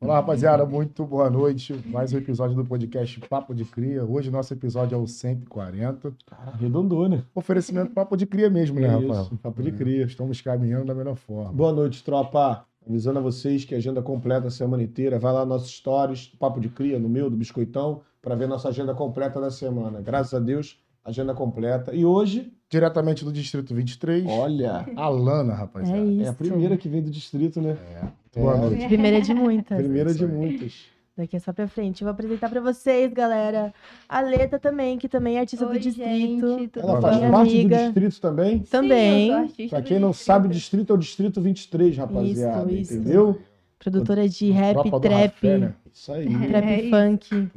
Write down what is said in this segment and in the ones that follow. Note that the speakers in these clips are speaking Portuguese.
Olá, rapaziada, muito boa noite. Mais um episódio do podcast Papo de Cria. Hoje nosso episódio é o 140. Cara, arredondou, né? Oferecimento Papo de Cria mesmo, né, É Rafael? isso, Papo de Cria. Estamos caminhando da melhor forma. Boa noite, tropa. Avisando a vocês que a agenda completa a semana inteira. Vai lá nos nossos stories, Papo de Cria, no meu, do Biscoitão, para ver nossa agenda completa da semana. Graças a Deus, agenda completa. E hoje, Diretamente do Distrito 23, olha, Alana, rapaziada. É isso. é a primeira que vem do distrito, né? É. Boa É. noite. Primeira de muitas. Primeira de Isso muitas. Daqui é só pra frente. Eu vou apresentar pra vocês, galera. A Leta também, que também é artista Oi, do distrito. gente, Ela faz parte Amiga. do distrito também. Também. Sim, Pra do quem não distrito. sabe, o distrito é o distrito 23, rapaziada. Isso, isso. Entendeu? Produtora de rap, Tropa do trap, Rafé, né? Isso aí. trap É isso. funk.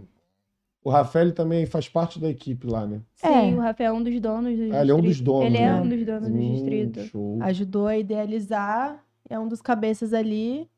O Rafael também faz parte da equipe lá, né? Sim, É. o Rafael é um dos donos do distrito. Ah, ele é um dos donos, Ele é né? um dos donos do Hum, distrito. Show. Ajudou a idealizar. É um dos cabeças ali.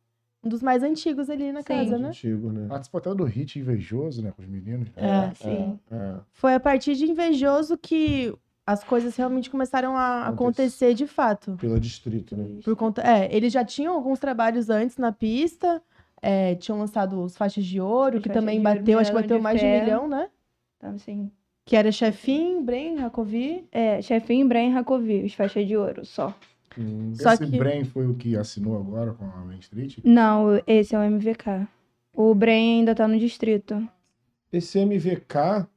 Um dos mais antigos ali na Sim. casa, né? Antigo, né? Participou até do hit Invejoso, né, com os meninos. É. Sim. É. Foi a partir de Invejoso que as coisas realmente começaram a Acontece. acontecer de fato. Pelo distrito, né? Por conta, é, eles já tinham alguns trabalhos antes na pista, é, tinham lançado os faixas de ouro, que também bateu, acho que bateu de mais de um milhão, né? Então, assim, Que era Chefim, Bren, Racovi. é, Chefinho, Brian Racovi, os faixas de ouro, só. Hum. Só Esse que- Bren foi o que assinou agora com a Main Street? Não, esse é o MVK. O Brian ainda tá no distrito. Esse MVK,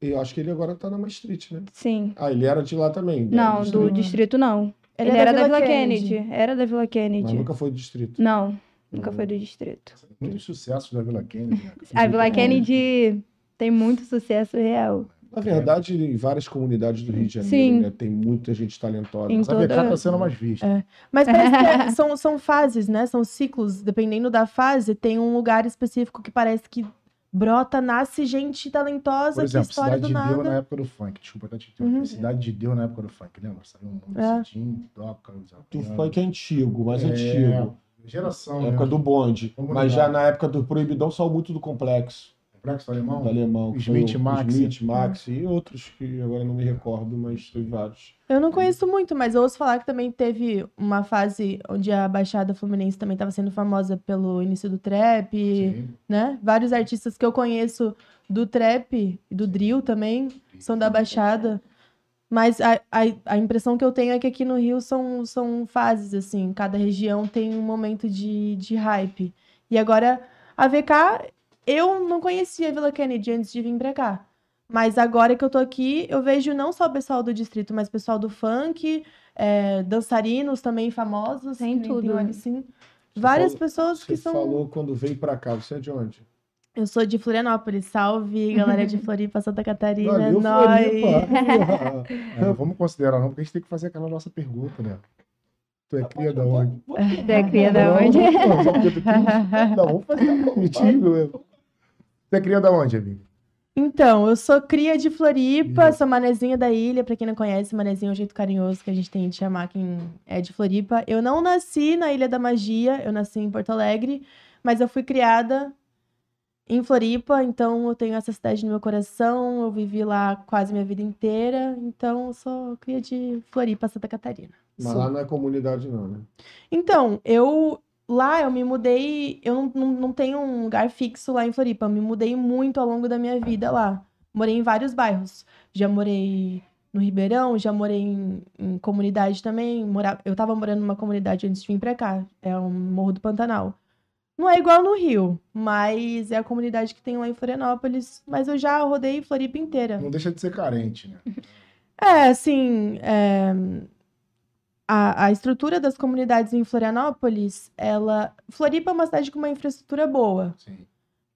eu acho que ele agora tá na Maastricht, né? Sim. Ah, ele era de lá também. do Não, do distrito, distrito não. Ele, Ele, é era da Vila Kennedy. Era da Vila Mas Kennedy. nunca foi do distrito. Não, nunca foi do distrito. Muito sucesso da Vila Kennedy. né? A Vila. Kennedy tem muito sucesso real. Na verdade, em várias comunidades do Rio de Janeiro, Sim. né, tem muita gente talentosa. Em Mas a VK toda- tá sendo mais vista. Mas parece que é- são, são fases, né? São ciclos. Dependendo da fase, tem um lugar específico que parece que brota, nasce gente talentosa Por que exemplo, estoura Cidade do de nada. Deus na época do funk. Desculpa até te interromper. Uhum. Cidade de Deus na época do funk, lembra? Saiu um mundo É. Cidinho, toca, os Do apianos. funk é antigo, mais É, antigo. Geração, Na época né? do bonde. Vamos Mas já na época do Proibidão saiu muito do complexo. Complexo alemão? Do alemão. Smith Max. Smith, Max e outros que agora não me recordo, mas teve vários. Eu não conheço muito, mas eu ouço falar que também teve uma fase onde a Baixada Fluminense também estava sendo famosa pelo início do trap, Sim. né? Vários artistas que eu conheço do trap e do drill também são da Baixada. Mas a, a, a impressão que eu tenho é que aqui no Rio são, são fases, assim. Cada região tem um momento de, de hype. E agora, a VK, eu não conhecia a Vila Kennedy antes de vir pra cá. Mas agora que eu tô aqui, eu vejo não só o pessoal do distrito, mas o pessoal do funk, é, dançarinos também famosos. Tem tudo, o né? Alicinho. Várias falou- pessoas Você que são. falou quando veio pra cá. Você é de onde? Eu sou de Florianópolis. Salve, galera de Floripa, Santa Catarina. Valeu, nós. Floripa. É, vamos considerar não, porque a gente tem que fazer aquela nossa pergunta, né? Tu é cria da onde? Você é cria da onde? não, só porque tu quis. Não, vamos fazer contigo mesmo. Tu é cria da onde, amigo? Então, eu sou cria de Floripa, Isso. sou manezinha da ilha, pra quem não conhece, manezinho é um jeito carinhoso que a gente tem de chamar quem é de Floripa. Eu não nasci na Ilha da Magia, eu nasci em Porto Alegre, mas eu fui criada em Floripa, então eu tenho essa cidade no meu coração, eu vivi lá quase minha vida inteira, então eu sou cria de Floripa, Santa Catarina. Mas lá não é comunidade, não, né? Então, eu lá eu me mudei, eu não, não, não tenho um lugar fixo lá em Floripa, eu me mudei muito ao longo da minha vida lá. Morei em vários bairros. Já morei no Ribeirão, já morei em, em comunidade também. Mora... Eu tava morando numa comunidade antes de vir pra cá, é o Morro do Pantanal. Não é igual no Rio, mas é a comunidade que tem lá em Florianópolis. Mas eu já rodei Floripa inteira. Não deixa de ser carente, né? É, assim, é, a, a estrutura das comunidades em Florianópolis, ela... Floripa é uma cidade com uma infraestrutura boa. Sim.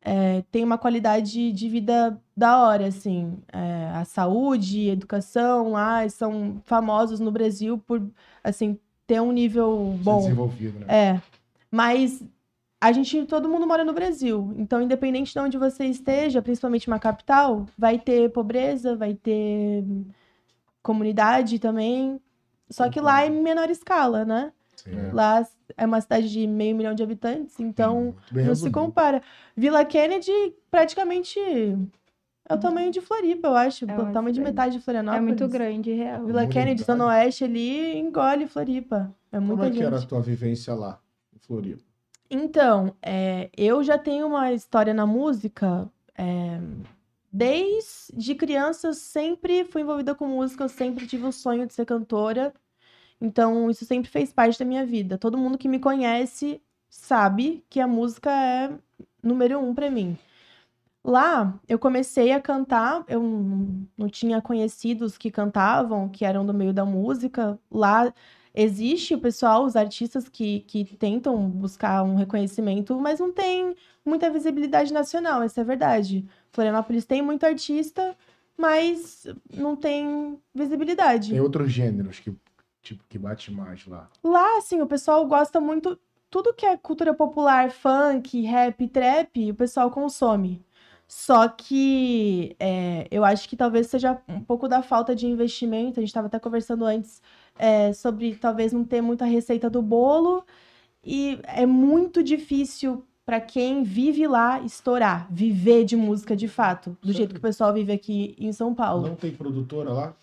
É, tem uma qualidade de vida da hora, assim. É, a saúde, a educação lá são famosos no Brasil por, assim, ter um nível bom. desenvolvido, né? É, mas a gente, todo mundo mora no Brasil. Então, independente de onde você esteja, principalmente uma capital, vai ter pobreza, vai ter comunidade também. Só que lá é em menor escala, né? Sim. É. Lá é uma cidade de meio milhão de habitantes, então Muito não se resumido. compara. Vila Kennedy praticamente é o tamanho de Floripa, eu acho. É o tamanho de metade de Florianópolis. É muito grande, real. Vila Muito Kennedy, grande. Zona Oeste ali, engole Floripa. É Como muita é que era a tua vivência lá, em Floripa? Então, é, eu já tenho uma história na música. é, desde criança, sempre fui envolvida com música, eu sempre tive o sonho de ser cantora. Então, isso sempre fez parte da minha vida. Todo mundo que me conhece sabe que a música é número um pra mim. Lá, eu comecei a cantar, eu não tinha conhecidos que cantavam, que eram do meio da música. Lá existe o pessoal, os artistas que, que tentam buscar um reconhecimento, mas não tem muita visibilidade nacional, essa é verdade. Florianópolis tem muito artista, mas não tem visibilidade. Tem outros gêneros que, tipo, que bate mais lá. Lá, assim, o pessoal gosta muito. Tudo que é cultura popular, funk, rap, trap, o pessoal consome. Só que é, eu acho que talvez seja um pouco da falta de investimento. A gente estava até conversando antes é, sobre talvez não ter muita receita do bolo. E é muito difícil para quem vive lá estourar, viver de música de fato, do Sim. jeito que o pessoal vive aqui em São Paulo. Não tem produtora lá?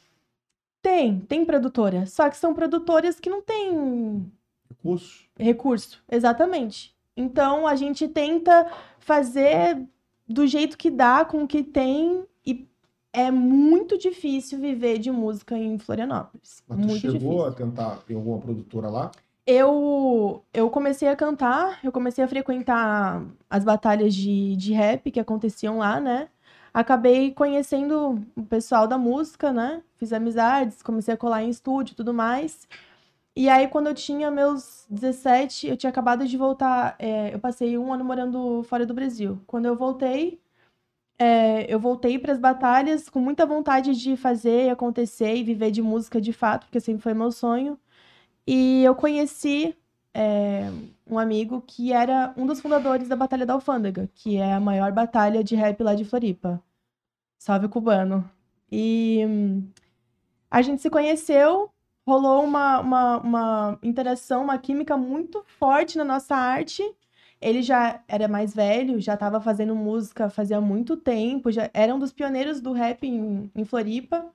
Tem, tem produtora. Só que são produtoras que não têm Recursos? Recurso, exatamente. Então a gente tenta fazer do jeito que dá, com o que tem, e é muito difícil viver de música em Florianópolis. Mas tu muito chegou difícil. a tentar em alguma produtora lá? Eu, eu comecei a cantar, eu comecei a frequentar as batalhas de, de rap que aconteciam lá, né? Acabei conhecendo o pessoal da música, né? Fiz amizades, comecei a colar em estúdio e tudo mais. E aí, quando eu tinha meus 17, eu tinha acabado de voltar. é, eu passei um ano morando fora do Brasil. Quando eu voltei, é, eu voltei para as batalhas com muita vontade de fazer acontecer e viver de música de fato, porque sempre foi meu sonho. E eu conheci é, um amigo que era um dos fundadores da Batalha da Alfândega, que é a maior batalha de rap lá de Floripa. Salve cubano. E hum, a gente se conheceu, rolou uma, uma, uma interação, uma química muito forte na nossa arte. Ele já era mais velho, já estava fazendo música fazia muito tempo, já era um dos pioneiros do rap em, em Floripa.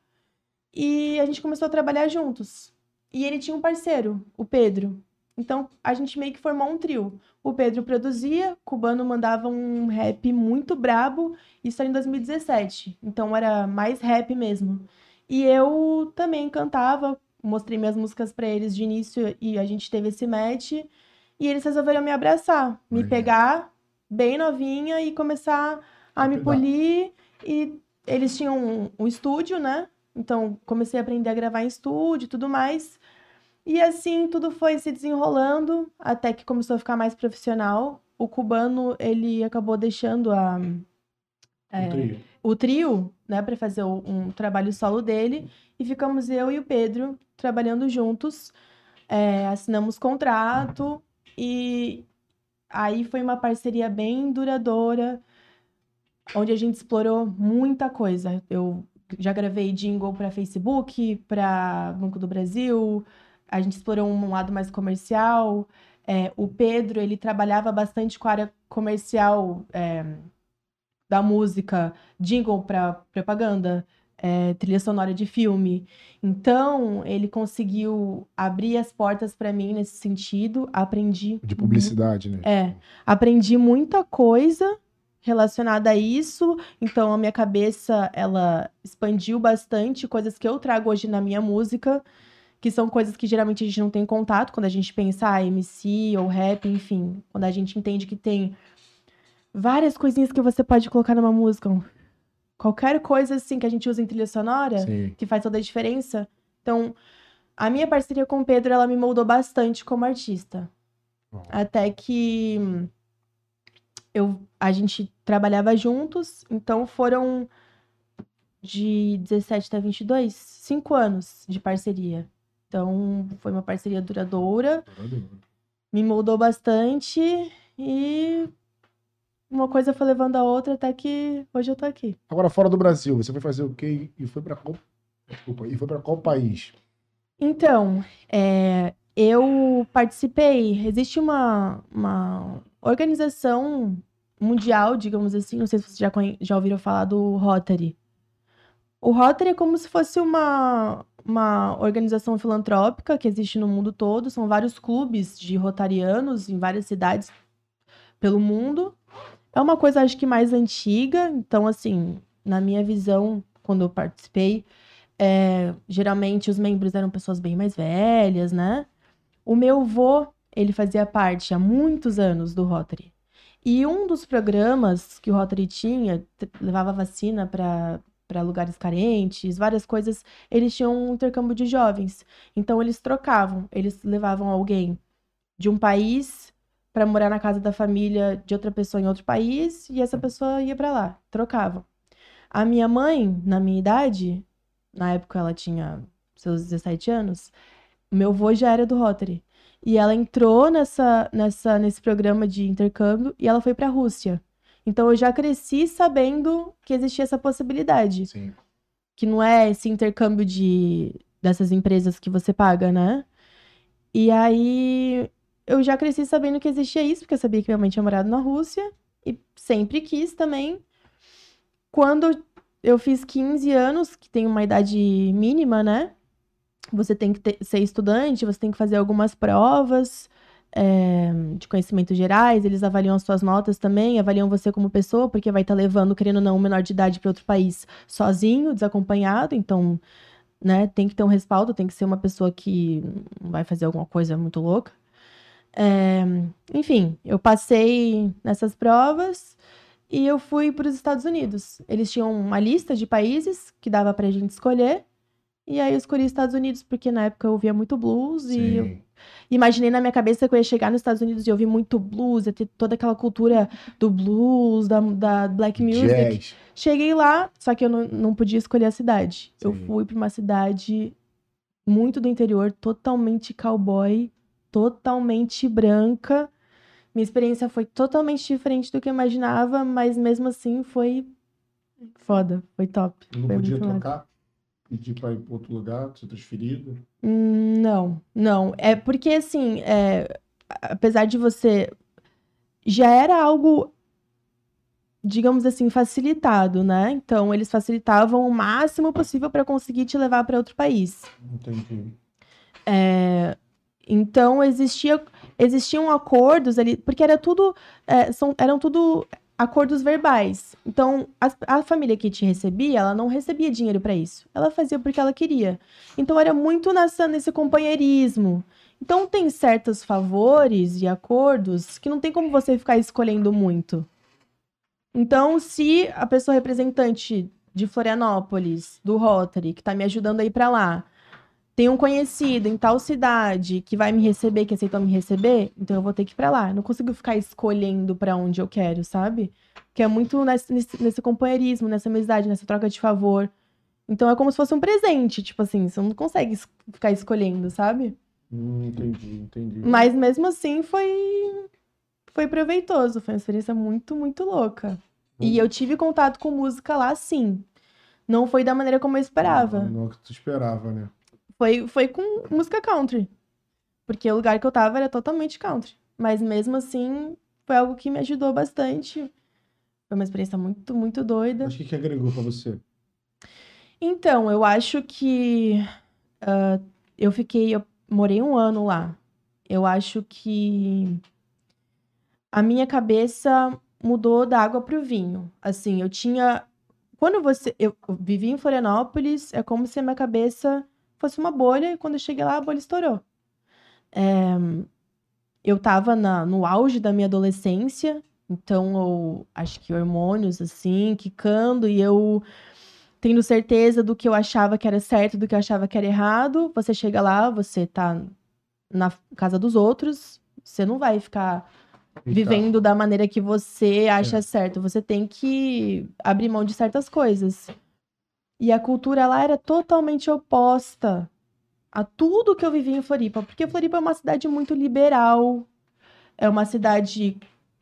E a gente começou a trabalhar juntos. E ele tinha um parceiro, o Pedro. Então a gente meio que formou um trio. O Pedro produzia, Cubano mandava um rap muito brabo, isso era em 2017. Então era mais rap mesmo. E eu também cantava, mostrei minhas músicas pra eles de início e a gente teve esse match. E eles resolveram me abraçar, me pegar bem novinha e começar a me Legal. polir. E eles tinham um, um estúdio, né? Então comecei a aprender a gravar em estúdio e tudo mais. E assim tudo foi se desenrolando até que começou a ficar mais profissional. O cubano, ele acabou deixando a, é, trio. o trio, né, para fazer um trabalho solo dele, e ficamos eu e o Pedro trabalhando juntos. É, assinamos contrato e aí foi uma parceria bem duradoura, onde a gente explorou muita coisa. Eu já gravei jingle para Facebook, para Banco do Brasil. A gente explorou um lado mais comercial. É, o Pedro, ele trabalhava bastante com a área comercial é, da música, jingle para propaganda, é, trilha sonora de filme. Então, ele conseguiu abrir as portas para mim nesse sentido. Aprendi De publicidade, né? é, aprendi muita coisa relacionada a isso, então a minha cabeça ela expandiu bastante, coisas que eu trago hoje na minha música, que são coisas que geralmente a gente não tem contato quando a gente pensa ah, MC ou rap, enfim, quando a gente entende que tem várias coisinhas que você pode colocar numa música, qualquer coisa assim que a gente usa em trilha sonora, Sim. que faz toda a diferença. Então, a minha parceria com o Pedro, ela me moldou bastante como artista. Bom. Até que eu, a gente trabalhava juntos, então foram de 17 até 22, cinco anos de parceria. Então, foi uma parceria duradoura, me moldou bastante e uma coisa foi levando a outra até que hoje eu tô aqui. Agora, fora do Brasil, você foi fazer o quê e foi pra qual... Desculpa, e foi pra qual país? Então, é, eu participei. Existe uma, uma organização mundial, digamos assim, não sei se vocês já, já ouviram falar do Rotary. O Rotary é como se fosse uma, uma organização filantrópica que existe no mundo todo. São vários clubes de rotarianos em várias cidades pelo mundo. É uma coisa, acho que mais antiga. Então, assim, na minha visão, quando eu participei, é, geralmente os membros eram pessoas bem mais velhas, né? O meu avô, ele fazia parte há muitos anos do Rotary. E um dos programas que o Rotary tinha, levava vacina para para lugares carentes, várias coisas, eles tinham um intercâmbio de jovens. Então eles trocavam, eles levavam alguém de um país para morar na casa da família de outra pessoa em outro país e essa pessoa ia para lá, trocavam. A minha mãe, na minha idade, na época ela tinha seus 17 anos, meu avô já era do Rotary. E ela entrou nessa, nessa, nesse programa de intercâmbio e ela foi para a Rússia. Então eu já cresci sabendo que existia essa possibilidade, Sim. que não é esse intercâmbio de dessas empresas que você paga, né? E aí eu já cresci sabendo que existia isso, porque eu sabia que minha mãe tinha morado na Rússia e sempre quis também. Quando eu fiz 15 anos, que tem uma idade mínima, né? Você tem que ter- ser estudante, você tem que fazer algumas provas é, de conhecimentos gerais, eles avaliam as suas notas também, avaliam você como pessoa, porque vai estar levando, querendo ou não, um menor de idade para outro país sozinho, desacompanhado, então, né, tem que ter um respaldo, tem que ser uma pessoa que vai fazer alguma coisa muito louca. É, enfim, eu passei nessas provas e eu fui para os Estados Unidos. Eles tinham uma lista de países que dava pra gente escolher. E aí eu escolhi Estados Unidos porque na época eu ouvia muito blues e Sim. Imaginei na minha cabeça que eu ia chegar nos Estados Unidos e ouvir muito blues, ia ter toda aquela cultura do blues, da, da black music. Jazz. Cheguei lá, só que eu não, não podia escolher a cidade. Eu Sim. fui para uma cidade muito do interior, totalmente cowboy, totalmente branca. Minha experiência foi totalmente diferente do que eu imaginava, mas mesmo assim foi foda, foi top. Não Foi podia trocar? Pedir pra ir pra outro lugar, ser transferido? Não, não. É porque, assim, é, apesar de você. Já era algo, digamos assim, facilitado, né? Então, eles facilitavam o máximo possível para conseguir te levar para outro país. Entendi. É, então, existia, existiam acordos ali, porque era tudo, é, são, eram tudo acordos verbais. Então, as- a, família que te recebia, ela não recebia dinheiro para isso. Ela fazia porque ela queria. Então, era muito nessa, nesse companheirismo. Então, tem certos favores e acordos que não tem como você ficar escolhendo muito. Então, se a pessoa representante de Florianópolis, do Rotary, que está me ajudando a ir para lá, tem um conhecido em tal cidade que vai me receber, que aceitou me receber, então eu vou ter que ir pra lá. Eu não consigo ficar escolhendo pra onde eu quero, sabe? Que é muito nesse, nesse, companheirismo, nessa amizade, nessa troca de favor. Então é como se fosse um presente, tipo assim, você não consegue ficar escolhendo, sabe? Hum, entendi, entendi. Mas mesmo assim foi foi proveitoso, foi uma experiência muito, muito louca. E eu tive contato com música lá, sim. Não foi da maneira como eu esperava. Não, não é o que tu esperava, né? Foi, foi com música country. Porque o lugar que eu tava era totalmente country. Mas mesmo assim, foi algo que me ajudou bastante. Foi uma experiência muito, muito doida. Mas o que, que agregou pra você? Então, eu acho que ah, eu fiquei, eu morei um ano lá. Eu acho que a minha cabeça mudou da água pro vinho. Assim, eu tinha. Quando você. Eu eu vivi em Florianópolis, é como se a minha cabeça fosse uma bolha, e quando eu cheguei lá, a bolha estourou. É, eu tava na, no auge da minha adolescência, então eu acho que hormônios, assim, quicando, e eu tendo certeza do que eu achava que era certo, do que eu achava que era errado. Você chega lá, você tá na casa dos outros, você não vai ficar vivendo da maneira que você acha certo. Você tem que abrir mão de certas coisas. E a cultura lá era totalmente oposta a tudo que eu vivi em Floripa, porque Floripa é uma cidade muito liberal, é uma cidade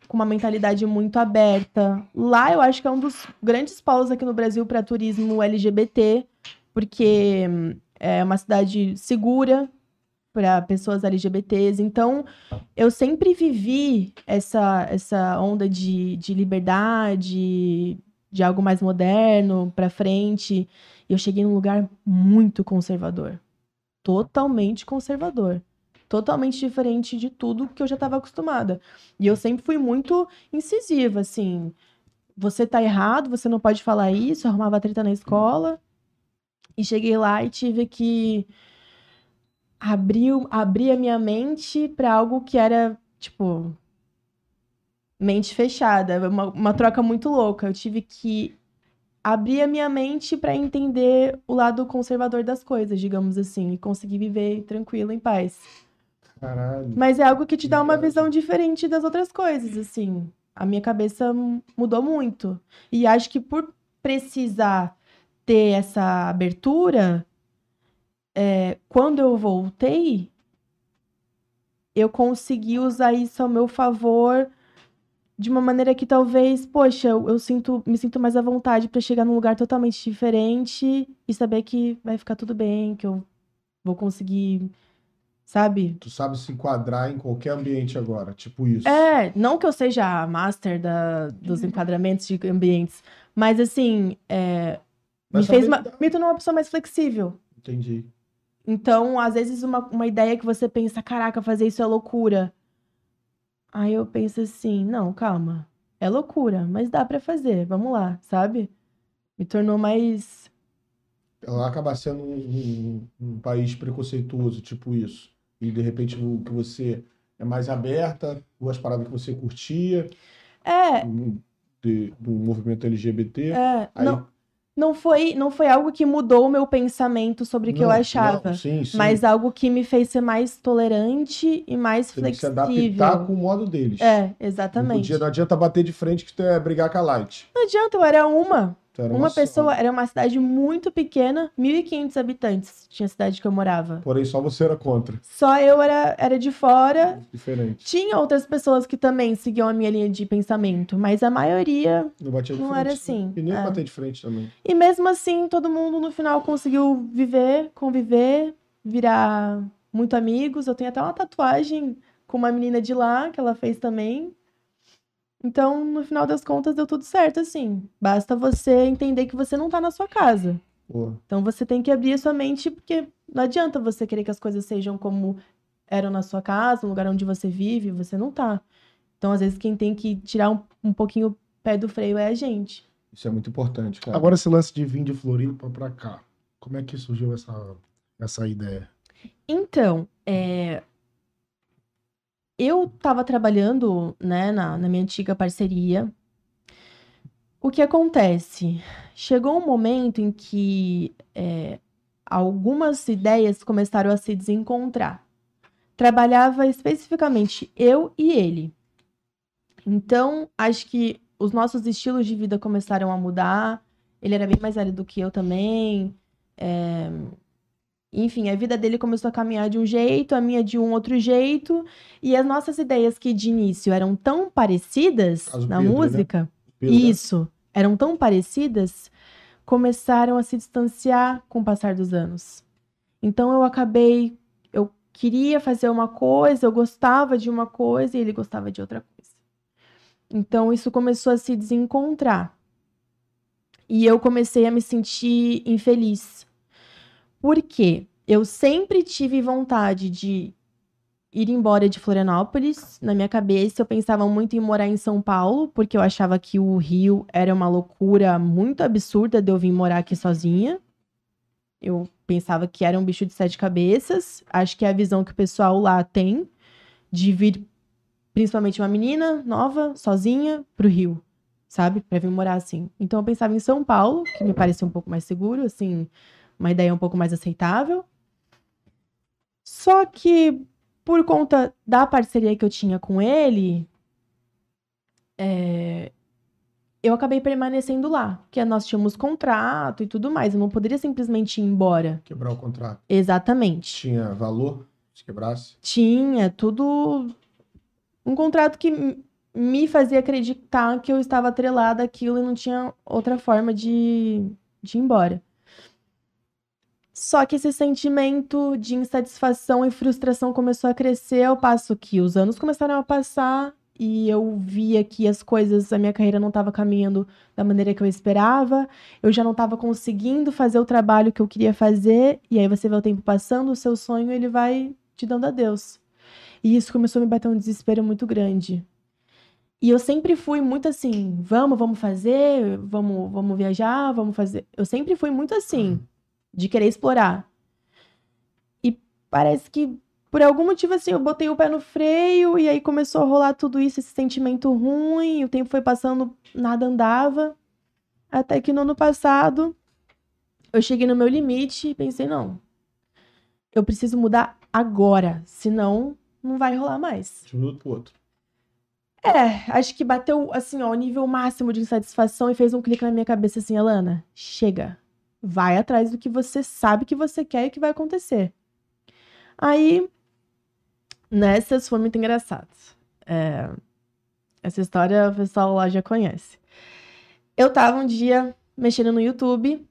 com uma mentalidade muito aberta. Lá eu acho que é um dos grandes polos aqui no Brasil para turismo LGBT, porque hum, é uma cidade segura para pessoas LGBTs. Então, eu sempre vivi essa, essa onda de, de liberdade, de algo mais moderno para frente. E eu cheguei num lugar muito conservador. Totalmente conservador. totalmente diferente de tudo que eu já estava acostumada. E eu sempre fui muito incisiva, assim. Você tá errado, você não pode falar isso. Eu arrumava treta na escola. E cheguei lá e tive que abrir, abrir a minha mente para algo que era, tipo, mente fechada. Uma, uma troca muito louca. Eu tive que abrir a minha mente para entender o lado conservador das coisas, digamos assim, e conseguir viver tranquilo, em paz. Caralho. Mas é algo que te dá uma visão diferente das outras coisas, assim. A minha cabeça mudou muito. E acho que por precisar ter essa abertura, é, quando eu voltei, eu consegui usar isso ao meu favor de uma maneira que talvez, poxa, eu, eu sinto, me sinto mais à vontade para chegar num lugar totalmente diferente e saber que vai ficar tudo bem, que eu vou conseguir, sabe? Tu sabe se enquadrar em qualquer ambiente agora, tipo isso. É, não que eu seja a master da, dos enquadramentos de ambientes, mas assim, é, Mas me fez uma, me tornou uma pessoa mais flexível. Entendi. Então, às vezes, uma, uma ideia que você pensa, caraca, fazer isso é loucura. Aí eu penso assim, não, calma, é loucura, mas dá pra fazer, vamos lá, sabe? Me tornou mais. Ela acaba sendo um, um- um país preconceituoso, tipo isso. E de repente o que você é mais aberta, ou as paradas que você curtia, É, de- do movimento LGBT. é, Aí- não, não foi, não foi algo que mudou o meu pensamento sobre o que eu Não, achava. não, sim, sim. Mas algo que me fez ser mais tolerante e mais Tem que se flexível. adaptar com o modo deles. É, Não, exatamente. podia, não adianta bater de frente que tu é brigar com a Light. Não adianta, eu era uma. Era Uma pessoa, era uma cidade muito pequena, 1.500 habitantes, tinha a cidade que eu morava. Porém, só você era contra. Só eu era, era de fora. Diferente. Tinha outras pessoas que também seguiam a minha linha de pensamento, mas a maioria. Não batia de Não frente. era assim, E nem é. bater de frente também. E mesmo assim, todo mundo no final conseguiu viver, conviver, virar muito amigos. Eu tenho até uma tatuagem com uma menina de lá, que ela fez também. Então, no final das contas, deu tudo certo, assim. Basta você entender que você não tá na sua casa. Pô, Então, você tem que abrir a sua mente, porque não adianta você querer que as coisas sejam como eram na sua casa, no lugar onde você vive, você não tá. Então, às vezes, quem tem que tirar um, um pouquinho o pé do freio é a gente. isso é muito importante, cara. Agora esse lance de vir de Floripa pra cá. Como é que surgiu essa, essa ideia? Então, é, eu estava trabalhando, né, na, na minha antiga parceria. O que acontece? Chegou um momento em que é, algumas ideias começaram a se desencontrar. Trabalhava especificamente eu e ele. Então, acho que os nossos estilos de vida começaram a mudar. Ele era bem mais velho do que eu também. É, enfim, a vida dele começou a caminhar de um jeito, a minha de um outro jeito, e as nossas ideias que de início eram tão parecidas Caso na Pedro, né? música, né? isso, eram tão parecidas, começaram a se distanciar com o passar dos anos. Então eu acabei, eu queria fazer uma coisa, eu gostava de uma coisa e ele gostava de outra coisa. Então isso começou a se desencontrar. E eu comecei a me sentir infeliz. Porque eu sempre tive vontade de ir embora de Florianópolis. Na minha cabeça, eu pensava muito em morar em São Paulo, porque eu achava que o Rio era uma loucura muito absurda de eu vir morar aqui sozinha. Eu pensava que era um bicho de sete cabeças. Acho que é a visão que o pessoal lá tem de vir, principalmente uma menina nova, sozinha, pro Rio, sabe? Pra vir morar assim. Então eu pensava em São Paulo, que me parecia um pouco mais seguro, assim, uma ideia um pouco mais aceitável. Só que por conta da parceria que eu tinha com ele, é, eu acabei permanecendo lá, porque nós tínhamos contrato e tudo mais. Eu não poderia simplesmente ir embora. Quebrar o contrato. Exatamente. Tinha valor se quebrasse? Tinha tudo um contrato que me fazia acreditar que eu estava atrelada àquilo e não tinha outra forma de, de ir embora. Só que esse sentimento de insatisfação e frustração começou a crescer ao passo que os anos começaram a passar e eu via que as coisas, a minha carreira não estava caminhando da maneira que eu esperava, eu já não estava conseguindo fazer o trabalho que eu queria fazer, e aí você vê o tempo passando, o seu sonho ele vai te dando adeus. E isso começou a me bater um desespero muito grande. E eu sempre fui muito assim, vamos, vamos fazer, vamos, vamos viajar, vamos fazer. Eu sempre fui muito assim, de querer explorar. E parece que por algum motivo assim, eu botei o pé no freio e aí começou a rolar tudo isso, esse sentimento ruim, o tempo foi passando, nada andava. Até que no ano passado eu cheguei no meu limite e pensei, não, eu preciso mudar agora, senão não vai rolar mais. De um minuto pro outro. É, acho que bateu, assim, ó, o nível máximo de insatisfação e fez um clique na minha cabeça assim, Alana, chega. Vai atrás do que você sabe que você quer e que vai acontecer. Aí, nessas foi muito engraçado. É, essa história o pessoal lá já conhece. Eu tava um dia mexendo no YouTube,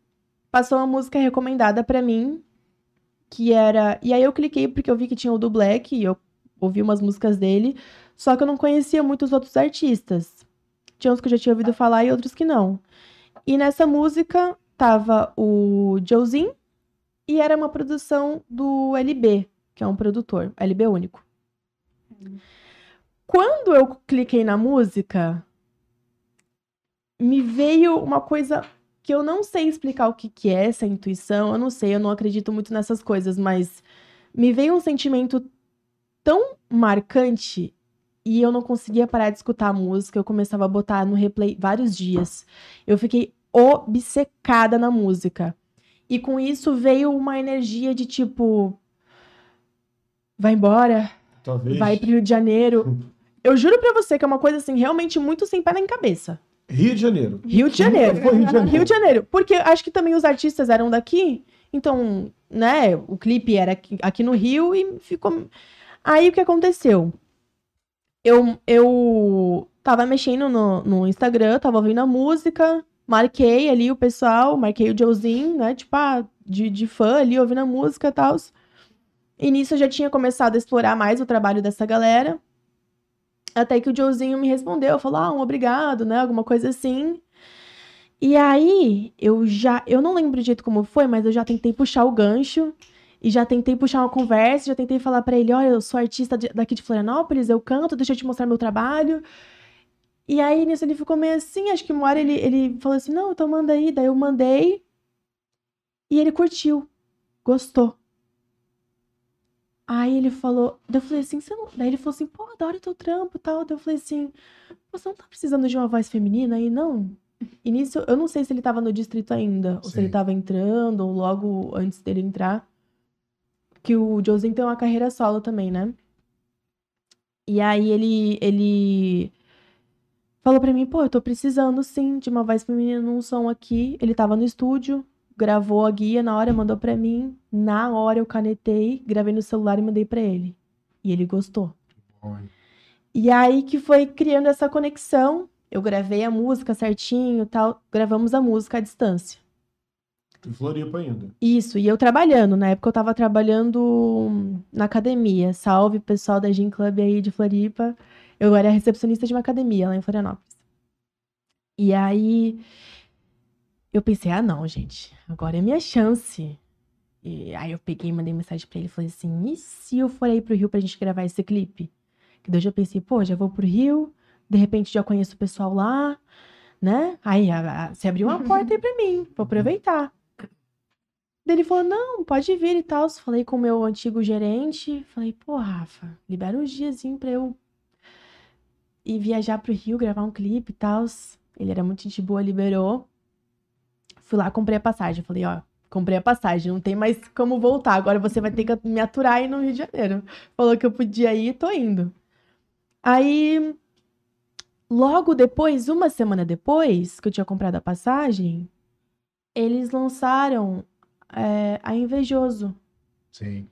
passou uma música recomendada pra mim, que era. E aí eu cliquei porque eu vi que tinha o do Black e eu ouvi umas músicas dele. Só que eu não conhecia muitos outros artistas. Tinha uns que eu já tinha ouvido falar e outros que não. E nessa música tava o Joezinho e era uma produção do LB, que é um produtor, LB único. Quando eu cliquei na música, me veio uma coisa que eu não sei explicar o que, que é essa intuição, eu não sei, eu não acredito muito nessas coisas, mas me veio um sentimento tão marcante e eu não conseguia parar de escutar a música. Eu começava a botar no replay vários dias. Eu fiquei obcecada na música. E com isso veio uma energia de tipo. Vai embora, Talvez. vai pro Rio de Janeiro. Eu juro pra você que é uma coisa assim, realmente muito sem pé nem cabeça. Rio de Janeiro. Rio de Janeiro. Rio de Janeiro. Rio de Janeiro. Porque acho que também os artistas eram daqui, então, né, o clipe era aqui, aqui no Rio e ficou. Aí o que aconteceu? Eu, eu tava mexendo no, no Instagram, tava ouvindo a música, marquei ali o pessoal, marquei o Joezinho, né, tipo, ah, de, de fã ali, ouvindo a música e tal. E nisso eu já tinha começado a explorar mais o trabalho dessa galera. Até que o Joezinho me respondeu, falou, ah, um obrigado, né? Alguma coisa assim. E aí, eu já. Eu não lembro do jeito como foi, mas eu já tentei puxar o gancho. E já tentei puxar uma conversa, já tentei falar pra ele, olha, eu sou artista de- daqui de Florianópolis, eu canto, deixa eu te mostrar meu trabalho. E aí, nisso, ele ficou meio assim, acho que uma hora ele, ele falou assim, não, então manda aí. Daí eu mandei. E ele curtiu. Gostou. Aí ele falou, daí eu falei assim, você não... daí ele falou assim, pô, da hora o teu trampo e tal. Daí eu falei assim, você não tá precisando de uma voz feminina aí, não? E nisso, eu não sei se ele tava no distrito ainda, ou se ele Sim. tava entrando, ou logo antes dele entrar. Que o Josinho tem uma carreira solo também, né? E aí ele, ele falou pra mim, pô, eu tô precisando sim de uma voz feminina num som aqui. Ele tava no estúdio, gravou a guia na hora, mandou pra mim. Na hora eu canetei, gravei no celular e mandei pra ele. E ele gostou. Hein? E aí que foi criando essa conexão. Eu gravei a música certinho, tal, gravamos a música à distância. Em Floripa ainda. Isso, e eu trabalhando, na época eu tava trabalhando na academia. Salve pessoal da Gym Club aí de Floripa. Eu era recepcionista de uma academia lá em Florianópolis. E aí eu pensei, ah não, gente, agora é minha chance. E aí eu peguei e mandei mensagem pra ele e falei assim: e se eu for aí pro Rio pra gente gravar esse clipe? Que daí eu já pensei, pô, já vou pro Rio, de repente já conheço o pessoal lá, né? Aí a, a, você abriu uma porta aí pra mim, vou aproveitar. Daí ele falou, não, pode vir e tal. Falei com o meu antigo gerente, falei, pô, Rafa, libera uns diazinho pra eu ir viajar pro Rio, gravar um clipe e tal. Ele era muito gente boa, liberou. Fui lá, comprei a passagem. Falei, ó, comprei a passagem, não tem mais como voltar. Agora você vai ter que me aturar aí no Rio de Janeiro. Falou que eu podia ir, tô indo. Aí, logo depois, uma semana depois que eu tinha comprado a passagem, eles lançaram é, a Invejoso. Sim.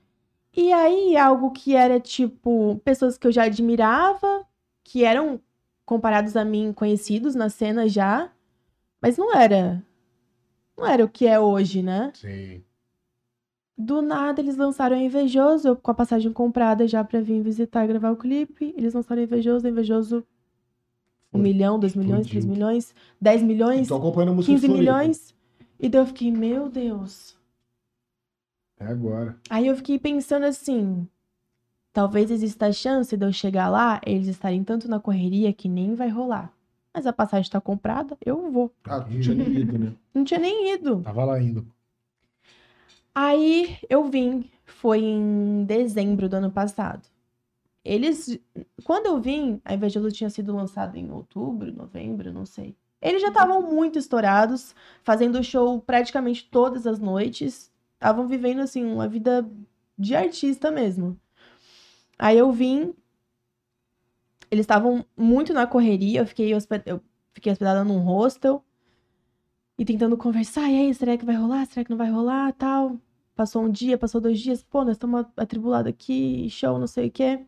E aí, algo que era tipo, pessoas que eu já admirava, que eram comparados a mim conhecidos na cena já, mas não era. Não era o que é hoje, né? Sim. Do nada eles lançaram a Invejoso, eu com a passagem comprada já pra vir visitar e gravar o clipe. Eles lançaram a Invejoso, a Invejoso. Um Foi. milhão, dois milhões, três milhões, dez milhões, Estou acompanhando a música de 15 Floripa. milhões. E daí eu fiquei, meu Deus. É agora. Aí eu fiquei pensando assim, talvez exista a chance de eu chegar lá, eles estarem tanto na correria que nem vai rolar. Mas a passagem está comprada, eu vou. Ah, tu tinha nem ido, né? Não tinha nem ido. Tava lá indo. Aí eu vim, foi em dezembro do ano passado. Eles, quando eu vim, a Invejolo tinha sido lançado em outubro, novembro, não sei. Eles já estavam muito estourados, fazendo show praticamente todas as noites. Estavam vivendo, assim, uma vida de artista mesmo. Aí eu vim, eles estavam muito na correria, eu fiquei, hosped... eu fiquei hospedada num hostel e tentando conversar. E aí, será que vai rolar? Será que não vai rolar? Tal. Passou um dia, passou dois dias. Pô, nós estamos atribulados aqui, show, não sei o quê.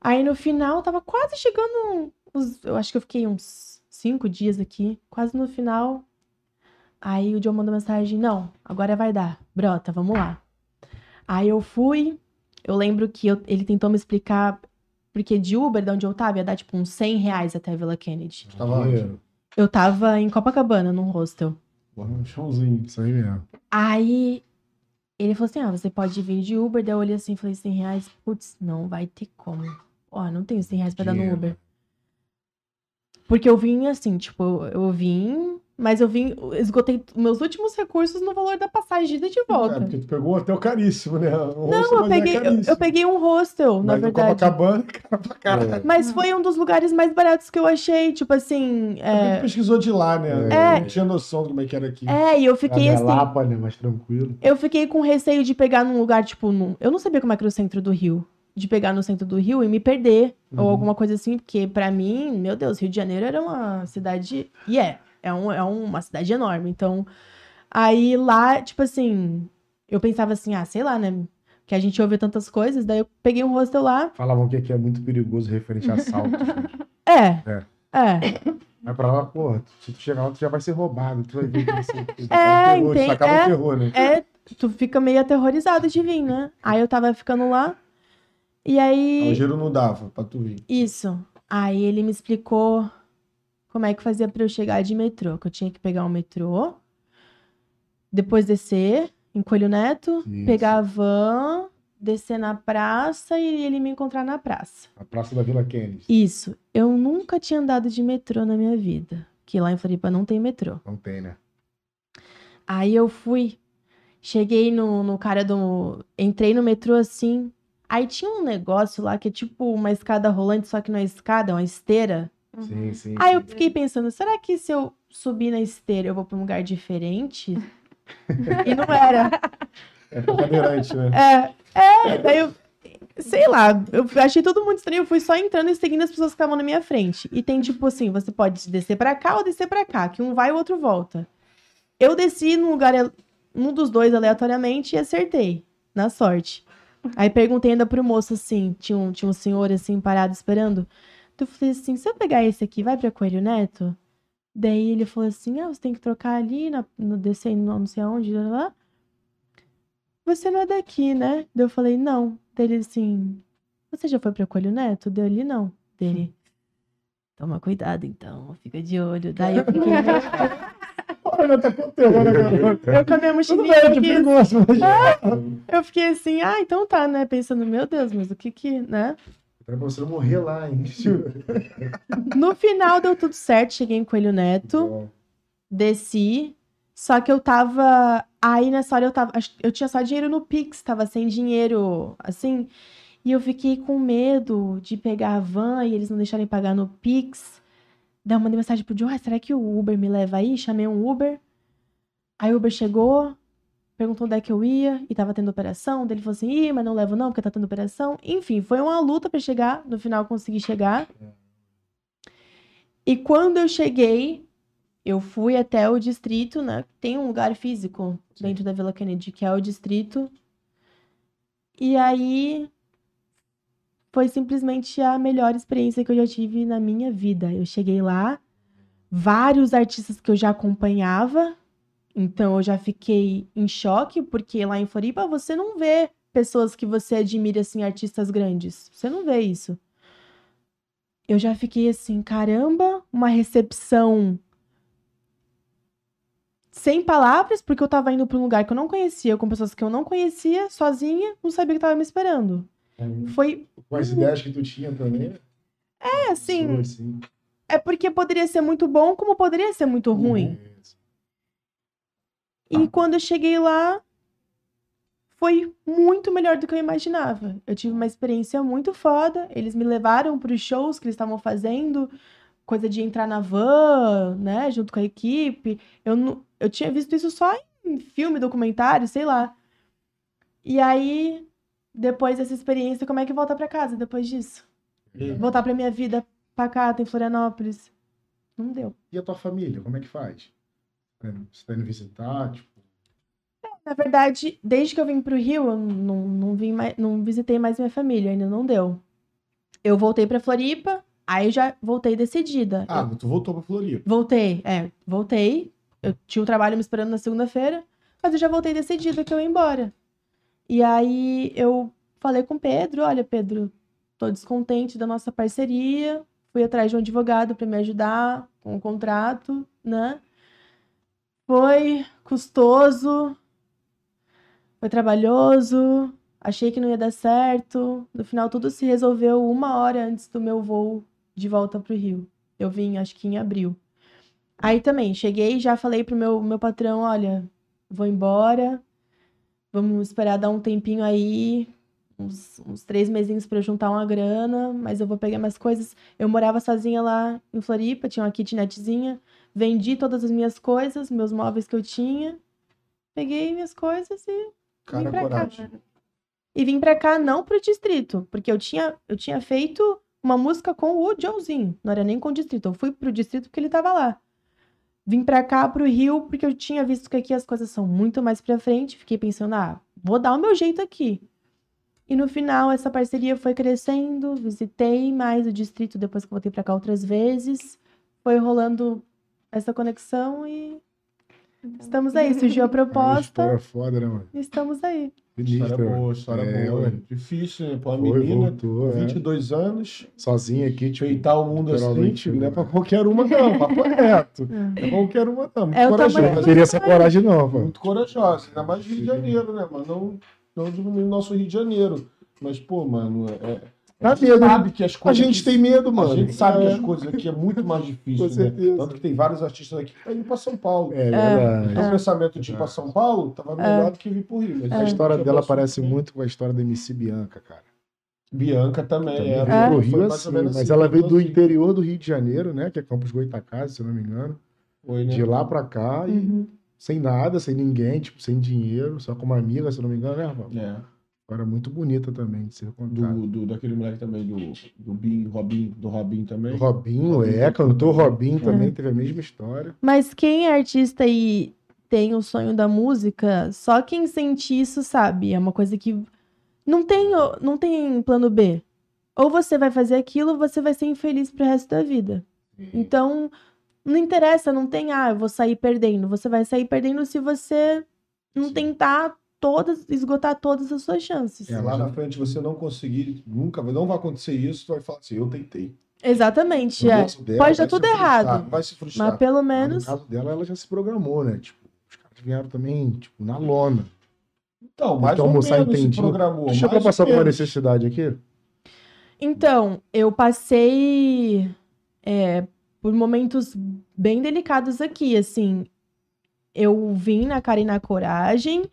Aí no final, tava quase chegando. Os... Eu acho que eu fiquei uns cinco dias aqui, quase no final. Aí o John mandou mensagem: Não, agora vai dar. Brota, vamos lá. Aí eu fui. Eu lembro que eu- ele tentou me explicar. Porque de Uber, de onde eu tava, ia dar tipo uns 100 reais até a Vila Kennedy. Tava onde? Dinheiro. Eu tava em Copacabana, num hostel. Um chãozinho. Isso aí mesmo. Aí ele falou assim: Ah, você pode vir de Uber. Daí eu olhei assim e falei: 100 reais. Putz, não vai ter como. Ó, não tenho 100 reais pra dar no Dinheiro. Uber. Porque eu vim assim, tipo, eu vim, mas eu vim, esgotei meus últimos recursos no valor da passagem de ida e de É, volta. porque tu pegou um hotel caríssimo, né? Um não, hostel, eu é peguei, eu, eu peguei um hostel, na Mas no verdade. Copacabana, cara, pra caralho. Mas foi um dos lugares mais baratos que eu achei, tipo assim. É, tu pesquisou de lá, né? É. Não tinha noção de como é que era aqui. é e eu fiquei Fiquei assim. Lapa, né? Mais tranquilo. Eu fiquei com receio de pegar num lugar, tipo, num... eu não sabia como é que era o centro do Rio. De pegar no centro do Rio e me perder, ou Uhum. alguma coisa assim, porque pra mim, meu Deus, Rio de Janeiro era uma cidade. E é, é, um, é uma cidade enorme. Então, aí lá, tipo assim, eu pensava assim, ah, sei lá, né? Que a gente ouve tantas coisas, daí eu peguei um hostel lá. Falavam que aqui é muito perigoso referente a assalto. É, É. é. Mas pra lá, porra, se tu chegar lá, tu já vai ser roubado. Tu vai ver que você... É, terror, entendi. Isso acaba É. o terror, né? É, tu fica meio aterrorizado de vir, né? Aí eu tava ficando lá. E aí. O giro não dava pra tu ir. Isso. Aí ele me explicou como é que fazia pra eu chegar de metrô. Que eu tinha que pegar um metrô, depois descer em Coelho Neto, Isso. pegar a van, descer na praça e ele me encontrar na praça. A Praça da Vila Kennedy. Isso. Eu nunca tinha andado de metrô na minha vida. Que lá em Floripa não tem metrô. Não tem, né? Aí eu fui, cheguei no, no cara do. Entrei no metrô assim. Aí tinha um negócio lá que é tipo uma escada rolante, só que não é escada, é uma esteira. Sim, sim. Aí eu sim. fiquei pensando, será que se eu subir na esteira eu vou pra um lugar diferente? e não era. É cadeirante, né? É, é, daí eu. Sei lá, eu achei todo mundo estranho. Eu fui só entrando e seguindo as pessoas que estavam na minha frente. E tem tipo assim: você pode descer pra cá ou descer pra cá, que um vai e o outro volta. Eu desci num lugar, num dos dois aleatoriamente e acertei, na sorte. Aí perguntei ainda pro moço assim: tinha um, tinha um senhor assim parado esperando. Eu falei assim: se eu pegar esse aqui, vai pra Coelho Neto? Daí ele falou assim: ah, você tem que trocar ali, na, no, descer não sei aonde, lá, lá. Você não é daqui, né? Daí eu falei, não. Dele assim, você já foi pra Coelho Neto? Deu ele, não. Dele, toma cuidado então, fica de olho. Daí eu fiquei, Olha, tá com terror, né, eu com a minha Tudo mochilinha, bem, eu perigoso, mas... eu fiquei assim, ah, então tá, né? Pensando, meu Deus, mas o que que, né? Pra você não morrer lá, hein? No final deu tudo certo, cheguei em Coelho Neto. Bom, desci. Só que eu tava. Aí nessa hora eu tava. Eu tinha só dinheiro no Pix, tava sem dinheiro, assim. E eu fiquei com medo de pegar a van e eles não deixarem pagar no Pix. Daí eu mandei mensagem pro John: ah, será que o Uber me leva aí? Chamei um Uber. Aí o Uber chegou, perguntou onde é que eu ia e tava tendo operação. Daí ele falou assim: ih, mas não levo não, porque tá tendo operação. Enfim, foi uma luta pra chegar. No final eu consegui chegar. E quando eu cheguei, eu fui até o distrito, né? Tem um lugar físico dentro da Vila Kennedy, que é o distrito. E aí foi simplesmente a melhor experiência que eu já tive na minha vida. Eu cheguei lá, vários artistas que eu já acompanhava, então eu já fiquei em choque, porque lá em Floripa você não vê pessoas que você admira, assim, artistas grandes. Você não vê isso. Eu já fiquei assim, caramba, uma recepção sem palavras, porque eu tava indo pra um lugar que eu não conhecia, com pessoas que eu não conhecia, sozinha, não sabia o que tava me esperando. Foi, Com as ideias que tu tinha também. é assim, assim. é porque poderia ser muito bom, como poderia ser muito ruim. E quando eu cheguei lá, foi muito melhor do que eu imaginava. Eu tive uma experiência muito foda. Eles me levaram para os shows que eles estavam fazendo, coisa de entrar na van, né, junto com a equipe. Eu, nu- eu tinha visto isso só em filme, documentário, sei lá. E aí, depois dessa experiência, como é que volta para casa depois disso? Voltar para minha vida pacata em Florianópolis? Não deu. E a tua família, como é que faz? Tá Você tá indo visitar? Tipo, Na verdade, desde que eu vim pro Rio, eu não, não, vim mais, não visitei mais minha família, ainda não deu. Eu voltei pra Floripa, aí já voltei decidida. Ah, Eu tu voltou pra Floripa. voltei, é, voltei. Eu tinha um trabalho me esperando na segunda-feira, mas eu já voltei decidida que eu ia embora. E aí eu falei com o Pedro, olha, Pedro, tô descontente da nossa parceria, fui atrás de um advogado pra me ajudar com o contrato, né? Foi custoso, foi trabalhoso, achei que não ia dar certo. No final, tudo se resolveu uma hora antes do meu voo de volta pro Rio. Eu vim, acho que em abril. Aí também, cheguei já falei pro meu, meu patrão, olha, vou embora, vamos esperar dar um tempinho aí, uns, uns três mesinhos pra eu juntar uma grana, mas eu vou pegar minhas coisas. Eu morava sozinha lá em Floripa, tinha uma kitnetzinha, vendi todas as minhas coisas, meus móveis que eu tinha, peguei minhas coisas e Cara, pra cá. coragem. e vim pra cá não pro distrito, porque eu tinha, eu tinha feito uma música com o Joãozinho, não era nem com o distrito. Eu fui pro distrito porque ele tava lá. Vim pra cá pro Rio porque eu tinha visto que aqui as coisas são muito mais pra frente, fiquei pensando, ah, vou dar o meu jeito aqui. E no final essa parceria foi crescendo, visitei mais o distrito depois que eu voltei pra cá outras vezes. Foi rolando essa conexão e estamos aí, surgiu a é proposta, história foda, né, mano? estamos aí. História mano. boa, história É, boa. ué. Difícil, né? Pra uma Foi, menina, voltou, com é. 22 anos, Sozinha aqui, tipo. peitar o mundo assim, tipo, não é né? pra qualquer uma não, papo reto. Não é pra qualquer uma não, muito É corajosa. Não teria essa coragem, não, pô. Muito corajosa, ainda mais Rio de Janeiro, né, mano? Não, não diminuindo o nosso Rio de Janeiro. Mas, pô, mano, é, A gente medo. sabe que as A coisas gente aqui- tem medo, A mano. gente sabe É. que as coisas aqui é muito mais difícil, Com né? certeza. Tanto que tem vários artistas aqui que estão indo pra São Paulo. É Então, verdade. o pensamento de ir pra São Paulo tava melhor do que vir pro Rio. Mas A história dela parece muito com a história da MC Bianca, cara. Bianca também, Também era. veio É. pro Foi Rio assim, mas assim, ela veio do assim. interior do Rio de Janeiro, né? Que é Campos Goitacazes, se eu não me engano. Foi, né? De lá pra cá e Uhum. sem nada, sem ninguém, tipo, sem dinheiro, só como amiga, se eu não me engano, né, Rafa? É. História muito bonita também de ser contada. Do, do, daquele moleque também, do, do Bin, Robin, do Robin também. Robinho, Robinho é, cantor Robinho também É. teve a mesma história. Mas quem é artista e tem o sonho da música, só quem sente isso sabe. É uma coisa que não tem, não tem plano B. Ou você vai fazer aquilo, ou você vai ser infeliz pro resto da vida. Então, não interessa, não tem, ah, eu vou sair perdendo. Você vai sair perdendo se você não Sim. tentar todas, esgotar todas as suas chances. Se lá na frente você não conseguir, nunca, não vai acontecer isso, tu vai falar assim, eu tentei. Exatamente, é. dela, Pode dar tudo se errado. Vai se frustrar. Mas pelo Mas menos. No caso dela, ela já se programou, né? Tipo, os caras vieram também, tipo, na lona. Então, mais Então, ou menos se entendido. programou. Tu chegou a passar por uma necessidade aqui? Então, eu passei é, por momentos bem delicados aqui, assim. Eu vim na cara e na coragem.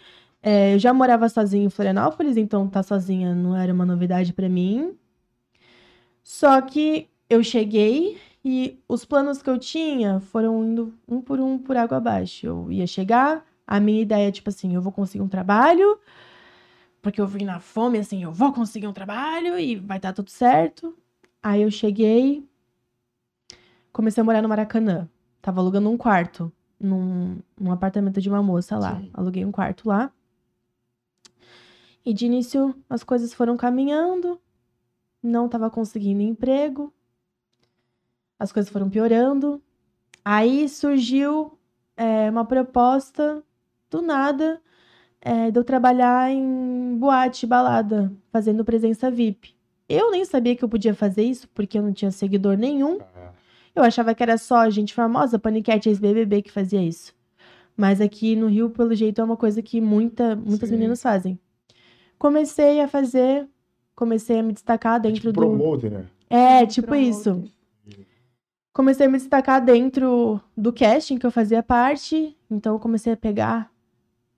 É, eu já morava sozinha em Florianópolis, então tá sozinha não era uma novidade pra mim. Só que eu cheguei e os planos que eu tinha foram indo um por um por água abaixo. Eu ia chegar, a minha ideia, tipo assim, eu vou conseguir um trabalho, porque eu vim na fome, assim, eu vou conseguir um trabalho e vai dar tudo certo. Aí eu cheguei, comecei a morar no Maracanã. Tava alugando um quarto num, num apartamento de uma moça lá. Sim. Aluguei um quarto lá. E de início as coisas foram caminhando, não tava conseguindo emprego, as coisas foram piorando. Aí surgiu é, uma proposta do nada é, de eu trabalhar em boate, balada, fazendo presença VIP. Eu nem sabia que eu podia fazer isso, porque eu não tinha seguidor nenhum. Eu achava que era só gente famosa, Paniquete, ex-BBB, que fazia isso. Mas aqui no Rio, pelo jeito, é uma coisa que muita, muitas Sim. meninas fazem. Comecei a fazer, comecei a me destacar É dentro tipo do. promoter, né? É, tipo Promoter. isso. Comecei a me destacar dentro do casting que eu fazia parte, então eu comecei a pegar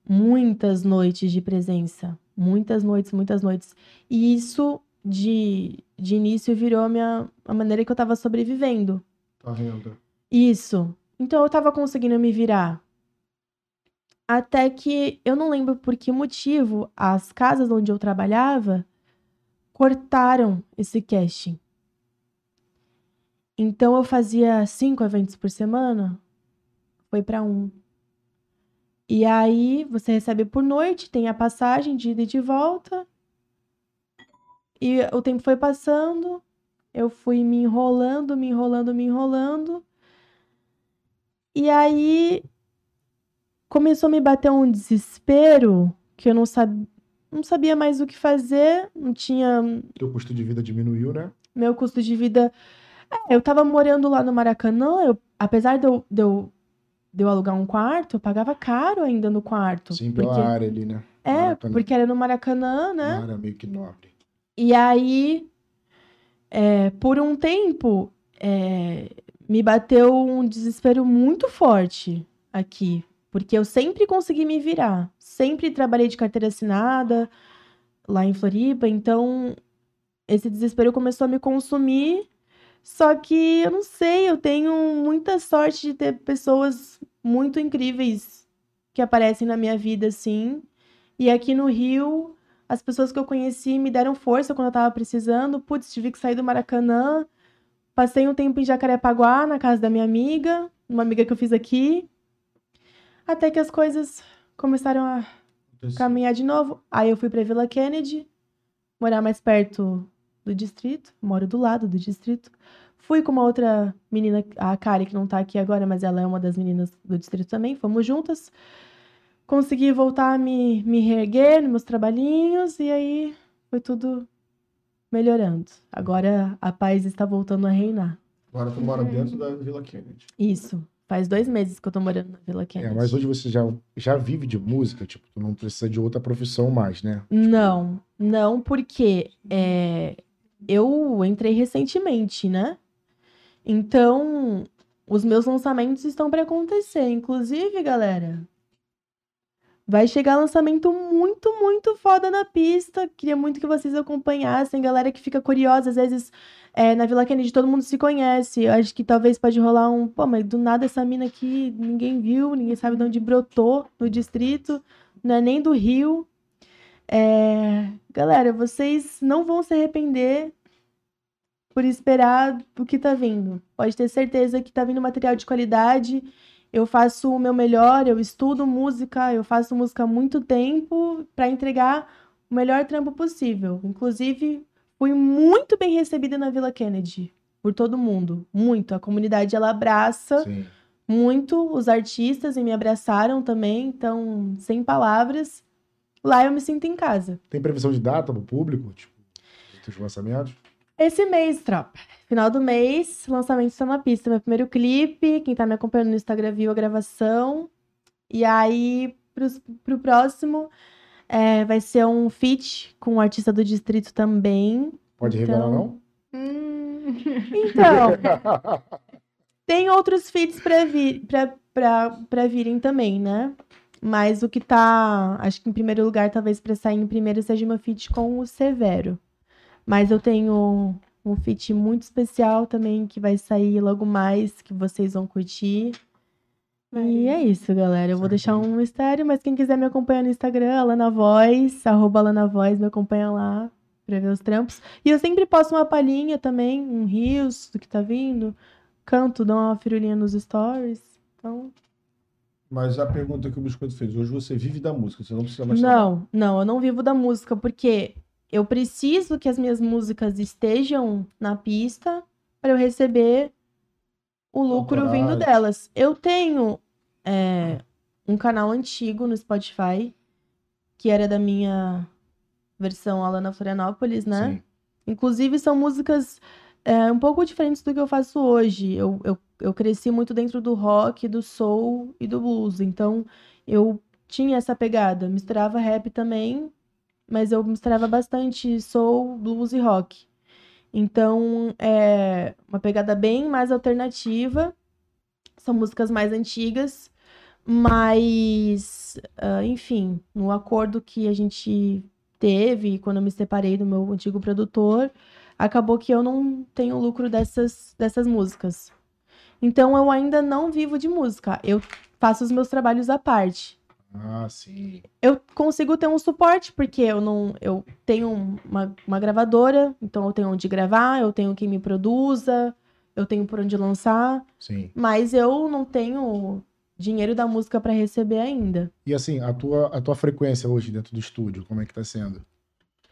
muitas noites de presença. Muitas noites, muitas noites. E isso, de, de início, virou a, minha, a maneira que eu tava sobrevivendo. Tá vendo? Isso. Então eu tava conseguindo me virar. Até que eu não lembro por que motivo as casas onde eu trabalhava cortaram esse casting. Então eu fazia cinco eventos por semana, foi pra um. E aí você recebe por noite, tem a passagem de ida e de volta. E o tempo foi passando, eu fui me enrolando, me enrolando, me enrolando. E aí começou a me bater um desespero que eu não, sab... não sabia mais o que fazer, não tinha Teu custo de vida diminuiu, né? meu custo de vida. É, eu tava morando lá no Maracanã, eu, apesar de eu, de, eu, de eu alugar um quarto, eu pagava caro ainda no quarto. Sim, pela porque... área ali, né? É, Maracanã. porque era no Maracanã, né? Uma área meio que nobre. E aí, é, por um tempo, é, me bateu um desespero muito forte aqui. Porque eu sempre consegui me virar. Sempre trabalhei de carteira assinada lá em Floripa. Então, esse desespero começou a me consumir. Só que eu não sei, eu tenho muita sorte de ter pessoas muito incríveis que aparecem na minha vida, assim. E aqui no Rio, as pessoas que eu conheci me deram força quando eu tava precisando. Putz, tive que sair do Maracanã. Passei um tempo em Jacarepaguá, na casa da minha amiga, uma amiga que eu fiz aqui. Até que as coisas começaram a caminhar de novo. Aí eu fui pra Vila Kennedy, morar mais perto do distrito. Moro do lado do distrito. Fui com uma outra menina, a Kari, que não tá aqui agora, mas ela é uma das meninas do distrito também. Fomos juntas. Consegui voltar a me, me reerguer nos meus trabalhinhos e aí foi tudo melhorando. Agora a paz está voltando a reinar. Agora tu mora dentro da Vila Kennedy. Isso. Faz dois meses que eu tô morando na Vila É, Kennedy. mas hoje você já, já vive de música, tipo, tu não precisa de outra profissão mais, né? Não, não, porque é, eu entrei recentemente, né? Então, os meus lançamentos estão para acontecer. Inclusive, galera, vai chegar lançamento muito, muito foda na pista. Queria muito que vocês acompanhassem. Galera que fica curiosa, às vezes é, na Vila Kennedy todo mundo se conhece. Acho que talvez pode rolar um. Pô, mas do nada essa mina aqui ninguém viu, ninguém sabe de onde brotou no distrito, não é nem do Rio. É, galera, vocês não vão se arrepender por esperar o que tá vindo. Pode ter certeza que tá vindo material de qualidade. Eu faço o meu melhor, eu estudo música, eu faço música há muito tempo para entregar o melhor trampo possível. Inclusive, fui muito bem recebida na Vila Kennedy por todo mundo, muito. A comunidade ela abraça Sim. muito os artistas e me abraçaram também, então sem palavras. Lá eu me sinto em casa. Tem previsão de data pro público, tipo, dos lançamentos? Esse mês, tropa. Final do mês, lançamento está na pista. Meu primeiro clipe. Quem tá me acompanhando no Instagram viu a gravação. E aí, pros, pro próximo, é, vai ser um feat com um artista do distrito também. Pode Então- revelar, não? Hum. Então, tem outros feats pra, vir, pra, pra, pra virem também, né? Mas o que tá, acho que em primeiro lugar, talvez pra sair em primeiro, seja meu feat com o Severo. Mas eu tenho um feat muito especial também, que vai sair logo mais, que vocês vão curtir. E é isso, galera. Eu vou deixar um mistério, mas quem quiser me acompanhar no Instagram, Alana Voz, arroba Alana Voz, me acompanha lá pra ver os trampos. E eu sempre posto uma palhinha também, um rios do que tá vindo. Canto, dou uma firulinha nos stories. Então, Mas a pergunta que o Biscoito fez, hoje você vive da música, você não precisa mais não, não, eu não vivo da música, porque eu preciso que as minhas músicas estejam na pista para eu receber o lucro vindo delas. Eu tenho é, um canal antigo no Spotify, que era da minha versão Alana Florianópolis, né? Sim. Inclusive, são músicas é, um pouco diferentes do que eu faço hoje. Eu, eu, eu cresci muito dentro do rock, do soul e do blues. Então, eu tinha essa pegada. Misturava rap também. Mas eu misturava bastante soul, blues e rock. Então, é uma pegada bem mais alternativa. São músicas mais antigas, mas, ah, enfim, no acordo que a gente teve quando eu me separei do meu antigo produtor, acabou que eu não tenho lucro dessas, dessas músicas. Então, eu ainda não vivo de música. Eu faço os meus trabalhos à parte Ah, sim. eu consigo ter um suporte, porque eu não. Eu tenho uma, uma gravadora, então eu tenho onde gravar, eu tenho quem me produza, eu tenho por onde lançar, Sim. mas eu não tenho dinheiro da música pra receber ainda. E assim, a tua, a tua frequência hoje dentro do estúdio, como é que tá sendo?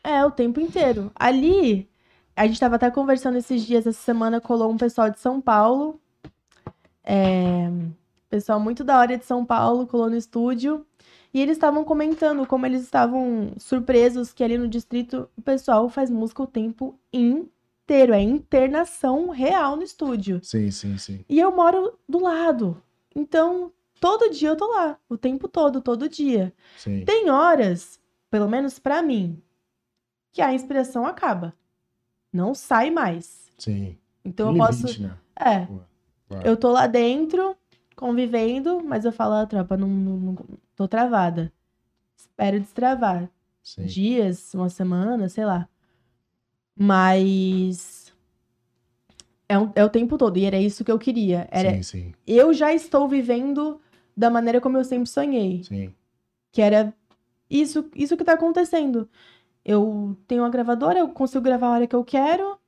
É, o tempo inteiro. Ali, a gente tava até conversando esses dias, essa semana colou um pessoal de São Paulo. É, pessoal muito da hora de São Paulo, colou no estúdio. E eles estavam comentando como eles estavam surpresos que ali no distrito o pessoal faz música o tempo inteiro. É internação real no estúdio. Sim, sim, sim. E eu moro do lado. Então, todo dia eu tô lá. O tempo todo, todo dia. Sim. Tem horas, pelo menos pra mim, que a inspiração acaba. Não sai mais. Sim. Então eu Limite, posso. né? É. Claro. Eu tô lá dentro, convivendo, mas eu falo, ah, tropa, não, não, não- tô travada. Espero destravar. Sim. Dias, uma semana, sei lá. Mas. É, um- é o tempo todo. E era isso que eu queria. Era, Sim, sim, Eu já estou vivendo da maneira como eu sempre sonhei. sim. Que era isso, isso que tá acontecendo. Eu tenho uma gravadora, eu consigo gravar a hora que eu quero.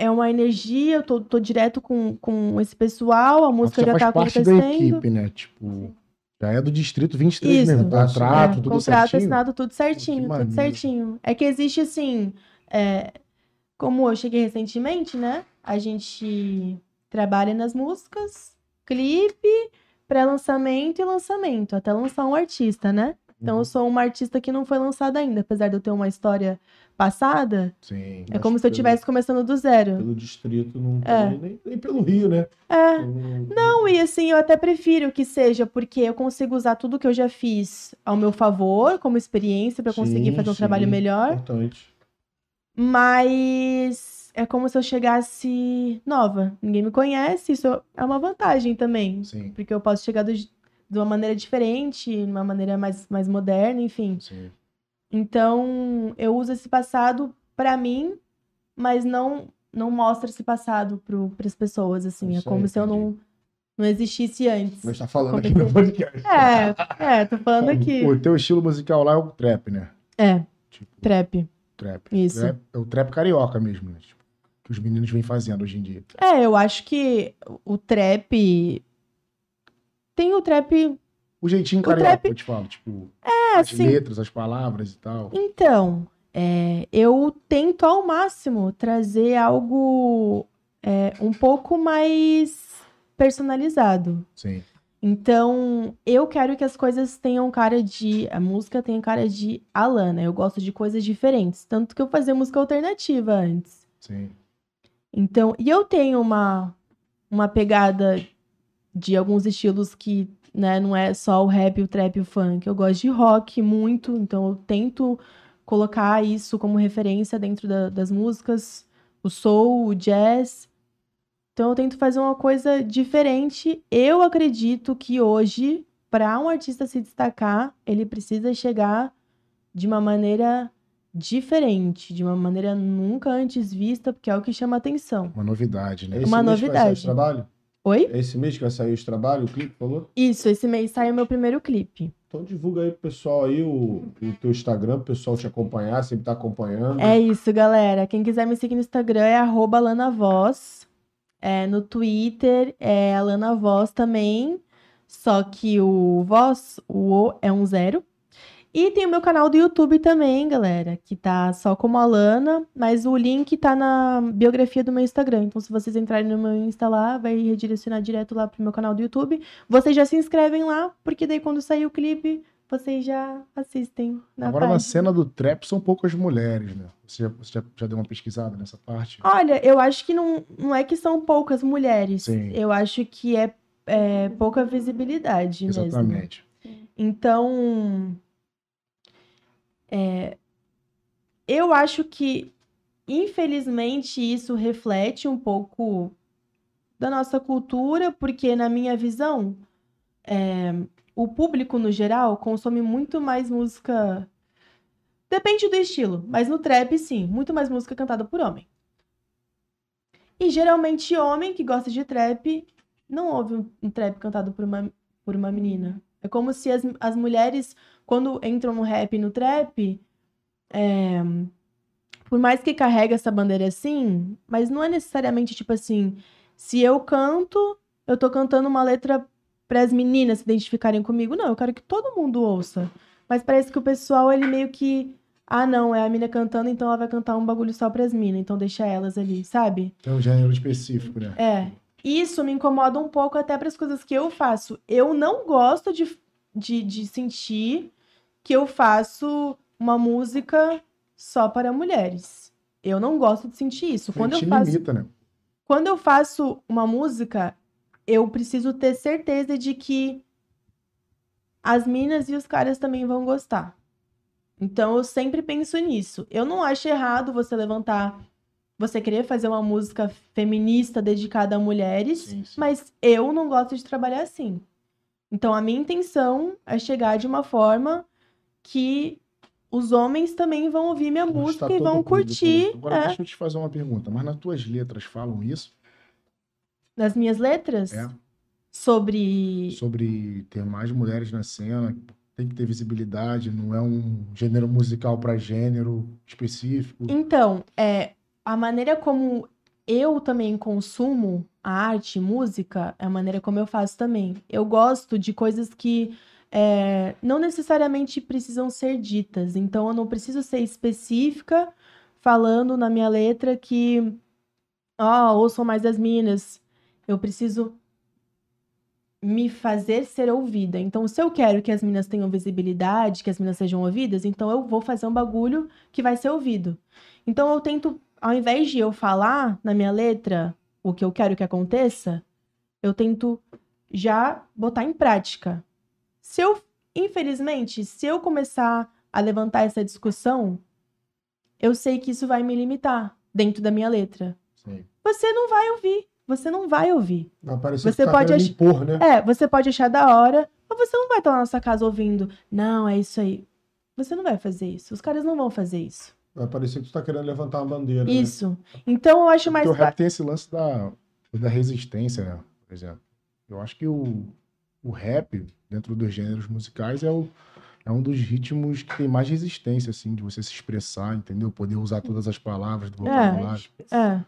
É uma energia, eu tô, tô direto com, com esse pessoal, a música já tá parte da acontecendo. equipe, né? Tipo, já é do distrito 23 Isso. mesmo. Contrato, É, tudo contrato certinho. assinado tudo certinho, tudo certinho. É que existe assim, é, como eu cheguei recentemente, né? A gente trabalha nas músicas, clipe, pré-lançamento e lançamento, até lançar um artista, né? Então Uhum. eu sou uma artista que não foi lançada ainda, apesar de eu ter uma história passada, Sim. é como se eu estivesse começando do zero. Pelo distrito, não É. nem, nem pelo Rio, né? É. Não, Não, e assim, eu até prefiro que seja, porque eu consigo usar tudo que eu já fiz ao meu favor, como experiência, pra conseguir fazer um sim. trabalho melhor. Importante. Mas é como se eu chegasse nova. Ninguém me conhece, isso é uma vantagem também. Sim, Porque eu posso chegar do- de uma maneira diferente, de uma maneira mais, mais moderna, enfim. sim. Então, eu uso esse passado pra mim, mas não não mostro esse passado para as pessoas, assim. É Isso como aí, se eu não, não existisse antes. Mas tá falando Como aqui é no podcast. É, é, tô falando aqui. O teu estilo musical lá é o trap, né? É, Tipo, trap. trap. Isso. Trap- é o trap carioca mesmo, né? Tipo, que os meninos vêm fazendo hoje em dia. É, eu acho que o trap. Tem o trap. O jeitinho carioca, trap- eu te falo. Tipo, É, as assim. letras, as palavras e tal. Então, é, eu tento ao máximo trazer algo é, um pouco mais personalizado. Sim. Então, eu quero que as coisas tenham cara de. A música tenha cara de Alana. Eu gosto de coisas diferentes. Tanto que eu fazia música alternativa antes. Sim. Então, e eu tenho uma, uma pegada de alguns estilos que, né, não é só o rap, o trap e o funk. Eu gosto de rock muito, então eu tento colocar isso como referência dentro da- das músicas, o soul, o jazz. Então eu tento fazer uma coisa diferente. Eu acredito que hoje, para um artista se destacar, ele precisa chegar de uma maneira diferente, de uma maneira nunca antes vista, porque é o que chama atenção. Uma novidade, né? É esse Uma sair novidade. esse trabalho? Oi? É esse mês que vai sair os trabalhos, o clipe, falou? Isso, esse mês sai o meu primeiro clipe. Então divulga aí pro pessoal aí o, o teu Instagram, pro pessoal te acompanhar, sempre tá acompanhando. É isso, galera. Quem quiser me seguir no Instagram é arroba lanavoz. É, no Twitter é Voz também. Só que o voz, o O é um zero. E tem o meu canal do YouTube também, galera, que tá só como Alana, mas o link tá na biografia do meu Instagram. Então, se vocês entrarem no meu Insta lá, vai redirecionar direto lá pro meu canal do YouTube. Vocês já se inscrevem lá, porque daí quando sair o clipe, vocês já assistem na Agora, na página. cena do trap, são poucas mulheres, né? Você já, você já, já deu uma pesquisada nessa parte? Olha, eu acho que não, não é que são poucas mulheres. Sim. Eu acho que é, é pouca visibilidade mesmo. Exatamente. Então, É, eu acho que, infelizmente, isso reflete um pouco da nossa cultura, porque, na minha visão, é, o público, no geral, consome muito mais música. Depende do estilo, mas no trap, sim, muito mais música cantada por homem. E geralmente, homem que gosta de trap não ouve um, trap cantado por uma, por uma menina. É como se as, as mulheres, quando entram no rap e no trap, é, por mais que carregue essa bandeira assim, mas não é necessariamente tipo assim, se eu canto, eu tô cantando uma letra para as meninas se identificarem comigo. Não, eu quero que todo mundo ouça. Mas parece que o pessoal, ele meio que. Ah, não, é a mina cantando, então ela vai cantar um bagulho só pras minas, então deixa elas ali, sabe? Tem um gênero específico, né? É. Isso me incomoda um pouco até para as coisas que eu faço. Eu não gosto de, de, de sentir que eu faço uma música só para mulheres. Eu não gosto de sentir isso. Quando eu faço, limita, né? quando eu faço uma música, eu preciso ter certeza de que as minas e os caras também vão gostar. Então eu sempre penso nisso. Eu não acho errado você levantar, você querer fazer uma música feminista dedicada a mulheres, Sim, sim. mas eu não gosto de trabalhar assim. Então a minha intenção é chegar de uma forma que os homens também vão ouvir minha música Conquistar e vão curtir Agora é, deixa eu te fazer uma pergunta. Mas nas tuas letras falam isso? nas minhas letras É. sobre Sobre ter mais mulheres na cena, tem que ter visibilidade, não é um gênero musical para gênero específico. Então, é, a maneira como eu também consumo a arte, música, é a maneira como eu faço também. Eu gosto de coisas que é, não necessariamente precisam ser ditas. Então, eu não preciso ser específica falando na minha letra que, ó, ouçam mais as minas. Eu preciso me fazer ser ouvida. Então, se eu quero que as minas tenham visibilidade, que as minas sejam ouvidas, então eu vou fazer um bagulho que vai ser ouvido. Então eu tento, ao invés de eu falar na minha letra o que eu quero que aconteça, eu tento já botar em prática. Se eu, infelizmente, se eu começar a levantar essa discussão, eu sei que isso vai me limitar dentro da minha letra. Sim. Você não vai ouvir, você não vai ouvir. Vai parecer Você que tá pode ach- impor, né? É, você pode achar da hora, mas você não vai estar na nossa casa ouvindo, não, é isso aí. Você não vai fazer isso. Os caras não vão fazer isso. Vai parecer que tu tá querendo levantar uma bandeira. né? Isso. Então eu acho mais. Porque o rap tem esse lance da, da resistência, né? Por exemplo. Eu acho que o, o rap, dentro dos gêneros musicais, é, o, é um dos ritmos que tem mais resistência, assim, de você se expressar, entendeu? Poder usar todas as palavras do vocabulário. É.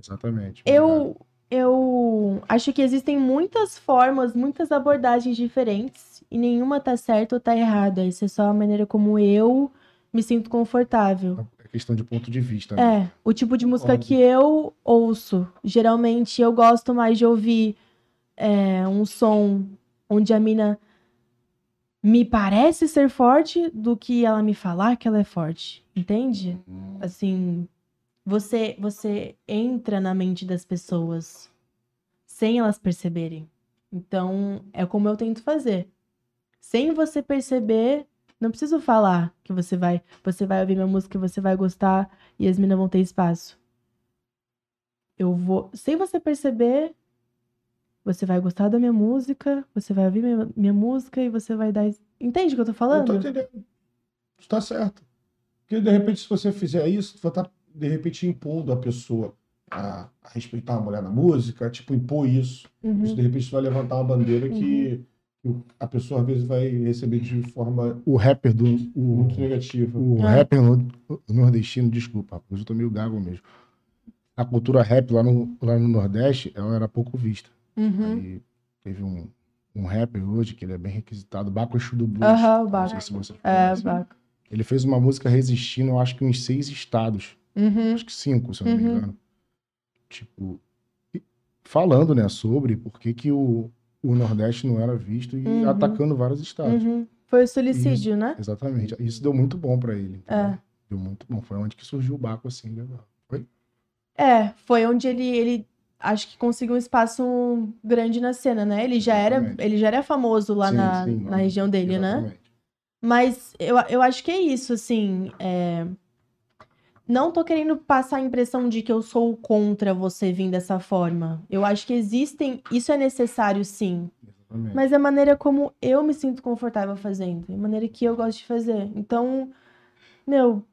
Exatamente. Eu, eu acho que existem muitas formas, muitas abordagens diferentes e nenhuma tá certa ou tá errada. Isso é só a maneira como eu me sinto confortável. É questão de ponto de vista, né? É, o tipo de música Concordo. que eu ouço. Geralmente eu gosto mais de ouvir é, um som onde a mina me parece ser forte do que ela me falar que ela é forte. Entende? Hum, Assim, você você entra na mente das pessoas sem elas perceberem. Então, é como eu tento fazer. Sem você perceber, não preciso falar que você vai, você vai ouvir minha música e você vai gostar e as minas vão ter espaço. Eu vou, sem você perceber, você vai gostar da minha música, você vai ouvir minha, minha música e você vai dar. Entende o que eu tô Eu falando? tô entendendo. Tu tá certo. Porque, de repente, se você fizer isso, tu vai estar, de repente, impondo a pessoa a, a respeitar a mulher na música, tipo, impor isso. Uhum. Isso, de repente, vai levantar uma bandeira que, que a pessoa, às vezes, vai receber de forma O rapper do. O, muito negativa. o Ah. rapper no- nordestino, desculpa, hoje eu tô meio gago mesmo. A cultura rap lá no, lá no Nordeste, ela era pouco vista. Uhum. Aí teve um, um rapper hoje, que ele é bem requisitado, Baco Exu do Blues. Aham, o Não Baco. sei se você É. Baco. Ele fez uma música resistindo, eu acho que uns seis estados. Uhum. Acho que cinco, se eu não me Uhum. engano. Tipo, falando, né, sobre por que, que o, o Nordeste não era visto e Uhum. atacando vários estados. Uhum. Foi o suicídio, né? Exatamente. Isso deu muito bom pra ele. É. Deu muito bom. Foi onde que surgiu o Baco, assim, legal. Foi? É, foi onde ele, ele acho que conseguiu um espaço grande na cena, né? Ele já era, ele já era famoso lá Sim, na, sim, na região dele, né? Exatamente. Mas eu, eu acho que é isso, assim. é, Não tô querendo passar a impressão de que eu sou contra você vir dessa forma. Eu acho que existem. Isso é necessário, sim. Exatamente. Mas é a maneira como eu me sinto confortável fazendo. É a maneira que eu gosto de fazer. Então, meu,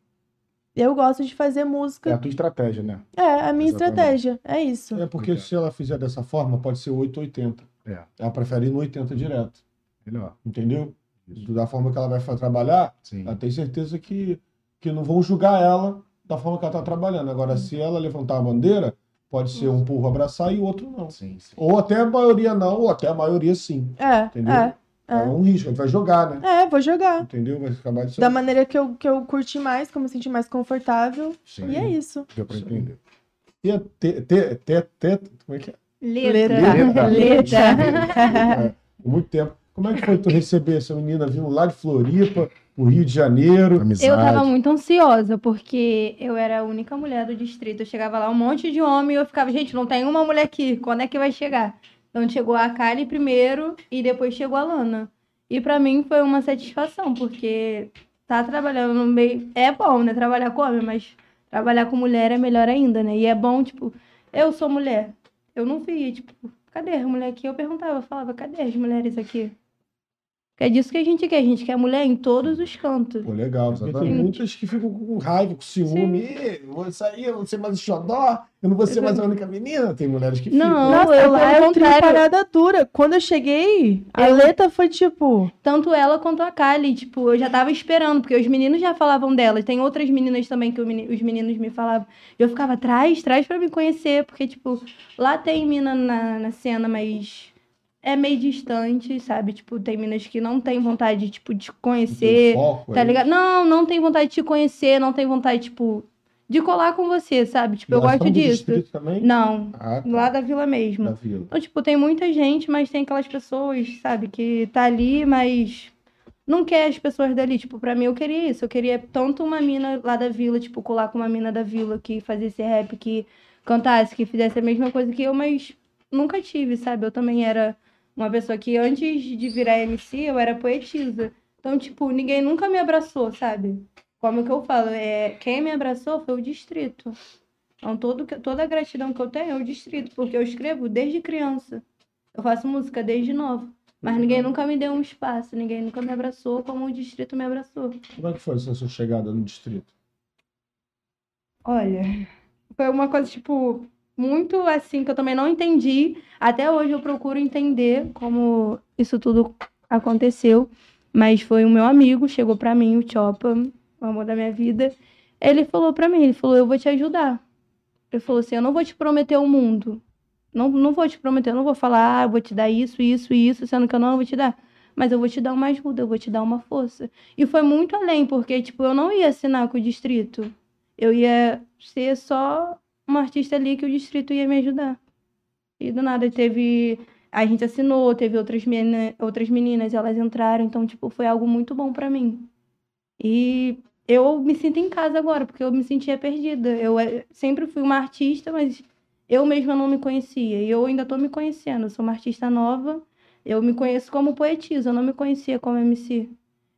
eu gosto de fazer É música. a tua estratégia, né? É, a minha Exatamente. estratégia. É isso. É porque se ela fizer dessa forma, pode ser 880. É. Ela prefere ir no 80 direto. Melhor. Entendeu? Isso. Da forma que ela vai trabalhar, Sim. ela tem certeza que, que não vão julgar ela da forma que ela está trabalhando. Agora, se ela levantar a bandeira, pode ser um povo abraçar e o outro não. Sim, sim. Ou até a maioria não, ou até a maioria sim. É, Entendeu? é. É, É. um risco, a gente vai jogar, né? É, vou jogar. Entendeu? Vai acabar de ser. Da maneira que eu, que eu curti mais, que eu me senti mais confortável. sim. E é isso. Deu pra entender. E a te, te, te, te, como é que é? Letra. Letra. É, por muito tempo. Como é que foi tu receber essa menina vindo lá de Floripa, pro Rio de Janeiro? Amizade. Eu tava muito ansiosa, porque eu era a única mulher do distrito. Eu chegava lá, um monte de homem, e eu ficava, gente, não tem uma mulher aqui, quando é que vai chegar? Então chegou a Kali primeiro, e depois chegou a Lana. E pra mim foi uma satisfação, porque tá trabalhando no meio. É bom, né? Trabalhar com homem, mas trabalhar com mulher é melhor ainda, né? E é bom, tipo, eu sou mulher. Eu não via, tipo, cadê a mulher aqui? Eu perguntava, eu falava, cadê as mulheres aqui? É disso que a gente quer. A gente quer mulher em todos os cantos. Pô, legal. Porque tem muitas que ficam com raiva, com ciúme. Ih, eu vou sair, eu vou ser mais o xodó, eu não vou ser mais a única menina. Tem mulheres que Não, ficam. Nossa, eu eu lá lá é o um trio contrário. parada dura. Quando eu cheguei, a Eu- letra foi tipo. Tanto ela quanto a Kali, tipo, eu já tava esperando, porque os meninos já falavam dela. Tem outras meninas também que os meninos me falavam. Eu ficava atrás, traz pra me conhecer, porque, tipo, lá tem mina na, na cena, mas é meio distante, sabe? Tipo, tem minas que não tem vontade, tipo, de conhecer, foco tá ligado? Não, não tem vontade de te conhecer, não tem vontade, tipo, de colar com você, sabe? Tipo, eu Elas gosto disso. também? Não, Ah, tá. lá da vila mesmo. Da vila. Então, tipo, tem muita gente, mas tem aquelas pessoas, sabe, que tá ali, mas não quer as pessoas dali. Tipo, pra mim eu queria isso. Eu queria tanto uma mina lá da vila, tipo, colar com uma mina da vila que fazia rap, que cantasse, que fizesse a mesma coisa que eu, mas nunca tive, sabe? Eu também era uma pessoa que antes de virar MC, eu era poetisa. Então, tipo, ninguém nunca me abraçou, sabe? Como que eu falo, é, quem me abraçou foi o distrito. Então, todo, toda a gratidão que eu tenho é o distrito, porque eu escrevo desde criança. Eu faço música desde novo. Mas ninguém nunca me deu um espaço, ninguém nunca me abraçou como o distrito me abraçou. Como é que foi essa sua chegada no distrito? Olha, foi uma coisa, tipo, muito assim que eu também não entendi. Até hoje eu procuro entender como isso tudo aconteceu. Mas foi o meu amigo, chegou pra mim, o Chopa, o amor da minha vida. Ele falou pra mim, ele falou, eu vou te ajudar. Ele falou assim, eu não vou te prometer o mundo. Não, não vou te prometer, eu não vou falar, ah, eu vou te dar isso, isso isso, sendo que eu não vou te dar. Mas eu vou te dar uma ajuda, eu vou te dar uma força. E foi muito além, porque, tipo, eu não ia assinar com o distrito. Eu ia ser só uma artista ali que o distrito ia me ajudar. E do nada teve. A gente assinou, teve outras, menina, outras meninas, elas entraram, então, tipo, foi algo muito bom pra mim. E eu me sinto em casa agora, porque eu me sentia perdida. Eu eh, sempre fui uma artista, mas eu mesma não me conhecia. E eu ainda tô me conhecendo. Eu sou uma artista nova. Eu me conheço como poetisa, eu não me conhecia como MC.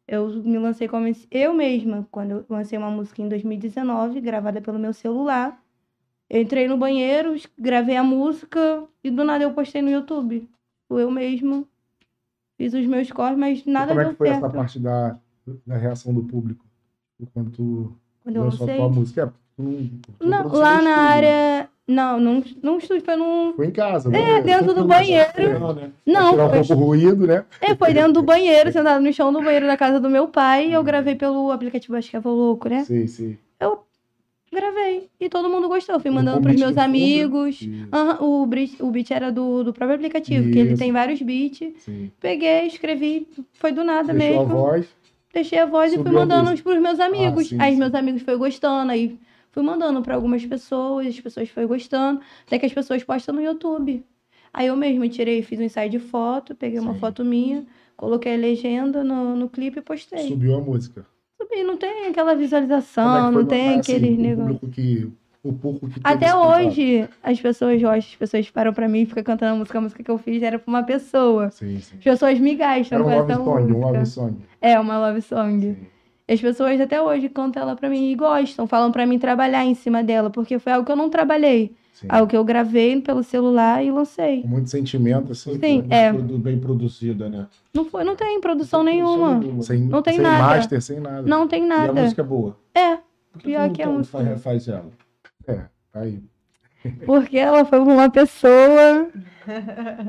Eu me lancei como MC, eu mesma, quando eu lancei uma música em 2019, gravada pelo meu celular. Eu entrei no banheiro, gravei a música e do nada eu postei no YouTube. Eu mesma fiz os meus corres, mas E nada como é deu que foi certo. essa parte da, da reação do público? Quando tu Quando lançou a tua música? É, tu não, tu Não, produziu lá na estúdio, né? área. Não, não, não estúdio, foi num. Foi em casa, É, né? dentro do banheiro. Não, né? Não, Tirar um foi, pouco ruído, né? é, foi dentro do banheiro, sentado no chão do banheiro da casa do meu pai. Eu gravei pelo aplicativo, acho que é Voluco, né? Sim, sim. Gravei. E todo mundo gostou. Fui mandando pros meus fundo, amigos. Isso, Aham, o, beat, o beat era do, do próprio aplicativo, que ele Isso. tem vários beats. sim. Peguei, escrevi, foi do nada Deixou a mesmo. voz. Deixei a voz e fui a mandando pros meus amigos. Ah, sim, aí sim. meus amigos foi gostando, aí fui mandando pra algumas pessoas, as pessoas foi gostando, até que as pessoas postam no YouTube. Aí eu mesma tirei, fiz um ensaio de foto, peguei uma foto minha, coloquei a legenda no, no clipe e postei. Subiu a música. Subi, não tem aquela é visualização, foi não tem assim, aquele o negócio. público que o pouco que Até hoje, as pessoas gostam, as pessoas param pra mim e ficam cantando a música. A música que eu fiz era pra uma pessoa. Sim, sim. As pessoas me gastam Era um com love song, um música. love song. É, uma love song. Sim. As pessoas até hoje cantam ela pra mim e gostam, falam pra mim trabalhar em cima dela, porque foi algo que eu não trabalhei. Sim. Algo que eu gravei pelo celular e lancei. Com muito sentimento, assim. Sim, Muito é. Bem produzida, né? Não, foi, não tem produção Não tem produção nenhuma. Sem, Não tem sem nada. master, sem nada. Não tem E a nada. música é boa. É, Por Pior que a música- faz, faz ela? É, tá aí. Porque ela foi uma pessoa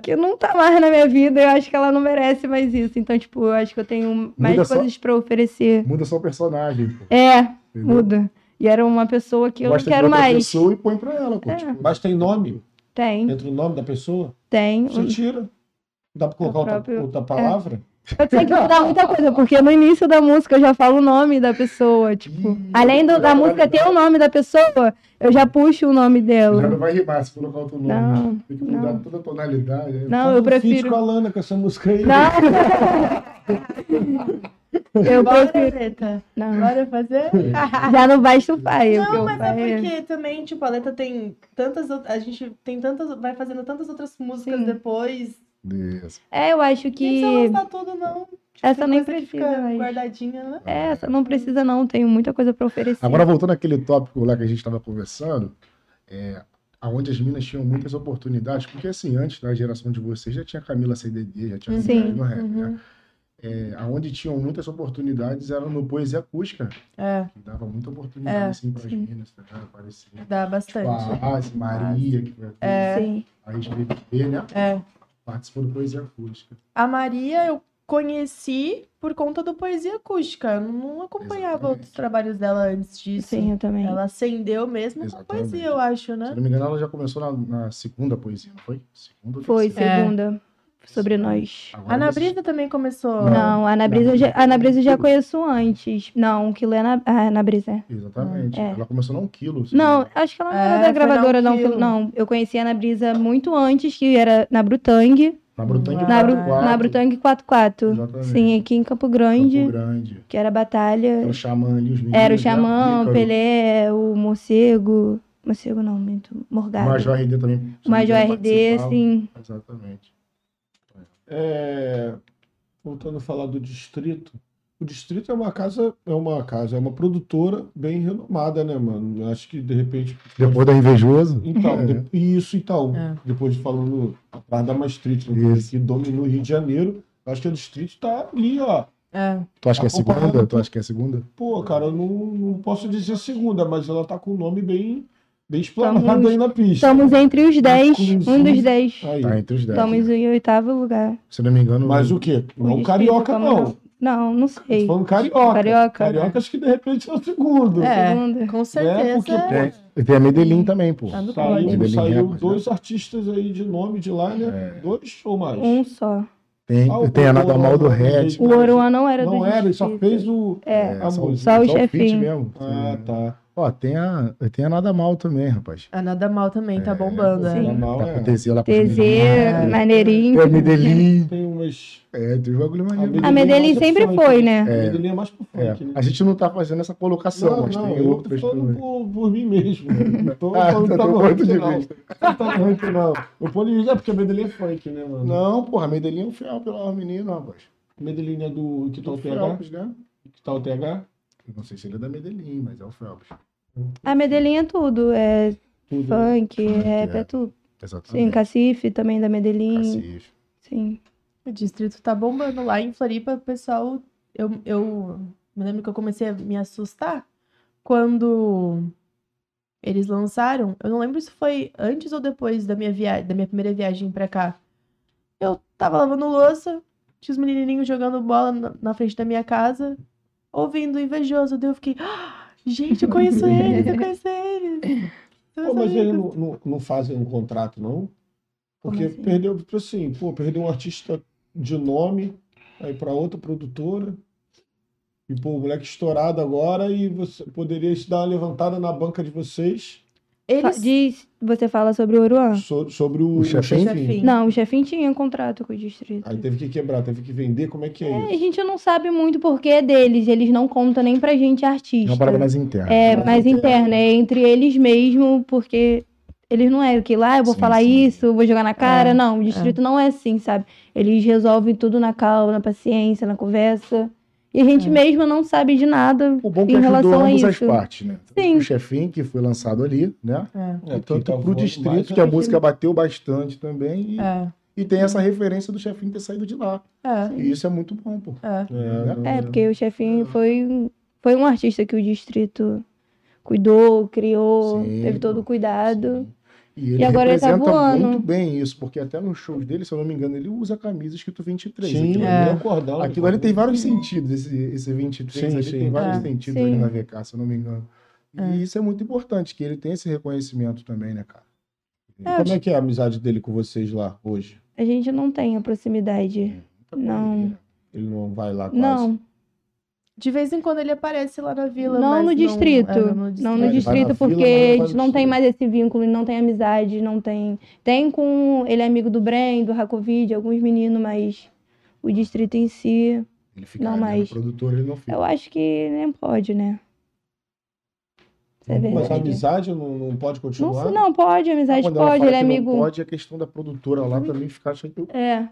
que não tá mais na minha vida. Eu acho que ela não merece mais isso. Então, tipo, eu acho que eu tenho mais Muda só- coisas pra oferecer. Muda só o personagem, pô. É, entendeu? muda. E era uma pessoa que eu Gosta não quero mais. pessoa e põe pra ela, pô. É. Tipo, Mas tem nome? Tem, Entra o nome da pessoa? tem. Você tira. Dá pra colocar O outra, próprio- outra palavra? Eu tenho que mudar muita coisa, porque no início da música eu já falo o nome da pessoa. Tipo, Ih, além do- da música vai- ter o nome da pessoa, eu já puxo o nome já dela. não vai rimar se colocar outro nome. Não, Tem que mudar não. toda a tonalidade. Não, eu um prefiro. com a Lana com essa música aí. Não. eu Bora, prefiro. Leta. Não. Bora fazer? Já não o pai. o que Não, mas é porque também, tipo, a Leta tem tantas outras. A gente tem tantas. Vai fazendo tantas outras músicas Sim. depois. Isso. É, eu acho Não precisa que. lançar tudo, não. Tipo, Essa nem que precisa guardadinha, né? É, essa não precisa, não. Tenho muita coisa pra oferecer. Agora, voltando àquele tópico lá que a gente estava conversando, é, aonde as minas tinham muitas oportunidades, porque assim, antes da geração de vocês já tinha Camila CDD, já tinha Sim. No rap, né? Uhum. É, aonde tinham muitas oportunidades era no Poesia Acústica, É, que dava muita oportunidade É, assim para as meninas, tá ligado? Aparecer. dá Tipo, bastante. a Asi, Maria, que foi É. Sim. a ex-BBB, né? É. Participou do Poesia Acústica. A Maria eu conheci por conta do Poesia Acústica. Eu não acompanhava Exatamente. outros trabalhos dela antes disso. Sim, eu também. Ela acendeu mesmo com Exatamente. poesia, eu acho, né? Se não me engano, ela já começou na, na segunda poesia, não foi? Segunda ou Foi, terceira? segunda. Sobre nós. Agora A Ana Brisa também começou. Não, a Ana Brisa, eu já- a Ana Brisa já conheço antes. Não, o Quilo é na, a Ana Brisa. é. Exatamente. É. Ela começou num quilo. se Não, acho que ela não É, era da gravadora, na não. Quilo. Quilo, Não, eu conheci a Ana Brisa muito antes, que era na Brutang. Na Brutang Na Na, Bru, 44, na Brutang 44. Exatamente. Sim, aqui em Campo Campo Grande, Grande. que era batalha. Era o Xamã ali, os meninos. Era o? Xamã, Ícaro, Pelé, o Morcego. Morcego não, muito. O Morgado. Major RD também. O Major RD, sim. Exatamente. É, voltando a falar do distrito, o distrito é uma casa, é uma casa, é uma produtora bem renomada, né, mano? Acho que de repente. Depois da Invejoso. Então, É. de- isso então. É. Depois de falando atrás da Maastricht, né, que dominou o Rio de Janeiro, acho que o distrito tá ali, ó. É. Tu acha que é segunda? Tu acha que é segunda? Pô, cara, eu não, não posso dizer segunda, mas ela tá com o nome bem, bem explanado Estamos- aí na pista. Estamos entre os 10. Inclusive- Um dos 10. Aí. Tá entre os dez. Estamos em oitavo lugar. Se não me engano. Mas o quê? O Não distrito carioca, como não. Não, não sei. falando carioca. Carioca. Carioca acho que de repente é o segundo. É. Segunda. Com certeza. porque, pô, Tem, e tem a Medellín também, pô. Tá Saiu, Medellín saiu Records, dois artistas aí de nome de lá, né? É. Dois ou mais? Um só. Tem, Ah, o- tem a Nada o- Mal do o- Red. O Oruan não era do Não era, ele só fez o. É. a só, música. Só o feat chefinho. mesmo. Ah, tá. Ó, tem a, tem a Nada Mal também, rapaz. A Nada Mal também tá É, bombando, é. Não, Tá é. com TZ lá pra TZ, É. maneirinho. Tem a Medellín. Tem umas. É, tem um bagulho maneiro. A Medellín sempre foi, né? A Medellín é mais pro É, funk, né? a gente não tá fazendo essa colocação, Não, mas não, tem eu tô outras falando por, por mim mesmo. Não tô Ah, falando tá tá ranking, de vista. Não tá no ranking, não. O ponto de vista é porque a Medellín é funk, né, mano? Não, porra, a Medellín é um fiel pelo menino, rapaz. Medellín é do. Que tá o TH? Né? Que tá o TH? Eu não sei se ele é da Medellín, mas é o Phelps. A Medellín é tudo. É Tudo. né? funk, rap, é. é tudo. Sim, Exatamente. Cacife também da Medellín. Cacife. Sim. O distrito tá bombando. Lá em Floripa, o pessoal. Eu, eu me lembro que eu comecei a me assustar quando eles lançaram. Eu não lembro se foi antes ou depois da minha viagem, da minha primeira viagem pra cá. Eu tava lavando louça, tinha os menininhos jogando bola na, na frente da minha casa, ouvindo invejoso. Daí eu fiquei, "Ah, gente, eu conheço eles, eu conheço eles. Pô, mas eles amigos." não, não, não fazem um contrato, não? Porque assim? perdeu, tipo assim, pô, perdeu um artista de nome aí pra outra produtora. E, pô, o moleque estourado agora e você poderia dar uma levantada na banca de vocês. Eles... Diz, você fala sobre o Oruan? So- sobre o, O chefinho? Chefinho. Não, o chefinho tinha contrato com o distrito. Aí teve que quebrar, teve que vender. Como é que é, É, a isso? gente não sabe muito o porquê deles. Eles não contam nem pra gente É uma artista. parada mais interna. É, mais interna, é entre eles mesmo, porque eles não é que lá eu vou Sim, falar sim. isso, vou jogar na cara. É, não, o distrito não é assim, sabe? Eles resolvem tudo na calma, na paciência, na conversa. E a gente É. mesmo não sabe de nada O bom é que em ajudou relação a ambas as isso. partes, né? Tanto Sim. O chefinho, que foi lançado ali, né? É, É, e porque tanto tá pro voando distrito, mais, que a né? música bateu bastante também. E, é, e tem essa referência do chefinho ter saído de lá. é, E isso é muito bom, pô. é. É, É, porque o chefinho foi, um- foi um artista que o distrito cuidou, criou, Sim, teve todo o cuidado. Sim. E ele E agora ele tá representa voando. muito bem isso, porque até nos shows dele, se eu não me engano, ele usa a camisa escrito 23. Sim, Aquilo, É. ele é cordão. aquilo ali tem vários sentidos, esse, esse 23 Sim, ali sim. tem vários É, sentidos sim. ali na VK, se eu não me engano. E É. isso é muito importante, que ele tem esse reconhecimento também, né, cara? É, Como é que é a amizade dele com vocês lá hoje? A gente não tem a proximidade. Muita Não. correria. Ele não vai lá quase? Não, De vez em quando ele aparece lá na vila, não mas no distrito. é, Não no Ele vai na distrito, vila, porque não vai a no gente não tem distrito. mais esse vínculo, não tem amizade, não tem. Tem com. Ele é amigo do Bren, do Racovid, alguns meninos, mas o distrito em si, Ele fica Não ali, mais. no produtor, ele não fica. eu acho que nem pode, né? Isso é Mas a amizade não, não pode Não, continuar? se- não, pode, amizade Quando ela pode, ele é que não amigo. pode, a questão da produtora lá também ficar tipo, É.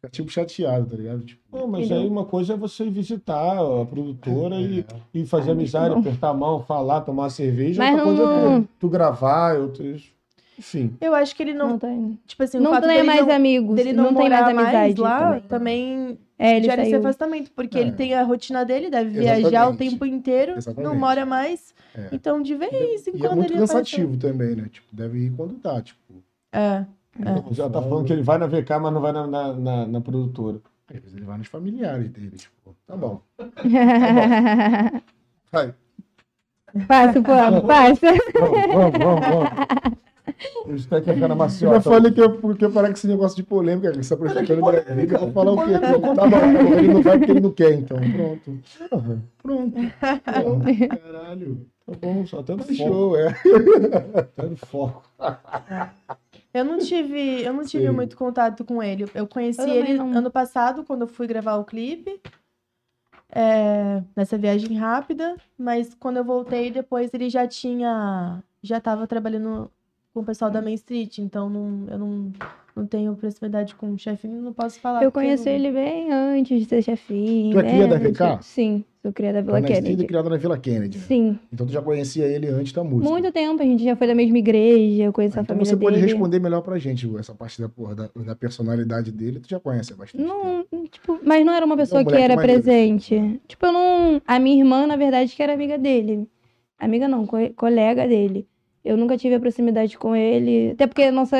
fica, tipo chateado, tá ligado? Tipo, Não, mas Entendeu? aí uma coisa é você ir visitar a produtora e, é, e fazer amizade, não. apertar a mão, falar, tomar uma cerveja. Mas outra coisa é não- tu, tu gravar, outros... enfim. Eu acho que ele Não, não. tem. Tipo assim, Não tem mais não, amigos. dele não, não tem mais amizade. lá também. também É, ele gera esse saiu. afastamento, porque É. ele tem a rotina dele, deve viajar o Exatamente. tempo inteiro, Exatamente. não mora mais. É. Então, de vez em E é quando muito ele cansativo também, né? Tipo, deve ir quando tá, tipo. aparece. É. Já tá falando que ele vai na VK, mas não vai na, na, na- na produtora. Ele vai nos familiares dele, tipo, tá bom. Vai. passa, pô, passa. Vamos, vamos, vamos, vamos. O Stack vai ficar na Eu maciota. já falei que eu, porque parar com esse negócio de polêmica, em Brasília, eu vou falar o quê? Tá bom, tá bom, ele não vai porque ele não quer, então. Pronto. Porra, Pronto. Pronto. Caralho. Tá bom, só até no foco. Show, é. Até no foco. Eu não tive, eu não tive muito contato com ele. Eu conheci Eu ele não. ano passado, quando eu fui gravar o clipe. é, nessa viagem rápida, mas quando eu voltei, depois ele já tinha. Já tava trabalhando com o pessoal da Main Street, então não, eu não, não tenho proximidade com o chefinho, não posso falar. Eu conheci não- ele bem antes de ser chefinho. Tu é cria da. VK? Sim, sou cria da Vila e Kennedy. criado na Vila Kennedy. né? Sim, Então tu já conhecia ele antes da música. muito tempo. A gente já foi da mesma igreja, eu conheço a Então família você pode dele. responder melhor pra gente essa parte da, porra, da, da personalidade dele, tu já conhece bastante. Não, tipo, mas não era uma pessoa que era maneiro. presente. Tipo, eu não. A minha irmã, na verdade, que era amiga dele. Amiga não, co- colega dele. Eu nunca tive a proximidade com ele. Até porque a nossa.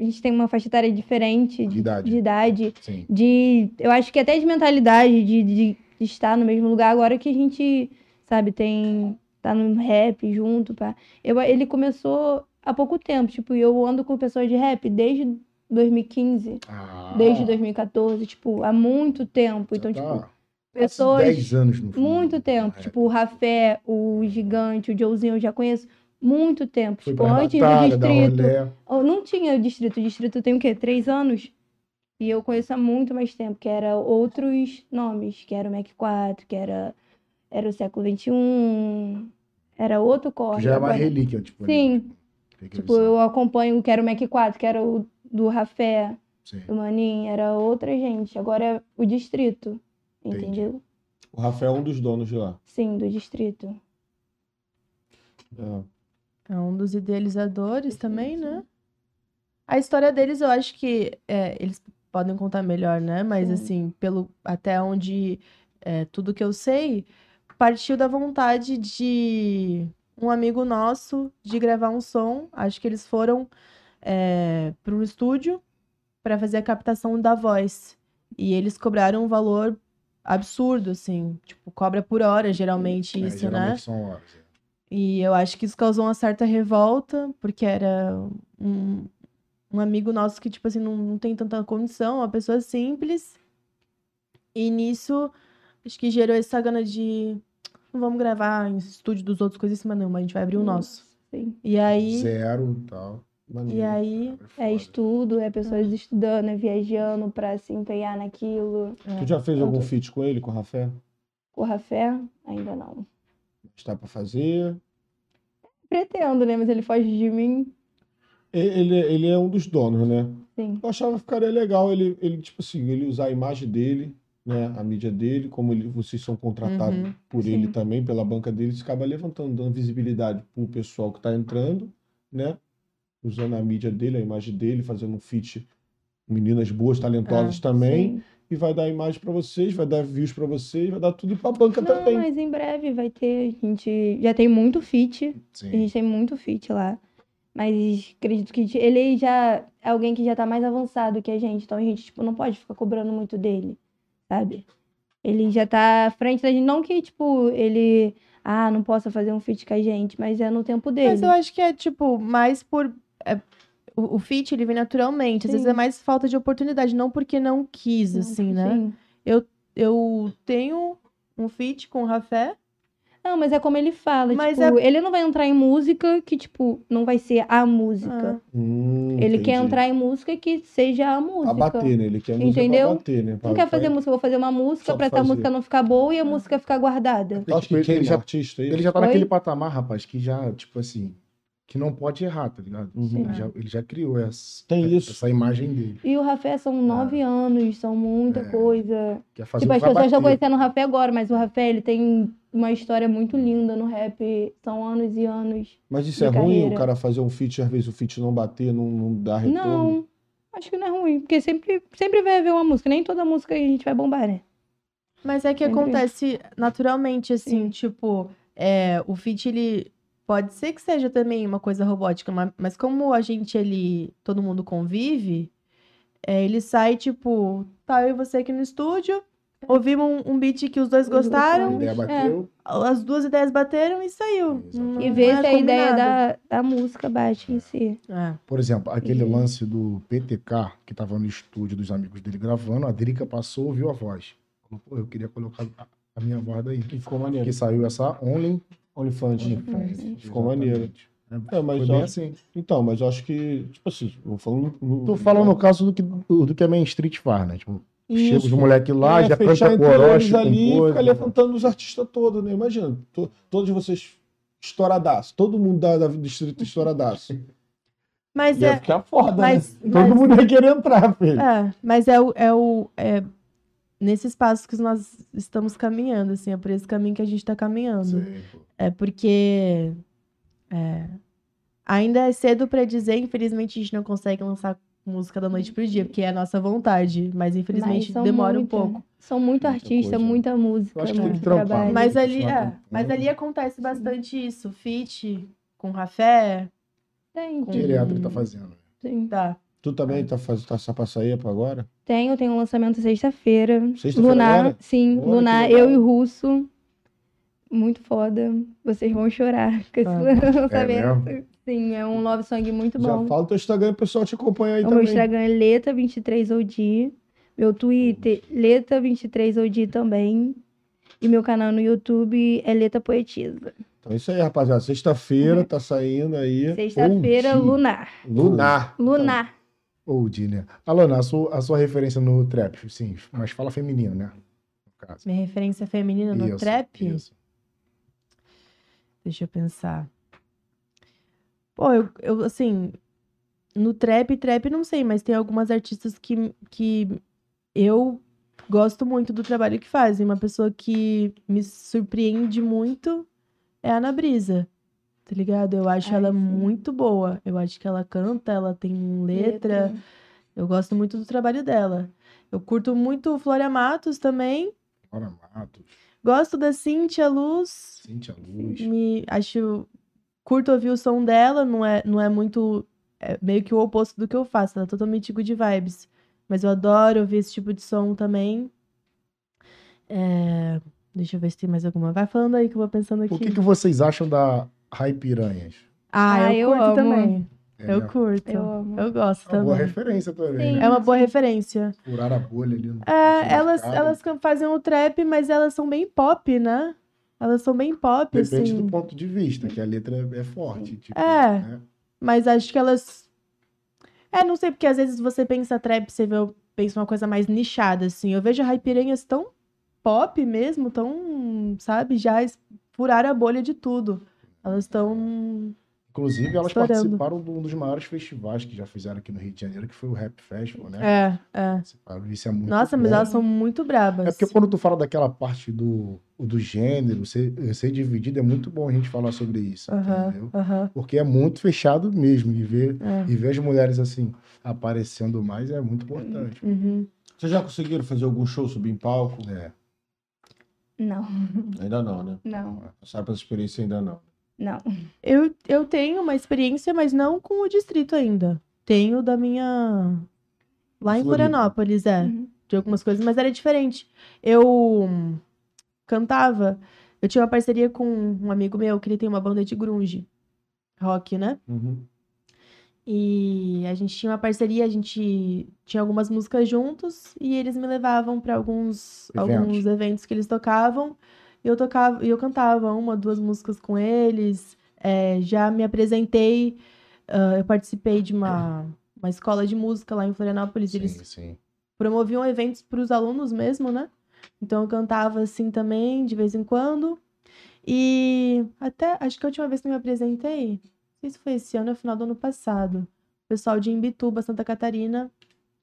A gente tem uma faixa etária diferente De idade. De idade. De eu acho que até de mentalidade de, de estar no mesmo lugar agora que a gente sabe tem tá no rap junto pá. eu ele começou há pouco tempo tipo eu ando com pessoas de rap desde 2015 Ah, desde 2014 tipo há muito tempo então tá tipo pessoas 10 anos no fundo. muito tempo É. tipo o Rafé o Gigante o Joezinho eu já conheço muito tempo Foi tipo antes do distrito Não tinha o distrito. O distrito tem o quê? Três anos? E eu conheço há muito mais tempo, que era outros nomes, que era o Mac 4, que era, era o século XXI, era outro corre. Já é uma agora- relíquia, tipo. Sim, tem que tipo, avisar. eu acompanho o que era o Mac 4, que era o do Rafé, Sim. do Manin, era outra gente. Agora é o distrito, Entendi. entendeu? O Rafael é um dos donos de lá. Sim, do distrito. É. É um dos idealizadores também, né? A história deles, eu acho que é, eles podem contar melhor, né? Mas Sim. assim, pelo até onde é, tudo que eu sei, partiu da vontade de um amigo nosso de gravar um som. Acho que eles foram é, para um estúdio para fazer a captação da voz. E eles cobraram um valor absurdo, assim. Tipo, cobra por hora, geralmente, É, isso, geralmente né? são horas. É. E eu acho que isso causou uma certa revolta, porque era um, um amigo nosso que, tipo assim, não, não tem tanta condição, uma pessoa simples. E nisso, acho que gerou essa gana de. Não vamos gravar em estúdio dos outros, coisas em cima, não, mas a gente vai abrir o nosso. Sim. E aí. Zero e tal. E Maneiro. aí. Foi É estudo, é pessoas estudando, é viajando pra se empenhar naquilo. Tu já fez algum feat com ele, com o Rafé? Com o Rafé, ainda não. Está pra fazer. Pretendo, né? Mas ele foge de mim. Ele, ele é um dos donos, né? Sim. Eu achava que ficaria legal ele, ele, tipo assim, ele usar a imagem dele, né? A mídia dele, como ele, vocês são contratados Uhum, por sim. ele também, pela banca dele, você acaba levantando, dando visibilidade pro pessoal que tá entrando, né? Usando a mídia dele, a imagem dele, fazendo um feat meninas boas, talentosas É, também, Sim. E vai dar imagem pra vocês, vai dar views pra vocês, vai dar tudo pra banca Não, também. mas em breve vai ter. A gente já tem muito fit. A Sim. gente tem muito fit lá. Mas acredito que ele já é alguém que já tá mais avançado que a gente. Então a gente, tipo, não pode ficar cobrando muito dele, sabe? Ele já tá à frente da gente. Não que, tipo, ele. Ah, não possa fazer um feat com a gente, mas é no tempo dele. Mas eu acho que é, tipo, mais por. é, o, o fit, ele vem naturalmente. Às vezes Sim. é mais falta de oportunidade, não porque não quis, Não, assim, né? sim. Eu tenho um fit com o Rafé. Não, mas é como ele fala. Mas tipo, ele não vai entrar em música que, tipo, não vai ser a música. Hum, ele quer entendi. entrar em música que seja a música. Pra bater, né? Ele quer música Entendeu? pra bater, né? Pra- Não quer fazer pra- música, eu vou fazer uma música Só pra pra essa música não ficar boa e a música ficar guardada. Eu acho que Ele já- é artista. Ele já tá Oi? naquele patamar, rapaz, que já, tipo assim, que não pode errar, tá ligado? Uhum. Ele, já, ele já criou essa, Tem isso. essa imagem dele. E o Rafé são nove anos, são muita É. coisa. Quer fazer Tipo, as pessoas estão conhecendo o Rafé agora, mas o Rafé, ele tem uma história muito linda no rap. São anos e anos. Mas isso de é ruim, carreira. o cara fazer um feat, às vezes o feat não bater, não, não dá retorno. Não, acho que não é ruim, porque sempre, sempre vai haver uma música. Nem toda música a gente vai bombar, né? Mas é que Sempre. acontece naturalmente, assim, Sim. tipo, é, o fit, ele pode ser que seja também uma coisa robótica, ma- mas como a gente, ele, todo mundo convive, é, ele sai, tipo, tá eu e você aqui no estúdio, ouvimos um, um beat que os dois A gostaram, bateu. as duas ideias bateram e saiu. Exatamente. E ver é se a ideia da, da música bate em si. É. Por exemplo, aquele Uhum. lance do PTK, que tava no estúdio dos amigos dele gravando, a Drica passou, ouviu a voz. Falou, pô, eu queria colocar a- minha voz daí. E ficou maneiro. Porque saiu essa Only. OnlyFans. Ficou maneiro. É, É, mas assim. Então, mas eu acho que, tipo assim, eu falando. no- Tô falando no caso do que, do, do que a Main Street faz, né? Tipo, chega os moleques lá, É, já canta eles coroche, ali e compôs, ficar levantando os artistas todos, né? Imagina, to- todos vocês estouradaço, todo mundo da, da distrito estouradaço. Mas Ia é. ficar foda, Mas, né? Todo mas- mundo ia querer entrar, filho. É, mas é o. É o é nesses passos que nós estamos caminhando, assim, é por esse caminho que a gente tá caminhando. Pô. É porque. é, ainda é cedo pra dizer, infelizmente a gente não consegue lançar música da noite pro dia, porque é a nossa vontade, mas infelizmente Mas demora muita- um pouco. São muito artistas, coisa. muita música. Eu acho que tem muito que trampar, trabalho. né? Mas que ali, é, mas ali acontece bastante isso. Fit com Rafé, Tem, Com- Direto ele tá fazendo. tem. tá. Tu também tá fazendo tá essa passaia pra agora? Tenho, tem um lançamento sexta-feira. Sexta-feira Lunar, agora? sim. Olha, Lunar, eu e Russo. Muito foda. Vocês vão chorar com esse Ah. lançamento. sim, é um love song muito Já bom. fala o teu Instagram, o pessoal te acompanha aí O meu também. Instagram é Leta23OD. Meu Twitter, Leta23OD também. E meu canal no YouTube é Leta Poetisa. Então é isso aí, rapaziada. Sexta-feira tá saindo aí. Sexta-feira. Lunar. Lunar. Lunar. Old, né? Alana, a sua, a sua referência no trap, sim, mas fala feminino, né? Minha referência feminina no Isso, trap? isso. Deixa eu pensar. Pô, eu, eu, assim, no trap, trap não sei, mas tem algumas artistas que, que eu gosto muito do trabalho que fazem. Uma pessoa que me surpreende muito é a Ana Brisa, tá ligado? Eu acho Ai, ela sim. muito boa. Eu acho que ela canta, ela tem letra. Eu gosto muito do trabalho dela. Eu curto muito Flória Matos também. Laura Matos, Gosto da Cintia Luz. Cintia Luz. Me acho curto ouvir o som dela, não é, não é muito é meio que o oposto do que eu faço, ela é totalmente good vibes. Mas eu adoro ouvir esse tipo de som também. É, Deixa eu ver se tem mais alguma. Vai falando aí que eu vou pensando aqui. O que, que vocês acham da Rai Piranhas? Ah, Ah, eu, eu curto amo. também. É, Eu né? curto. Eu amo. Eu gosto É uma boa também. referência também, Sim. né? É uma boa referência. Furar a bolha ali. No, É, elas, elas fazem o trap, mas elas são bem pop, né? Elas são bem pop, Depende assim. do ponto de vista, que a letra é, forte. Tipo, É. né? Mas acho que elas. É, não sei, porque às vezes você pensa trap, você vê, pensa uma coisa mais nichada, assim. Eu vejo a Raipiranhas tão pop mesmo, tão, sabe, já furaram a bolha de tudo. Elas estão. Inclusive, elas Estourando. participaram de um dos maiores festivais que já fizeram aqui no Rio de Janeiro, que foi o Rap Festival, né? É, é. Isso é muito Nossa, mas bom. elas são muito brabas. É porque quando tu fala daquela parte do, do gênero, ser, ser dividido, é muito bom a gente falar sobre isso, entendeu? Porque é muito fechado mesmo, e ver, é. e ver as mulheres assim, aparecendo mais é muito importante. Uhum. Vocês já conseguiram fazer algum show subir em palco? É. Não, Ainda não, né? não, por essa experiência ainda não. Não. Eu, eu tenho uma experiência, mas não com o distrito ainda. Tenho da minha. Lá em Floripa. Florianópolis, é. Uhum. de algumas coisas, mas era diferente. Eu cantava, eu tinha uma parceria com um amigo meu que ele tem uma banda de grunge, rock, né? Uhum. E a gente tinha uma parceria, a gente tinha algumas músicas juntos e eles me levavam para alguns Eventos. alguns eventos que eles tocavam. E eu tocava, e eu cantava uma, duas músicas com eles. É, já me apresentei, ah, eu participei de uma, uma escola de música lá em Florianópolis. Eles Sim, sim. promoviam eventos para os alunos mesmo, né? Então eu cantava assim também, de vez em quando. E até, acho que a última vez que eu me apresentei, não sei se foi esse ano ou final do ano passado. O pessoal de Imbituba, Santa Catarina,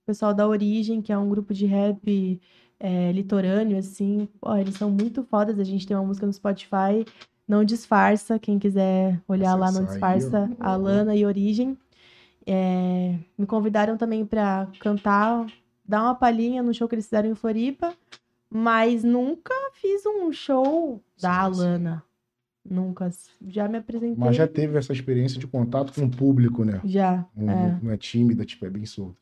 o pessoal da Origem, que é um grupo de rap é, litorâneo, assim. Pô, eles são muito fodas. A gente tem uma música no Spotify, Não Disfarça. Quem quiser olhar lá, Não aí, Disfarça. Alana e Origem. É, me convidaram também para cantar, dar uma palhinha no show que eles fizeram em Floripa, mas nunca fiz um show da Sim, sim. Alana. Nunca. Já me apresentei. Mas já teve essa experiência de contato com o público, né? Já, Não, é. não é tímida, tipo, é bem solta.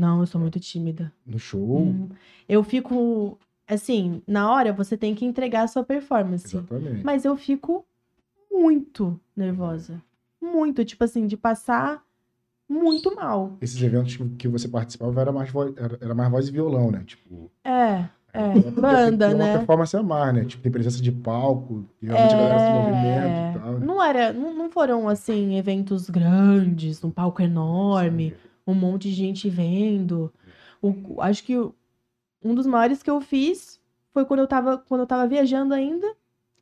Não, eu sou muito tímida. No show, Hum. Eu fico. Assim, na hora você tem que entregar a sua performance. exatamente. Mas eu fico muito nervosa. Muito. Tipo assim, de passar muito mal. Esses eventos que- você participava era mais voz, era, era mais voz e violão, né? Tipo, É, é. tem- Banda, tem uma né? performance a mais, né? Tipo, tem presença de palco, e realmente a galera se movimenta e tal, né? É. Não era, não, não foram assim eventos grandes, um palco enorme, um monte de gente vendo. O- acho que um dos maiores que eu fiz foi quando eu tava, quando eu tava viajando ainda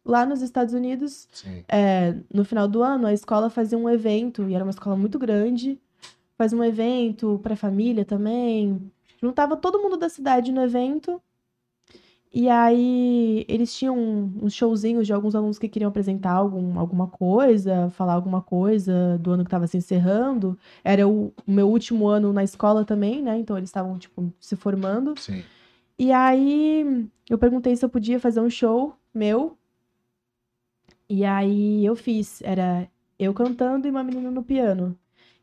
lá nos Estados Unidos. É, no final do ano, a escola fazia um evento, e era uma escola muito grande. Fazia um evento pra família também. Juntava todo mundo da cidade no evento. E aí, eles tinham uns showzinhos de alguns alunos que queriam apresentar algum, alguma coisa, falar alguma coisa do ano que estava se encerrando. Era o, o meu último ano na escola também, né? Então, eles estavam, tipo, se formando. Sim. E aí eu perguntei se eu podia fazer um show meu. E aí eu fiz. Era eu cantando e uma menina no piano.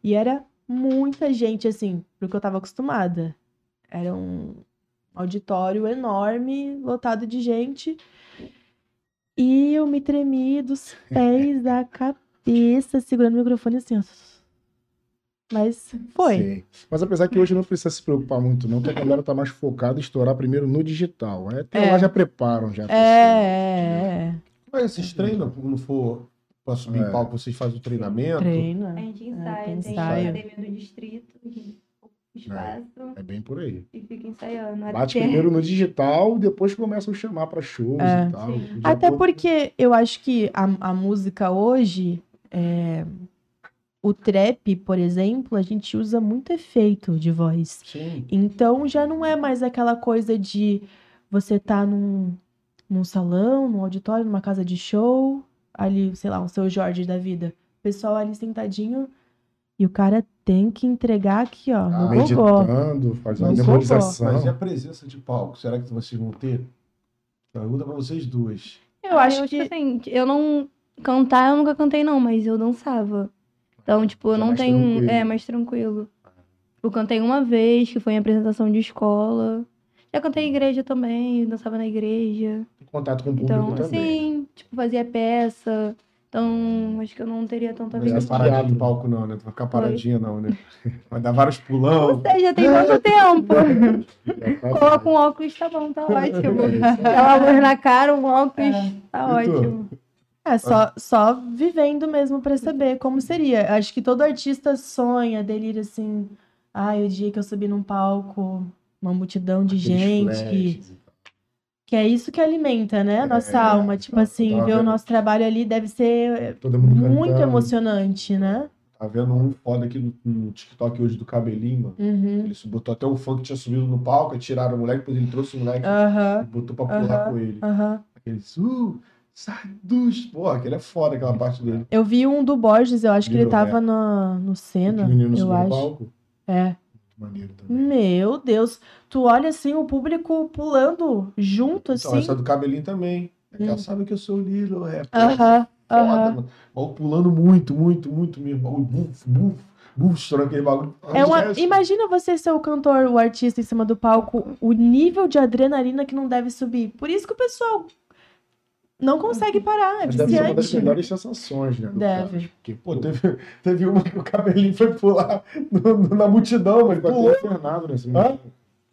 E era muita gente, assim, pro que eu tava acostumada. Era um auditório enorme, lotado de gente. E eu me tremi dos pés à cabeça, segurando o microfone assim, ó. Mas foi. Sim. Mas apesar que hoje não precisa se preocupar muito, não, que a galera tá mais focada em estourar primeiro no digital. É, até É. lá já preparam já. É, é, é. Mas vocês treinam quando for pra subir É. em palco, vocês fazem o treinamento? Treina. A gente É, ensaia, tem tem, ensaio. academia do distrito, espaço, É bem por aí. e fica ensaiando. Bate até- primeiro no digital, depois começam a chamar pra shows É. e tal. Até porque eu acho que a, a música hoje, é, o trap, por exemplo, a gente usa muito efeito de voz. Sim. Então já não é mais aquela coisa de você tá num, num salão, num auditório, numa casa de show, ali, sei lá, o seu Jorge da vida. O pessoal ali sentadinho e o cara tem que entregar aqui, ó, no Ah, gogó. Meditando, fazendo No memorização. Mas e a presença de palco? Será que vocês vão ter? Pergunta pra vocês duas. Eu acho eu, que tipo assim, eu não. Cantar eu nunca cantei, não, mas eu dançava. Então, tipo, eu Já não tenho. tranquilo. É, mais tranquilo. Eu cantei uma vez, que foi em apresentação de escola. Já cantei em igreja também, dançava na igreja. Contato com o público Então, também. assim, tipo, fazia peça. Então, acho que eu não teria tanta Não vai vida. paradinha no palco, não, né? Tu vai ficar paradinha, não, né? Vai dar vários pulão. Você já tem muito tempo. Tá- Coloca um óculos, tá bom, tá ótimo. Dá uma luz na cara, um óculos, tá E tu? ótimo. É, só, só vivendo mesmo pra saber como seria. Acho que todo artista sonha, delira assim. Ai, o dia que eu subi num palco, uma multidão de aqueles gente. flashes. Que é isso que alimenta, né? A nossa alma. Tipo tá- assim, tava ver o nosso trabalho ali deve ser muito cantando. emocionante, né? Tá vendo um foda aqui no, no TikTok hoje do cabelinho, mano? Uhum. Ele botou até um fã que tinha subido no palco, tiraram o moleque, depois ele trouxe o moleque Aham, e botou pra pular aham. com ele. aham. Aquele, uh, sai dos. Pô, aquele é foda, aquela parte dele. Eu vi um do Borges, eu acho que ele tava é. no, no Senna, o menino eu acho. palco. É. Maneiro também. Meu Deus, tu olha assim o público pulando junto Então, assim. essa do cabelinho também. É que ela Hum. sabe que eu sou o Lilo, é. Aham, Foda, mano. Pulando muito, muito, muito mesmo. Buf, buf, buf, estourando aquele bagulho. É uma... Imagina você ser o cantor, o artista em cima do palco, o nível de adrenalina que não deve subir. Por isso que o pessoal não consegue parar, é Mas deve ser uma das viciante. melhores sensações, né? Deve. cara. Porque, Pô, teve, teve uma que o cabelinho foi pular no- no- na multidão, ficou Pulou. até internado nesse momento.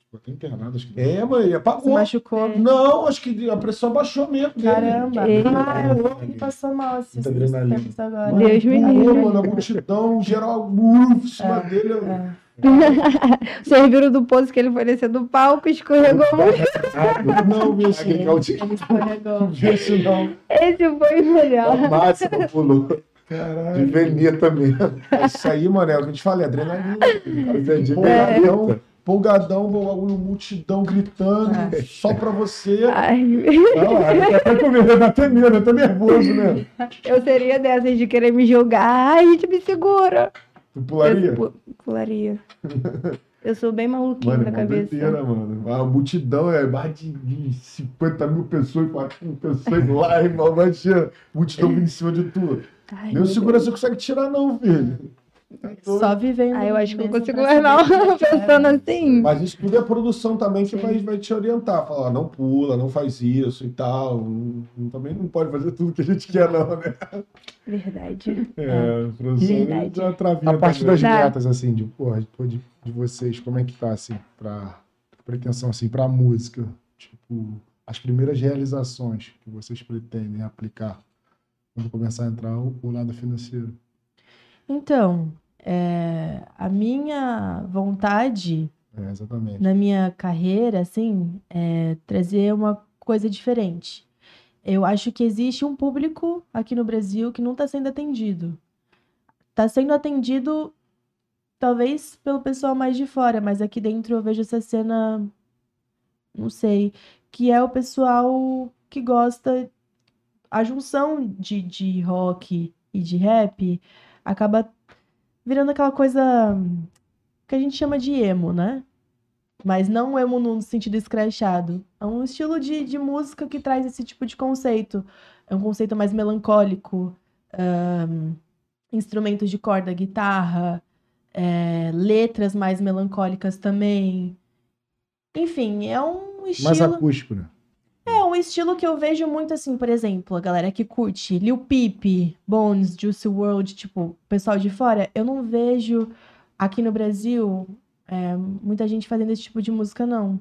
Ficou até internado, acho que. É, mano, ele Se apagou. machucou. Não, acho que a pressão baixou mesmo. dele. Caramba. Ah, eu me passou mal esse Muita adrenalina. agora. Deus me livre. mano, a multidão, geral, uf, em cima É, dele. É. Vocês viram do poço que ele foi descer do palco, escorregou muito. Não. Ele escorregou. Não. Esse foi o melhor. O máximo pulou. De Caralho. Venia também. Isso aí, mano, é o que eu te falei, adrenalina. De Polgadão, Venia. polgadão, bagulho, multidão gritando, só pra você. Ai, Não, aí até com medo, dá até medo, eu tô nervoso, né? eu seria dessas de querer me jogar. Ai, gente, me segura. Tu pularia? Eu pu- pularia. Eu sou bem maluquinha Mano, na cabeça. doideira, mano. A multidão é mais de de 50 mil pessoas, 40 mil pessoas lá, irmão. Imagina, multidão vindo em cima de tu. Ai, Nem o segurança consegue tirar, não, filho. Só vivendo. Ah, eu acho que eu consigo é. Pensando assim. Mas isso tudo é produção também que vai, vai te orientar. Falar, não pula, não faz isso e tal. Não- não- também não pode fazer tudo que a gente quer, não, né? Verdade. É, produção Verdade. já A parte também. das Tá. metas, assim, de, porra, de, de, de vocês, como é que tá, assim, pra pretensão, assim, pra música? Tipo, as primeiras realizações que vocês pretendem aplicar quando começar a entrar o, o lado financeiro. Então, é, a minha vontade É, na minha carreira, assim, é trazer uma coisa diferente. Eu acho que existe um público aqui no Brasil que não está sendo atendido. Está sendo atendido, talvez, pelo pessoal mais de fora, mas aqui dentro eu vejo essa cena, não sei, que é o pessoal que gosta. A junção de, de rock e de rap acaba virando aquela coisa que a gente chama de emo, né? Mas não emo no sentido escrachado. É um estilo de, de música que traz esse tipo de conceito. É um conceito mais melancólico. ahn, instrumentos de corda, guitarra, é, letras mais melancólicas também. Enfim, é um Mais estilo. acústico, né? Um estilo que eu vejo muito assim, por exemplo, a galera que curte Lil Peep, Bones, Juicy WRLD, tipo, pessoal de fora, eu não vejo aqui no Brasil é, muita gente fazendo esse tipo de música, não.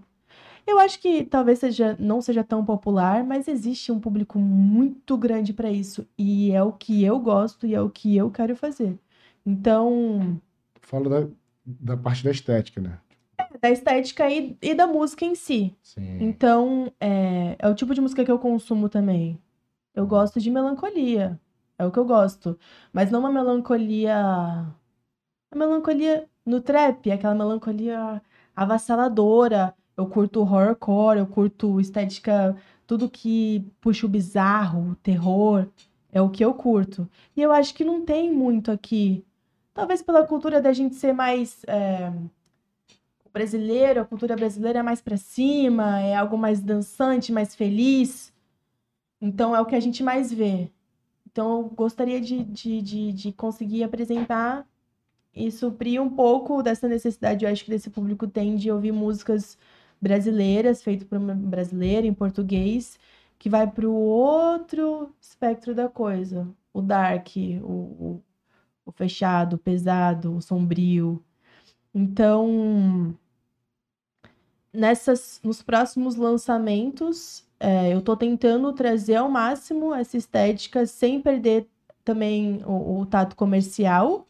Eu acho que talvez seja, não seja tão popular, mas existe um público muito grande para isso. E é o que eu gosto e é o que eu quero fazer. Então, Falo da, da parte da estética, né? Da estética e, e da música em si. Sim. Então, é, é o tipo de música que eu consumo também. Eu gosto de melancolia. É o que eu gosto. Mas não uma melancolia. A melancolia no trap, aquela melancolia avassaladora. Eu curto horrorcore, eu curto estética, tudo que puxa o bizarro, o terror. É o que eu curto. E eu acho que não tem muito aqui. Talvez pela cultura da gente ser mais. é, brasileiro, a cultura brasileira é mais pra cima, é algo mais dançante, mais feliz. Então é o que a gente mais vê. Então eu gostaria de, de, de, de conseguir apresentar e suprir um pouco dessa necessidade, eu acho que desse público tem de ouvir músicas brasileiras, feitas por uma brasileira, em português, que vai para o outro espectro da coisa. o dark, o, o, o fechado, o pesado, o sombrio. Então, nessas, nos próximos lançamentos, é, eu tô tentando trazer ao máximo essa estética sem perder também o, o tato comercial,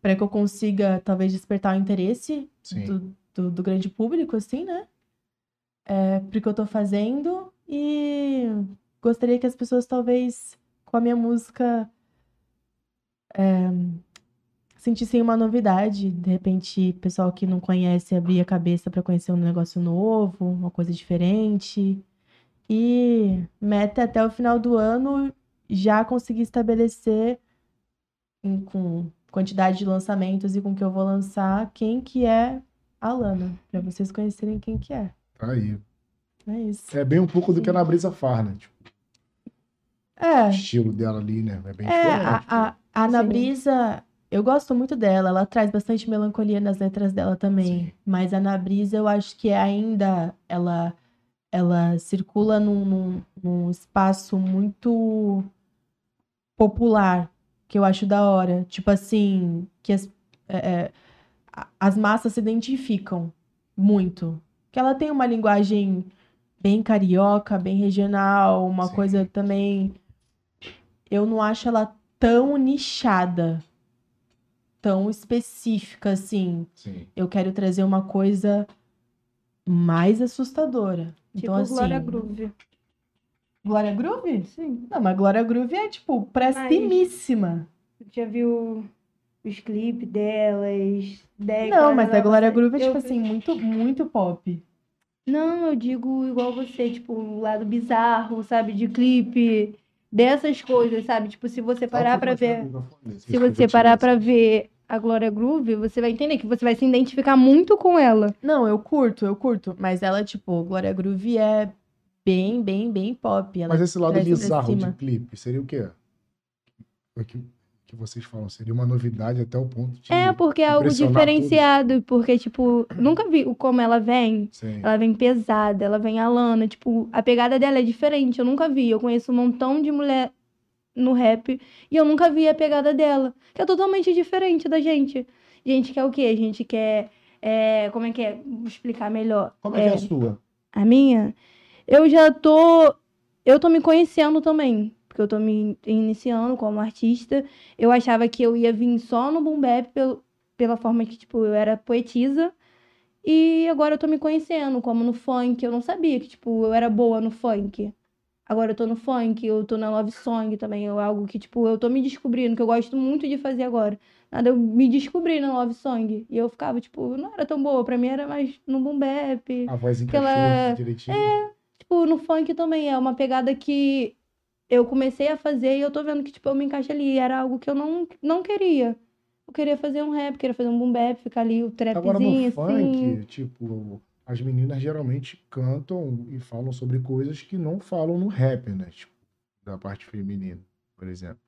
para que eu consiga talvez despertar o interesse do, do, do grande público, assim, né? É, porque eu tô fazendo e gostaria que as pessoas talvez com a minha música é, sentissem uma novidade, de repente, pessoal que não conhece abrir a cabeça para conhecer um negócio novo, uma coisa diferente. E meta até o final do ano já conseguir estabelecer em- com quantidade de lançamentos e com que eu vou lançar quem que é a Lana, para vocês conhecerem quem que é. Tá aí. É isso. É bem um pouco do que a Ana Brisa faz, né? Tipo, É, o estilo dela ali, né? É bem é diferente. a, a, a Ana. Brisa, eu gosto muito dela, ela traz bastante melancolia nas letras dela também. Sim. Mas a Ana Brisa, eu acho que ainda ela, ela circula num, num, num espaço muito popular, que eu acho da hora. Tipo assim, que as, é, é, as massas se identificam muito. Que ela tem uma linguagem bem carioca, bem regional, uma Sim. coisa também. Eu não acho ela tão nichada, tão específica assim. Sim. Eu quero trazer uma coisa mais assustadora. Tipo Então, assim. Glória Groove. Glória Groove? Sim. Não, mas Glória Groove é, tipo, prestimíssima. Já viu os clipes delas? Deck, Não, mas a Glória Groove é, Eu tipo assim, muito, muito pop. Não, eu digo igual você, tipo, o lado bizarro, sabe? De clipe, dessas coisas, sabe? Tipo, se você parar pra ver. Se você parar pra ver a Glória Groove, você vai entender que você vai se identificar muito com ela. Não, eu curto, eu curto. Mas ela, tipo, Glória Groove é bem, bem, bem pop. Ela Mas esse lado bizarro de clipe seria o quê? O que, que vocês falam? Seria uma novidade até o ponto de. É, porque é algo diferenciado, porque, tipo, nunca vi o- como ela vem. Sim. Ela vem pesada, ela vem a lana, tipo, a pegada dela é diferente. Eu nunca vi. Eu conheço um montão de mulher no rap e eu nunca vi a pegada dela, que é totalmente diferente da gente. Gente quer o quê? A gente quer. é, como é que é? Vou explicar melhor. Como é que é a sua? A minha? Eu já tô. Eu tô me conhecendo também. Porque eu tô me iniciando como artista. Eu achava que eu ia vir só no boom bap pelo, pela forma que, tipo, eu era poetisa. E agora eu tô me conhecendo, como no funk. Eu não sabia que, tipo, eu era boa no funk. Agora eu tô no funk, eu tô na love song também. É algo que, tipo, eu tô me descobrindo, que eu gosto muito de fazer agora. Nada, eu me descobri na love song. E eu ficava, tipo, não era tão boa. Pra mim era mais no boom bap. A voz encaixou Aquela- direitinho. Tipo, no funk também é uma pegada que eu comecei a fazer e eu tô vendo que, tipo, eu me encaixo ali. Era algo que eu não, não queria. Eu queria fazer um rap, queria fazer um boom bap, ficar ali o Agora no trapzinho, funk, assim. tipo, as meninas geralmente cantam e falam sobre coisas que não falam no rap, né? Tipo, da parte feminina, por exemplo.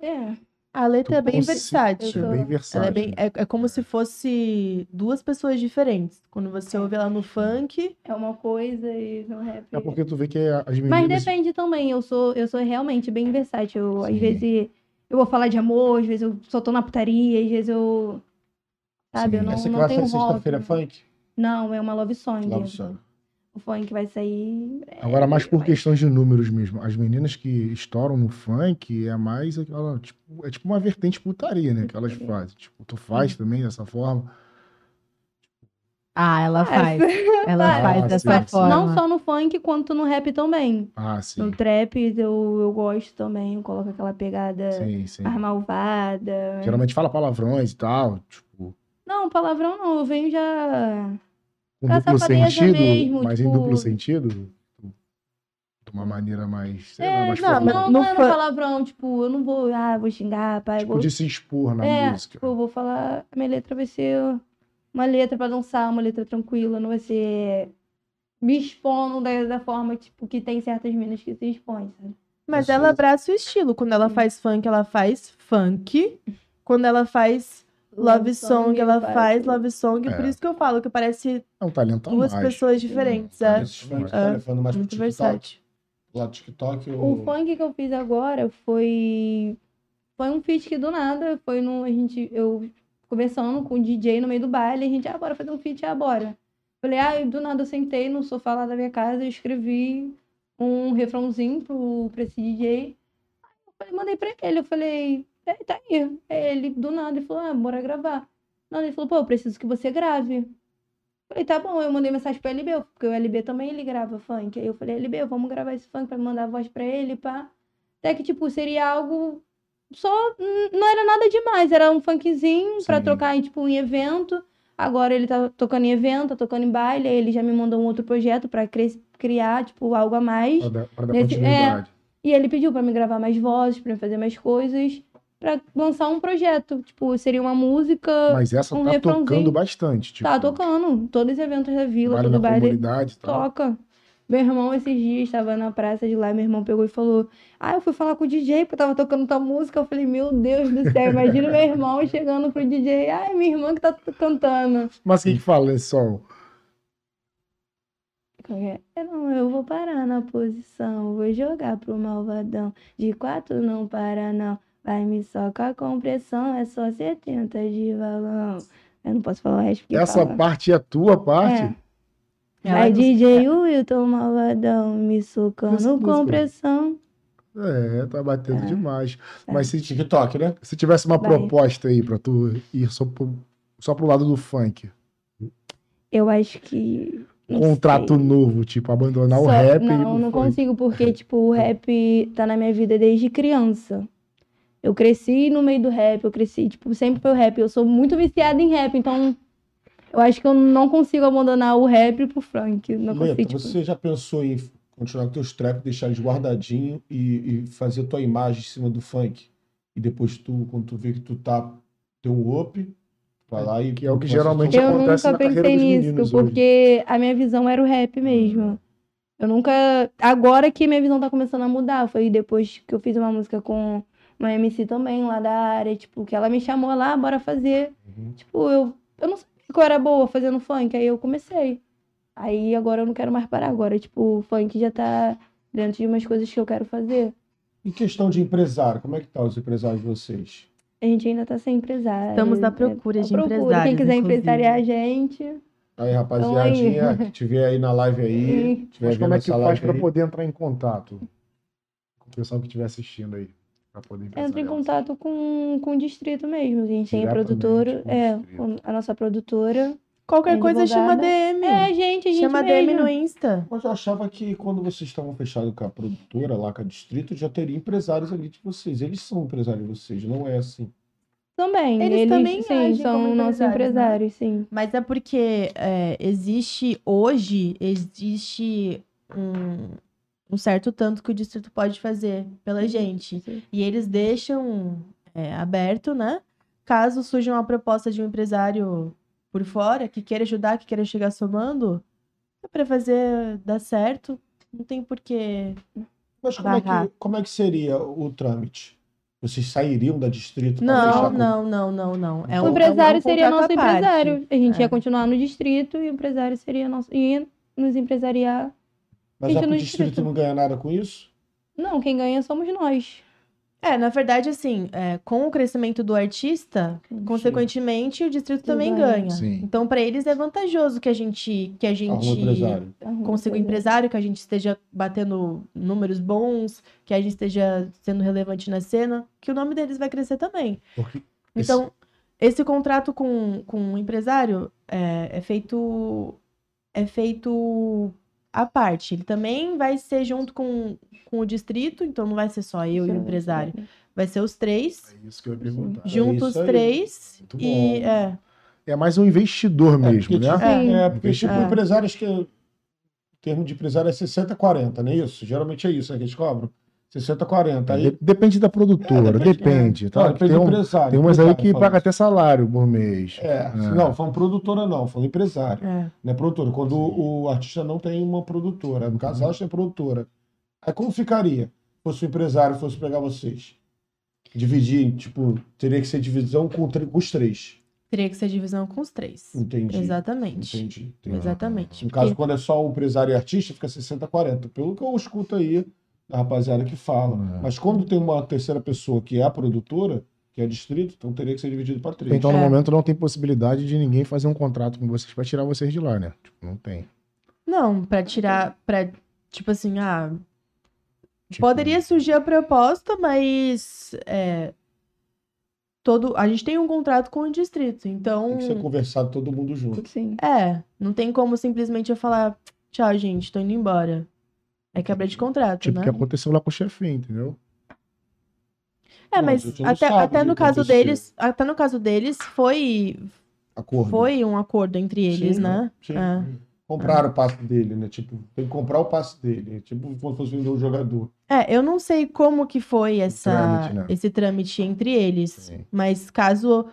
É. A letra é Tu bem consi- versátil. É bem Ela versátil. é, bem, é, é como se fosse duas pessoas diferentes. Quando você É. ouve ela no funk, É uma coisa e no rap. É porque tu vê que as Mas meninas. depende também, eu sou, eu sou realmente bem versátil. Eu, Às vezes eu vou falar de amor, às vezes eu só tô na putaria, às vezes eu. Sabe, Sim. eu não, Essa não classe tenho é sexta-feira funk? Não, é uma love song. Love song. O funk vai sair. é, Agora, mais por vai- questões de números mesmo. As meninas que estouram no funk é mais aquela. Tipo, é tipo uma vertente putaria, né? Que elas fazem. Tipo, tu faz também dessa forma. Ah, ela faz. Ela Ah, faz sim, dessa sim. forma. Não só no funk, quanto no rap também. Ah, sim. No trap eu, eu gosto também, eu coloco aquela pegada Sim, sim. mais malvada. Geralmente fala palavrões e tal. Tipo, Não, palavrão não, eu venho já. Com duplo sentido, mesmo, mas em tipo- duplo sentido. De uma maneira mais. Sei lá, É, mais não, formal. não, não é no fun- palavrão, tipo, eu não vou, ah, vou xingar, pai. Tipo, vou... de se expor na é, música. tipo, eu vou falar, a minha letra vai ser uma letra pra dançar, uma letra tranquila, não vai ser me expondo da, da forma, tipo, que tem certas minas que se expõem, sabe? Mas ela abraça o estilo. Quando ela faz funk, ela faz funk. Quando ela faz love song, ela faz love song. Por É. isso que eu falo que parece É um talento duas mais. pessoas diferentes. É É, tá levando mais muito TikTok. versátil. Lá do TikTok? O ou- funk que eu fiz agora foi. Foi um feat que do nada. Foi no. A gente. Eu conversando com o DJ no meio do baile. A gente, ah, bora fazer um feat, ah, bora. Falei, ah, e do nada eu sentei no sofá lá da minha casa e escrevi um refrãozinho pro, pra esse DJ. Aí eu falei, mandei pra ele. Eu falei, é, tá aí. Aí ele, do nada, ele falou, ah, bora gravar. Não, ele falou, pô, eu preciso que você grave. Falei, tá bom, eu mandei mensagem pro LB, porque o LB também ele grava funk. Aí eu falei, LB, vamos gravar esse funk pra mandar a voz pra ele, pá. Até que, tipo, seria algo só. n- Não era nada demais, era um funkzinho pra Sim. tocar em, tipo, em evento. Agora ele tá tocando em evento, tá tocando em baile, aí ele já me mandou um outro projeto pra criar, tipo, algo a mais. Pra dar, pra dar Nesse- continuidade. E ele pediu pra me gravar mais vozes, pra me fazer mais coisas, pra lançar um projeto. Tipo, seria uma música. Mas essa um tá tocando bastante. Tipo, Tá tocando. Todos os eventos da vila, Vale todo na baile. comunidade tal. Toca. Meu irmão, esses dias, estava na praça de lá, meu irmão pegou e falou: Ah, eu fui falar com o DJ, porque eu tava tocando tua música. Eu falei: Meu Deus do céu, imagina meu irmão chegando pro DJ. Ai, minha irmã que tá cantando. Mas o que fala nesse som? Eu não, eu vou parar na posição, vou jogar pro malvadão. De quatro não para, não. Vai me socar com pressão, é só 70 de balão. Eu não posso falar o resto porque Essa fala. parte é a tua parte? É. É do- DJ Wilton Malvadão me socando com pressão. É, tá batendo É. demais. É. Mas se, TikTok, né? se tivesse uma Vai. proposta aí pra tu ir só pro, só pro lado do funk, Eu acho que. contrato sei. novo, tipo, abandonar o Só- rap e ir Não, não funk. consigo, porque, tipo, o rap tá na minha vida desde criança. Eu cresci no meio do rap, eu cresci, tipo, sempre foi o rap. Eu sou muito viciada em rap, então eu acho que eu não consigo abandonar o rap pro funk. Não Leta, consigo, tipo, você já pensou em continuar com teus trap, deixar eles guardadinho e, e fazer tua imagem em cima do funk? E depois tu, quando tu vê que tu tá, tem um up, vai lá e... Que é o que geralmente. Eu acontece nunca na carreira pensei dos nisso, meninos hoje. porque a minha visão era o rap mesmo. Eu nunca. Agora que minha visão tá começando a mudar. Foi depois que eu fiz uma música com uma MC também lá da área, tipo, que ela me chamou lá, bora fazer. Uhum. Tipo, eu, eu não sabia que eu era boa fazendo funk, aí eu comecei. Aí agora eu não quero mais parar. Agora, tipo, o funk já tá dentro de umas coisas que eu quero fazer. Em questão de empresário, como é que tá os empresários de vocês? A gente ainda tá sem empresário. Estamos à É, procura à de procura. Quem empresários, quiser inclusive. empresariar a gente. Aí, rapaziadinha, que tiver aí na live aí, Mas como é que faz aí, poder entrar em contato com o pessoal que estiver assistindo aí? Pra poder Entra em contato com, com o distrito mesmo. A gente tem a produtora, o é, a nossa produtora. Qualquer É coisa chama. DM. É, a gente, a gente chama DM mesmo. no Insta. Mas eu achava que quando vocês estavam fechados com a produtora lá com a Distrito, já teria empresários ali de vocês. Eles são empresários de vocês, não é assim. Também. Eles também sim, agem são como nossos empresários, empresários, sim. Mas é porque é, existe hoje, existe um, um certo tanto que o distrito pode fazer pela gente. Sim. E eles deixam é, aberto, né? Caso surja uma proposta de um empresário por fora que queira ajudar, que queira chegar somando, é para fazer dar certo. Não tem porquê. Mas como é, que, como é que seria o trâmite? Vocês sairiam da Distrito Não, fechar com- não, não, não, não. É O um, empresário é um seria nosso empresário. A gente É. ia continuar no distrito e o empresário seria nosso. ia nos empresariar. Mas a Distrito Distrito. não ganha nada com isso? Não, quem ganha somos nós. É, na verdade, assim, é, com o crescimento do artista, consequentemente, o distrito Tudo também ganha. ganha. Sim. Então, para eles é vantajoso que a gente que a gente empresário. consiga um empresário, que a gente esteja batendo números bons, que a gente esteja sendo relevante na cena, que o nome deles vai crescer também. Porque Então, esse contrato com, com o empresário é, é feito é feito à parte. Ele também vai ser junto com, com o distrito, então não vai ser só eu e o empresário. Vai ser os três, é isso que eu ia perguntar. juntos aí. três. Muito E bom. é, É mais um investidor É, mesmo, porque, né? tipo, Sim. é, porque tipo, É. empresários que. O termo de empresário é 60-40, não é isso? Geralmente é isso né, que eles cobram. 60-40. Aí, De- Depende da produtora, É, depende- depende. tá? Não, depende tem, do um- empresário. tem umas aí que paga até salário por mês. É, não, falando produtora não, falando empresário. é. Não é produtora. Quando o, o artista não tem uma produtora. No caso, elas têm produtora. Aí como ficaria? Se fosse o empresário, fosse pegar vocês. Dividir, tipo, teria que ser divisão com, com os três. Teria que ser divisão com os três. Entendi. Exatamente. Entendi. entendi. Exatamente. No caso, Porque- quando é só o empresário e artista, fica 60-40. Pelo que eu escuto aí da rapaziada que fala. É. Mas quando tem uma terceira pessoa que é a produtora, que é distrito, então teria que ser dividido para três. Então, no É. momento, não tem possibilidade de ninguém fazer um contrato com vocês pra tirar vocês de lá, né? Tipo, não tem. Não, pra tirar, pra, tipo assim, ah, Tipo, poderia surgir a proposta, mas é, todo, a gente tem um contrato com o distrito, então, Tem que ser conversado todo mundo junto. Sim. é, não tem como simplesmente eu falar, tchau, gente, tô indo embora. É quebra de contrato, Tipo, o né? que aconteceu lá com o chefinho, entendeu? É, mas não até, até no caso aconteceu. deles, até no caso deles foi Acordo. foi um acordo entre eles, Sim, né? sim. É. Compraram o passe dele, né? Tipo, tem que comprar o passe dele. É Tipo, como se fosse vender um jogador. É, eu não sei como que foi essa, trâmite, né? esse trâmite entre eles, Sim. mas caso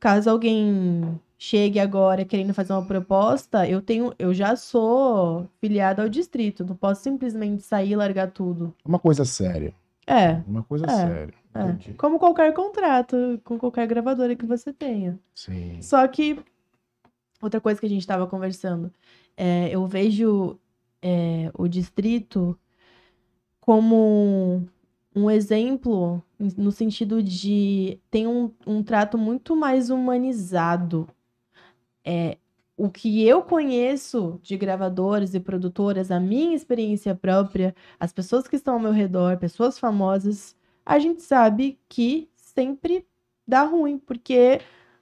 caso alguém chegue agora querendo fazer uma proposta, eu tenho, eu já sou filiada ao distrito, não posso simplesmente sair e largar tudo. Uma coisa séria. É, Uma coisa É. séria. é, como qualquer contrato, com qualquer gravadora que você tenha. Sim. Só que outra coisa que a gente estava conversando, é, eu vejo é, o distrito como um exemplo no sentido de tem um, um trato muito mais humanizado. É, o que eu conheço de gravadores e produtoras, a minha experiência própria, as pessoas que estão ao meu redor, pessoas famosas, a gente sabe que sempre dá ruim, porque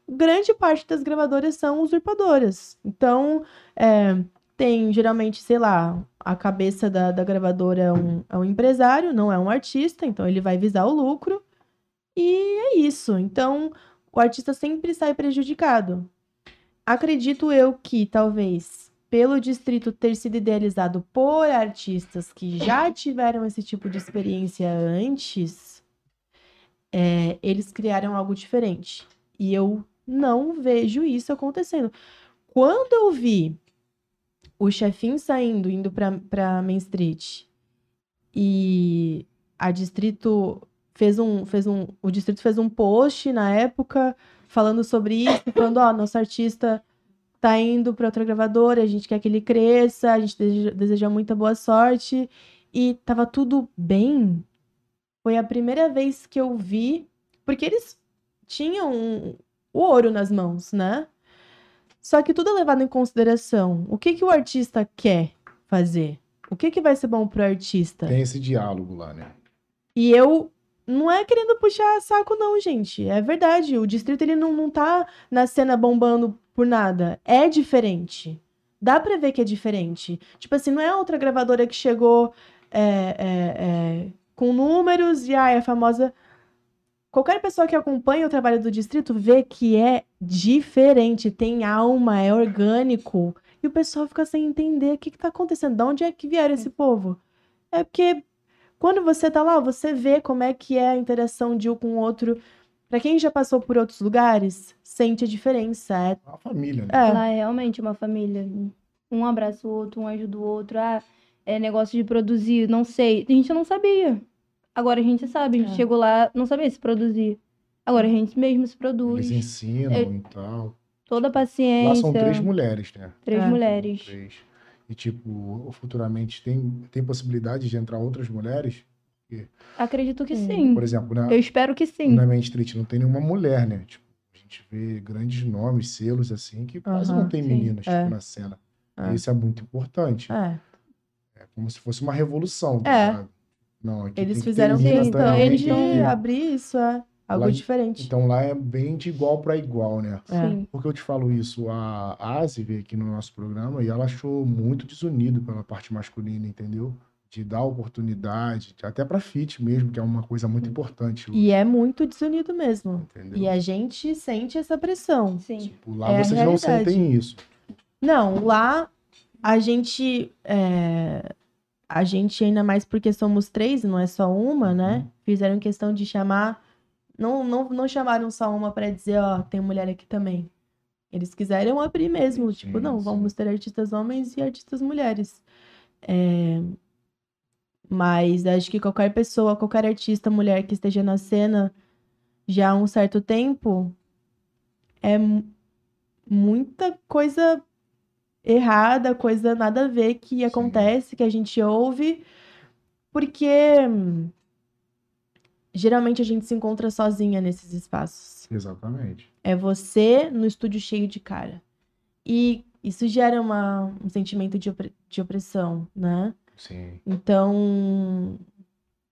grande parte das gravadoras são usurpadoras. Então, é, tem geralmente, sei lá, a cabeça da, da gravadora é um, é um empresário, não é um artista, então ele vai visar o lucro. E é isso. Então, o artista sempre sai prejudicado. Acredito eu que talvez pelo distrito ter sido idealizado por artistas que já tiveram esse tipo de experiência antes, é, eles criaram algo diferente. E eu não vejo isso acontecendo. Quando eu vi o chefinho saindo, indo pra Main Street, e a distrito fez um, fez um. O distrito fez um post na época falando sobre isso, falando, ó, nosso artista tá indo pra outra gravadora, a gente quer que ele cresça, a gente deseja, deseja muita boa sorte. E tava tudo bem. Foi a primeira vez que eu vi, porque eles tinham um- o ouro nas mãos, né? Só que tudo é levado em consideração. O que, que o artista quer fazer? O que, que vai ser bom pro artista? Tem esse diálogo lá, né? E eu não é querendo puxar saco, não, gente. É verdade. O distrito ele não, não tá na cena bombando por nada. É diferente. Dá pra ver que é diferente. Tipo assim, não é outra gravadora que chegou é, é, é, com números e ah, é famosa. Qualquer pessoa que acompanha o trabalho do distrito vê que é diferente, tem alma, é orgânico. E o pessoal fica sem entender o que, que tá acontecendo, de onde é que vieram esse povo. É porque quando você tá lá, você vê como é que é a interação de um com o outro. Pra quem já passou por outros lugares, sente a diferença. É, É uma família, né? é, Lá é realmente uma família. Um abraça o outro, um ajuda o outro. Ah, é negócio de produzir, não sei. A gente não sabia. Agora a gente sabe. A gente É. chegou lá, não sabia se produzir. Agora a gente mesmo se produz. Eles ensinam É- e tal. Toda a Lá paciência. são três mulheres, né? Três É. mulheres. Três. E, tipo, futuramente tem, tem possibilidade de entrar outras mulheres? Acredito que Sim. Por exemplo, na, Eu espero que sim. na Main Street não tem nenhuma mulher, né? Tipo, a gente vê grandes nomes, selos, assim, que quase não tem sim. meninas É. tipo, na cena. É. Isso é muito importante. é. É como se fosse uma revolução. É. sabe? Não, aqui Eles fizeram questão de abrir isso, é. Algo Lá- diferente. Então lá é bem de igual para igual, né? É. Sim. Por que eu te falo isso? A Asi veio aqui no nosso programa e ela achou muito desunido pela parte masculina, entendeu? De dar oportunidade, até pra fit mesmo, que é uma coisa muito importante. E é muito desunido mesmo. Entendeu? E a gente sente essa pressão. Sim. Tipo, lá é vocês não sentem isso. Não, lá a gente. é, A gente, ainda mais porque somos três, não é só uma, né? Uhum. Fizeram questão de chamar. Não, não, não chamaram só uma pra dizer, ó, tem mulher aqui também. Eles quiseram abrir mesmo. Sim, tipo, não, sim. vamos ter artistas homens e artistas mulheres. É, Mas acho que qualquer pessoa, qualquer artista mulher que esteja na cena já há um certo tempo, é mu- muita coisa errada, coisa nada a ver que acontece, que a gente ouve, porque geralmente a gente se encontra sozinha nesses espaços. Exatamente. É você no estúdio cheio de cara. E isso gera uma, um sentimento de, de opressão, né? Sim. Então,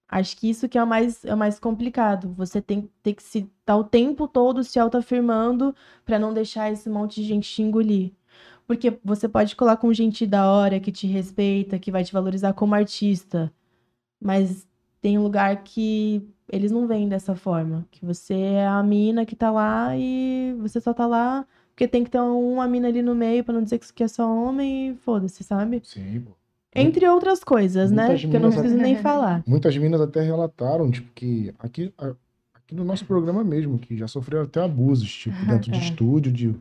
acho que isso que é o mais, é o mais complicado. Você tem, tem que se estar o tempo todo se autoafirmando para não deixar esse monte de gente te engolir. Porque você pode colar com gente da hora, que te respeita, que vai te valorizar como artista. Mas tem um lugar que eles não veem dessa forma. Que você é a mina que tá lá e você só tá lá porque tem que ter uma mina ali no meio pra não dizer que é só homem e foda-se, sabe? Sim, pô. Entre outras coisas, né? Muitas Que eu não preciso nem falar. Muitas minas até relataram, tipo, que aqui, aqui no nosso programa mesmo, que já sofreram até abusos, tipo, dentro de É. estúdio, de,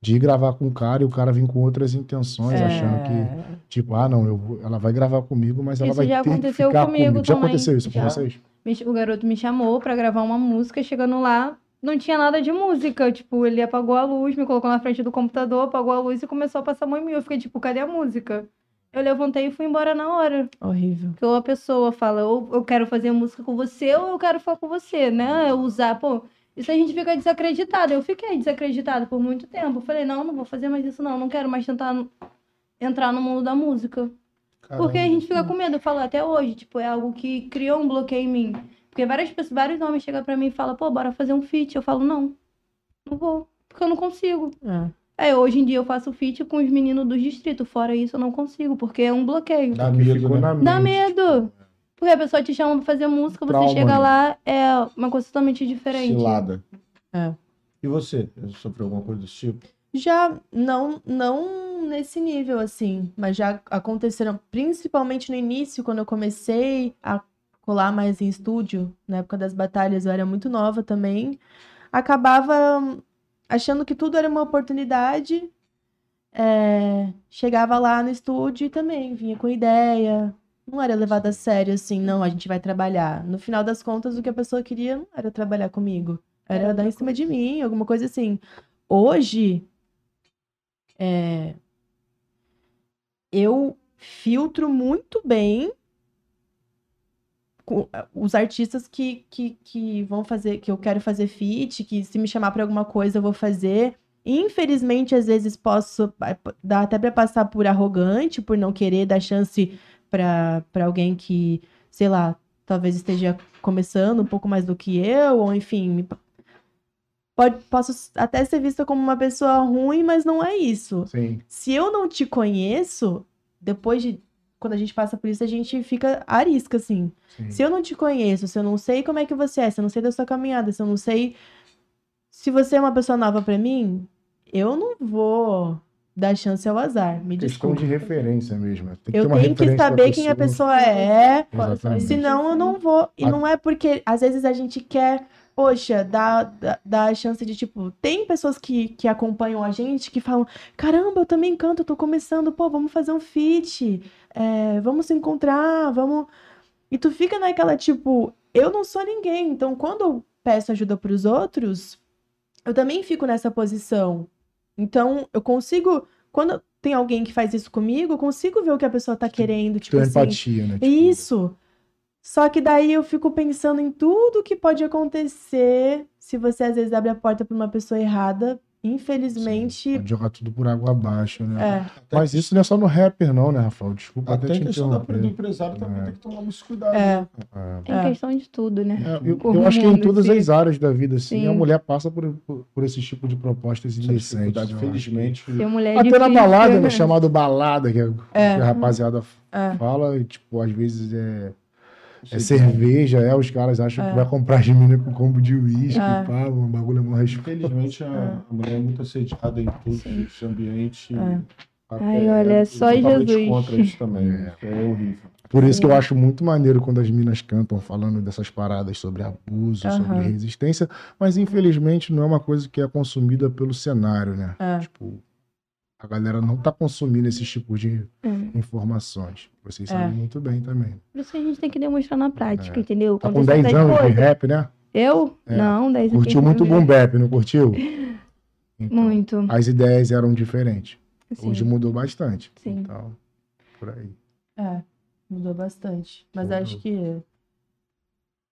de ir gravar com o cara e o cara vir com outras intenções, achando que, É. tipo, ah, não, eu ela vai gravar comigo, mas ela Isso vai já ter que ficar comigo comigo. Já aconteceu isso com Já. vocês? O garoto me chamou pra gravar uma música, chegando lá, não tinha nada de música. Tipo, ele apagou a luz, me colocou na frente do computador, apagou a luz e começou a passar em mim. Eu fiquei tipo, cadê a música? Eu levantei e fui embora na hora. Horrível. Porque ou a pessoa fala, ou eu quero fazer música com você, ou eu quero falar com você, né? Eu usar, pô, isso a gente fica desacreditado. Eu fiquei desacreditada por muito tempo. Eu falei, não, não vou fazer mais isso, não. Não quero mais tentar entrar no mundo da música. Porque a gente fica com medo, eu falo até hoje, tipo, é algo que criou um bloqueio em mim. Porque várias pessoas, vários homens chegam pra mim e falam, pô, bora fazer um feat. Eu falo, não, não vou, porque eu não consigo. É. É, hoje em dia eu faço feat com os meninos dos distritos, fora isso eu não consigo, porque é um bloqueio. Dá medo, né? Dá medo. tipo, Porque a pessoa te chama pra fazer música, você Trauma, chega né? lá, é uma coisa totalmente diferente. Cilada. É. E você? Sofreu alguma coisa desse tipo? Já não, não nesse nível, assim, mas já aconteceram, principalmente no início, quando eu comecei a colar mais em estúdio, na época das batalhas, eu era muito nova também, acabava achando que tudo era uma oportunidade, é, chegava lá no estúdio e também vinha com ideia, não era levado a sério, assim, não, a gente vai trabalhar. No final das contas, o que a pessoa queria não era trabalhar comigo, era Era dar em cima de mim, alguma coisa assim. Hoje, é, eu filtro muito bem com- os artistas que, que, que vão fazer, que eu quero fazer feat, que se me chamar para alguma coisa eu vou fazer. Infelizmente, às vezes posso dar até para passar por arrogante, por não querer dar chance para alguém que, sei lá, talvez esteja começando um pouco mais do que eu, ou enfim, pode, posso até ser vista como uma pessoa ruim, mas não é isso. Sim. Se eu não te conheço, depois de. Quando a gente passa por isso, a gente fica arisca, assim. sim. Se eu não te conheço, se eu não sei como é que você é, se eu não sei da sua caminhada, se eu não sei. Se você é uma pessoa nova pra mim, eu não vou dar chance ao azar. Me Questão de referência mesmo. Tem que ter Eu uma tenho que saber quem a pessoa é. Exatamente. Senão eu não vou. E A- não é porque às vezes a gente quer, poxa, dar, dar, dar a chance de, tipo, tem pessoas que, que acompanham a gente que falam: caramba, eu também canto, eu tô começando, pô, vamos fazer um feat, é, vamos se encontrar, vamos. E tu fica naquela, tipo, eu não sou ninguém. Então, quando eu peço ajuda pros outros, eu também fico nessa posição. Então, eu consigo. Quando tem alguém que faz isso comigo, eu consigo ver o que a pessoa tá querendo, tipo Ter assim. empatia, né? Tipo, Isso. Só que daí eu fico pensando em tudo que pode acontecer se você às vezes abre a porta para uma pessoa errada. Infelizmente, Pode jogar tudo por água abaixo, né? é. Mas isso não é só no rapper, não, né, Rafael? Desculpa Até até te questão da, do empresário também É. tem que tomar muito cuidado. É. né? É. Tem É. questão de tudo, né? É, eu, eu acho que em todas sim. as áreas da vida, assim, Sim. a mulher passa por, por, por esse tipo de propostas indecentes. felizmente. Mulher Até na difícil, balada, né? chamado balada, que a, É. que a rapaziada É. fala, e, tipo, às vezes é, é cerveja, é, os caras acham É. que vai comprar as meninas com combo de uísque, É. pá, um bagulho é mó respeito. Infelizmente, a, a mulher é muito assediada em todos Sim. os ambientes. É. Ai, olha, é só totalmente Jesus. contra isso também. É. É horrível. Por isso que eu acho muito maneiro quando as minas cantam falando dessas paradas sobre abuso, Aham. sobre resistência, mas infelizmente não é uma coisa que é consumida pelo cenário, né? É. Tipo, a galera não tá consumindo esses tipos de É. informações. Vocês É. sabem muito bem também. Por isso que a gente tem que demonstrar na prática, É. entendeu? Tá com Acontecer 10 certas anos de coisas. rap, né? Eu? É. Não, 10 Curtiu muito o boom bap, não curtiu? Então, Muito. As ideias eram diferentes. Sim. Hoje mudou bastante. Sim. Então, por aí. É, mudou bastante. Mas Mudou. acho que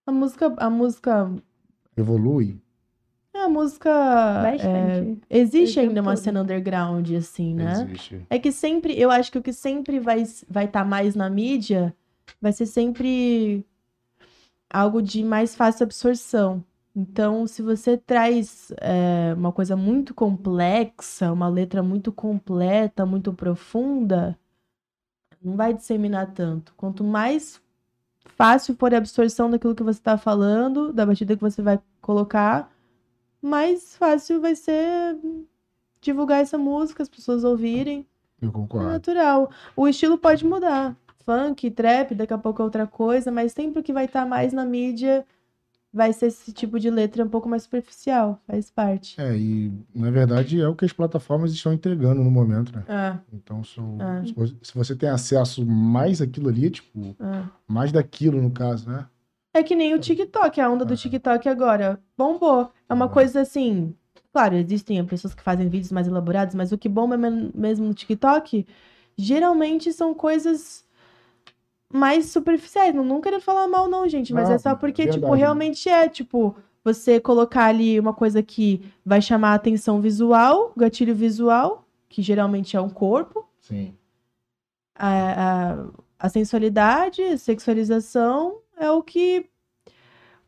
a música, a música, Evolui. É, a música é, Bastante. existe O ainda uma todo. cena underground assim, né? Existe. É que sempre, eu acho que o que sempre vai vai estar mais na mídia vai ser sempre algo de mais fácil absorção. Então, se você traz é, uma coisa muito complexa, uma letra muito completa, muito profunda, não vai disseminar tanto. Quanto mais fácil for a absorção daquilo que você está falando, da batida que você vai colocar, mais fácil vai ser divulgar essa música, as pessoas ouvirem. Eu É concordo. natural. O estilo pode mudar. Funk, trap, daqui a pouco é outra coisa, mas sempre o que vai estar mais na mídia vai ser esse tipo de letra um pouco mais superficial, faz parte. É, e na verdade é o que as plataformas estão entregando no momento, né? É, Então, se, É. se você tem acesso mais àquilo ali, tipo, é. mais daquilo no caso, né? É que nem o TikTok, a onda do. TikTok agora bombou. É uma coisa assim. Claro, existem pessoas que fazem vídeos mais elaborados, mas o que bomba men- mesmo no TikTok geralmente são coisas mais superficiais. Não, não quero falar mal, não, gente, mas é só é porque, tipo, verdade. realmente é, tipo, você colocar ali uma coisa que vai chamar a atenção visual, gatilho visual, que geralmente é um corpo, Sim. a, a, a sensualidade, a sexualização é o que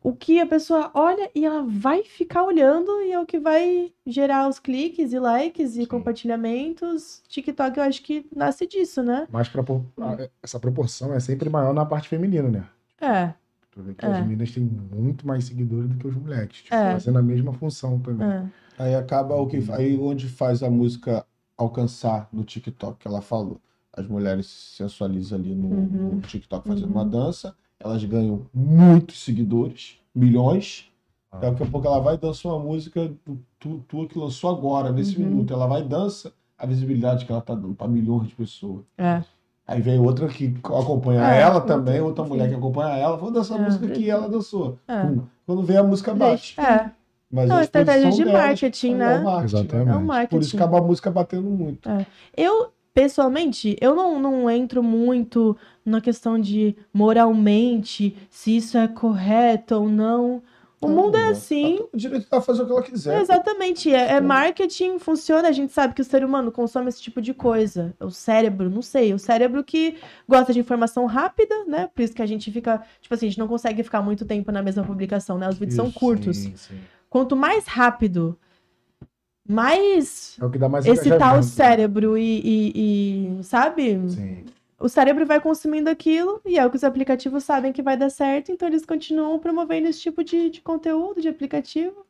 o que a pessoa olha e ela vai ficar olhando e é o que vai gerar os cliques e likes e Sim. compartilhamentos. TikTok eu acho que nasce disso, né? Mas pra, a- essa proporção é sempre maior na parte feminina, né? É, Tu vê que É. as meninas têm muito mais seguidores do que os moleques. Tipo, É. fazendo a mesma função também. é. Aí acaba o que aí onde faz a música alcançar no TikTok, que ela falou. As mulheres se sensualizam ali no, Uhum. no TikTok fazendo Uhum. uma dança, elas ganham muitos seguidores, milhões. Ah. Daqui a pouco ela vai e dança uma música do, tu, tua que lançou agora, nesse Uhum. minuto. Ela vai e dança a visibilidade que ela tá dando para milhões de pessoas. É. Aí vem outra que acompanha É, ela também, outra mulher que acompanha ela, vou dançar a É. música que ela dançou. É. Pum. Quando vem a música bate. É, Mas Não, a estratégia de delas marketing, é né? o marketing, Exatamente. é um Por isso marketing. acaba a música batendo muito. Eu, pessoalmente, eu não, não entro muito na questão de moralmente, se isso é correto ou não. O Não, mundo é assim. Tem o direito de fazer o que ela quiser. Exatamente, é, é Sim. marketing, funciona, a gente sabe que o ser humano consome esse tipo de coisa. O cérebro, não sei, o cérebro que gosta de informação rápida, né? Por isso que a gente fica, tipo assim, a gente não consegue ficar muito tempo na mesma publicação, né? Os vídeos são curtos. sim, sim. Quanto mais rápido, mais É o que dá mais excitar o cérebro e, e- e, sabe? Sim. O cérebro vai consumindo aquilo e é o que os aplicativos sabem que vai dar certo, então eles continuam promovendo esse tipo de, de conteúdo, de aplicativo.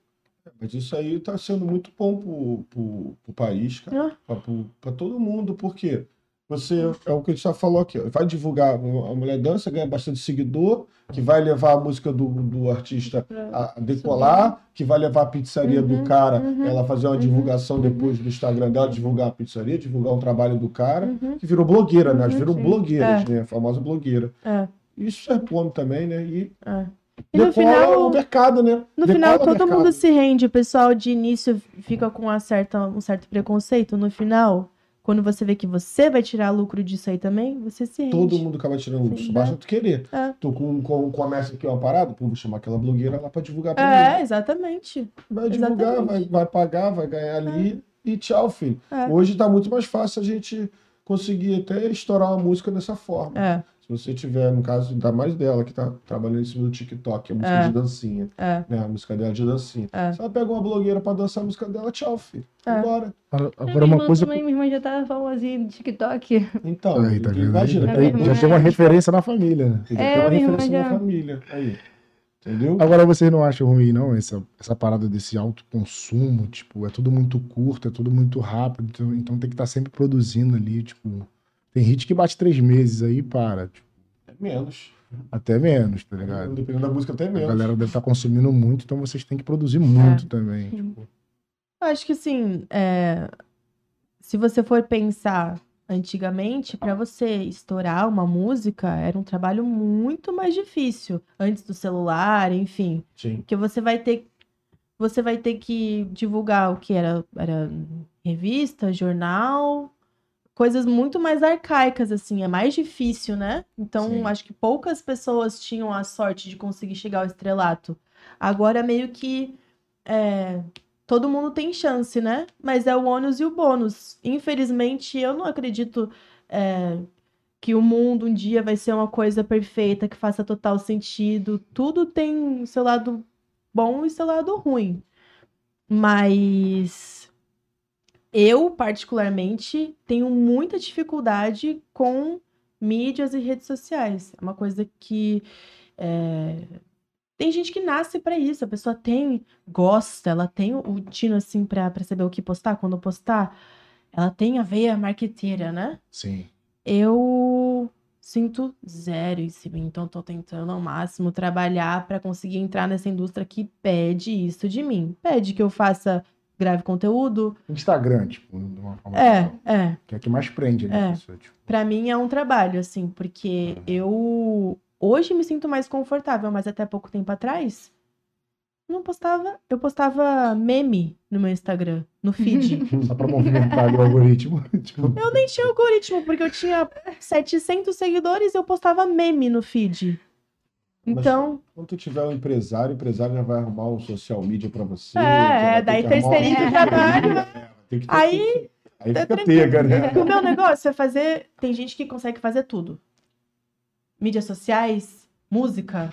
Mas isso aí tá sendo muito bom pro, pro, pro país, cara. Ah. Pra todo mundo. Por quê? Você, é o que a gente já falou aqui, ó, vai divulgar, a mulher dança, ganha bastante seguidor, que vai levar a música do, do artista a a decolar, que vai levar a pizzaria Uhum, do cara, uhum, ela fazer uma uhum, divulgação uhum. depois do Instagram dela, divulgar a pizzaria, divulgar o trabalho do cara, Uhum. que virou blogueira, né? Elas Uhum, viram sim. blogueiras, É. né? A famosa blogueira. É, Isso é bom também, né? E é. E no final, o mercado, né? no Decola final todo mercado. mundo se rende. O pessoal de início fica com uma certa, um certo preconceito. No final, quando você vê que você vai tirar lucro disso aí também, você se rende. Todo mundo acaba tirando lucro, só é. basta tu querer. É. Tô com, com, comércio aqui uma parada, pô, vou chamar aquela blogueira lá pra divulgar pra É, mim. exatamente. Vai divulgar, vai, exatamente. vai pagar, vai ganhar ali e tchau, filho. É. Hoje tá muito mais fácil a gente conseguir até estourar uma música dessa forma. É, você tiver, no caso, ainda mais dela, que tá trabalhando em cima do TikTok, a música É. de dancinha, é. né? A música dela de dancinha. É. Se ela pega uma blogueira pra dançar a música dela, tchau, filho. É. Bora. Agora, minha agora uma coisa. também, minha irmã já tá famosinha no TikTok. Então, Aí, tá imagina, É tem, verdade. já tem uma referência na família, né? tem É, uma minha irmã referência na já- família. Aí. Entendeu? Agora vocês não acham ruim, não, essa, essa parada desse alto consumo, tipo, é tudo muito curto, é tudo muito rápido, então, então tem que estar sempre produzindo ali, tipo. Tem hit que bate três meses aí e para, tipo, É menos. até menos, tá ligado? Dependendo da música, até A menos. galera deve estar consumindo muito, então vocês têm que produzir muito também. Sim. Tipo, Eu acho que assim, é, se você for pensar antigamente, para você estourar uma música era um trabalho muito mais difícil antes do celular, enfim, Sim. porque você vai ter você vai ter que divulgar o que era, era revista, jornal, coisas muito mais arcaicas, assim, é mais difícil, né? Então, Sim. acho que poucas pessoas tinham a sorte de conseguir chegar ao estrelato. Agora, meio que é, todo mundo tem chance, né? Mas é o ônus e o bônus. Infelizmente, eu não acredito é, que o mundo um dia vai ser uma coisa perfeita, que faça total sentido. Tudo tem seu lado bom e seu lado ruim. Mas eu, particularmente, tenho muita dificuldade com mídias e redes sociais. É uma coisa que. é, Tem gente que nasce pra isso, a pessoa tem, gosta, ela tem o tino assim pra pra saber o que postar, quando postar. Ela tem a veia marqueteira, né? Sim. Eu sinto zero em cima, então tô tentando ao máximo trabalhar para conseguir entrar nessa indústria que pede isso de mim. Pede que eu faça, grave conteúdo. Instagram, tipo, de uma forma É, geral. é. Que é o que mais prende, né? É. pessoa, tipo. Para mim é um trabalho, assim, porque eu hoje me sinto mais confortável, mas até pouco tempo atrás não postava. Eu postava meme no meu Instagram, no feed. Só pra movimentar o algoritmo. tipo, Eu nem tinha algoritmo, porque eu tinha 700 seguidores e eu postava meme no feed. Mas- Então, Quando tu tiver um empresário, o empresário já vai arrumar um social media pra você. É, é, daí terceiriza o trabalho. É, tem que ter Aí. Aí tá fica pega, né? o meu negócio é fazer. Tem gente que consegue fazer tudo: mídias sociais, música,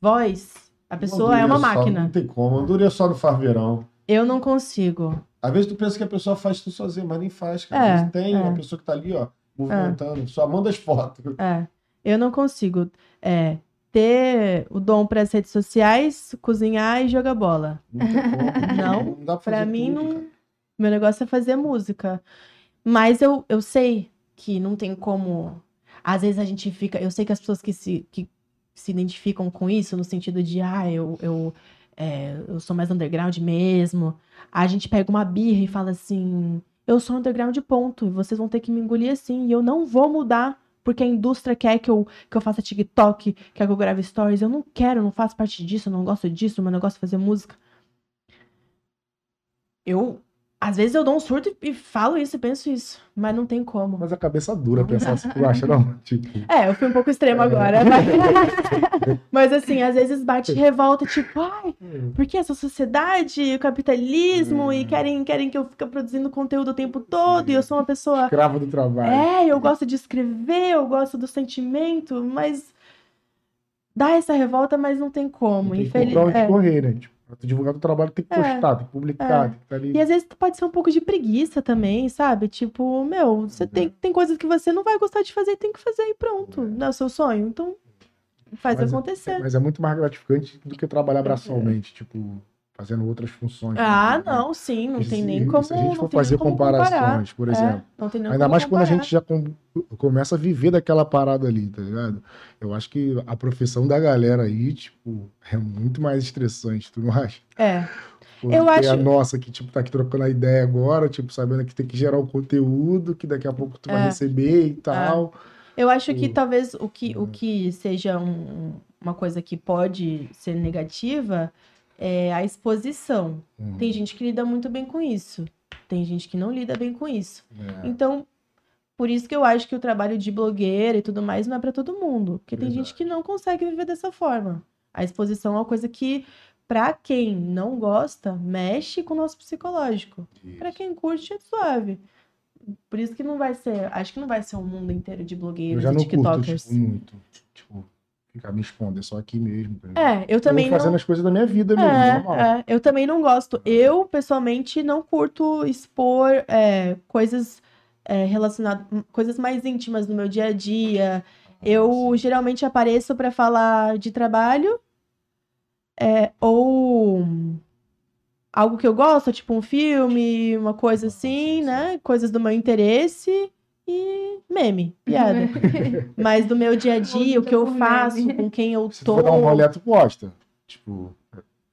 voz. A pessoa é uma só- máquina. Não tem como. Andorinha só no farveirão. Eu não consigo. Às vezes tu pensa que a pessoa faz tudo sozinha, mas nem faz, cara. É, tem é. uma pessoa que tá ali, ó, movimentando, só manda as fotos. É. Eu não consigo é, ter o dom para as redes sociais, cozinhar e jogar bola. Não. Não, fazer mim, tudo, não. Meu negócio é fazer música. Mas eu, eu sei que não tem como. Às vezes a gente fica. Eu sei que as pessoas que se, que se identificam com isso, no sentido de, ah, eu, eu, é, eu sou mais underground mesmo. A gente pega uma birra e fala assim: eu sou underground, ponto. E vocês vão ter que me engolir assim. E eu não vou mudar. Porque a indústria quer que eu, que eu faça TikTok, quer que eu grave stories. Eu não quero, não faço parte disso, eu não gosto disso, meu negócio é fazer música. Eu, às vezes eu dou um surto e, falo isso e penso isso, mas não tem como. Mas a cabeça dura pensar assim, tu acha, não? Tipo, É, eu fui um pouco extremo agora. Mas... mas assim, às vezes bate revolta, tipo, ai, por que essa sociedade, o capitalismo, e querem, querem que eu fique produzindo conteúdo o tempo todo, e eu sou uma pessoa. escrava do trabalho. É, eu gosto de escrever, eu gosto do sentimento, mas dá essa revolta, mas não tem como. Tem que infeliz- pra onde é. correr, né? Tipo, pra tu divulgar teu trabalho, tem que É, postar, tem que publicar, é. tem que estar ali. E às vezes pode ser um pouco de preguiça também, sabe? Tipo, meu, você tem, Uhum. tem coisas que você não vai gostar de fazer e tem que fazer e pronto. Não é o seu sonho. Então, faz Mas é- acontecer. Mas é muito mais gratificante do que trabalhar braçalmente, tipo, fazendo outras funções. né? Ah, Tipo, não, sim, não se- tem nem se como. a gente for fazer comparações, comparar. por É, exemplo. nem Ainda mais quando a comparar. gente já com- começa a viver daquela parada ali, tá ligado? Eu acho que a profissão da galera aí, tipo, é muito mais estressante, tu não acha? É, Porque Eu acho- a nossa que, tipo, tá aqui trocando a ideia agora, tipo, sabendo que tem que gerar o conteúdo, que daqui a pouco tu vai É. receber e tal. eu acho que talvez o que, o que seja um- uma coisa que pode ser negativa é a exposição. Hum, Tem gente que lida muito bem com isso. Tem gente que não lida bem com isso. é. Então, por isso que eu acho que o trabalho de blogueira e tudo mais não é pra todo mundo. Porque tem Verdade. gente que não consegue viver dessa forma. A exposição é uma coisa que, pra quem não gosta, mexe com o nosso psicológico. Pra quem curte, é suave. Por isso que não vai ser. Acho que não vai ser um mundo inteiro de Eu blogueiros já e não curto, TikTokers. tipo, muito. Tipo, ficar me expondo, é só aqui mesmo. tá? É, eu também Tô fazendo não. as coisas da minha vida mesmo, normal. É, é, eu também não gosto. Eu, pessoalmente, não curto expor é, coisas é, relacionadas, coisas mais íntimas no meu dia a dia. Eu geralmente apareço para falar de trabalho é, ou algo que eu gosto, tipo um filme, uma coisa assim, né? Coisas do meu interesse e meme, piada. Mas do meu dia a dia, o que eu faço, com quem eu Se tô. for dar um rolê, tu posta. Tipo,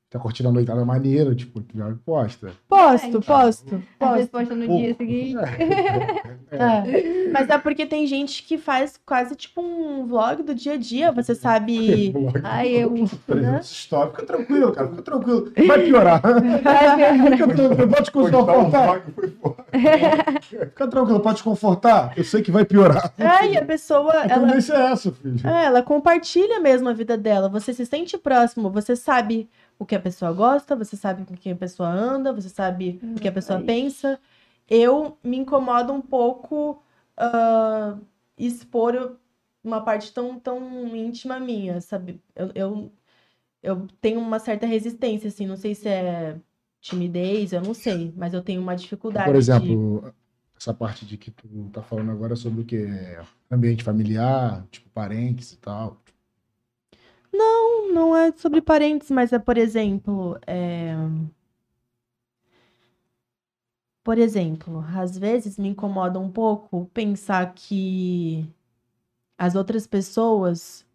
tá curtindo a noitada maneira, tipo, tu já posta. Posto, posto, Às vezes posto. posta no Pô. dia seguinte. É. Mas é porque tem gente que faz quase tipo um vlog do dia a dia, você sabe. Ai, eu. História. Fica tranquilo, cara. Fica tranquilo. Vai piorar. Ai, Fica tranquilo. Pode te Postar confortar. vlog foi foda. Fica tranquilo. Pode te confortar. Eu sei que vai piorar. É, e a pessoa, A ela, tendência é essa, filho. é, ela compartilha mesmo a vida dela. Você se sente próximo, você sabe o que a pessoa gosta, você sabe com quem a pessoa anda, você sabe o que a pessoa Ai. pensa. Eu me incomodo um pouco ah, expor uma parte tão, tão íntima minha, sabe? Eu, eu, eu tenho uma certa resistência, assim, não sei se é timidez, eu não sei, mas eu tenho uma dificuldade Por de- exemplo, essa parte de que tu tá falando agora sobre o que é ambiente familiar, tipo parentes e tal. Não, não é sobre parentes, mas é, por exemplo, é... Por exemplo, às vezes me incomoda um pouco pensar que as outras pessoas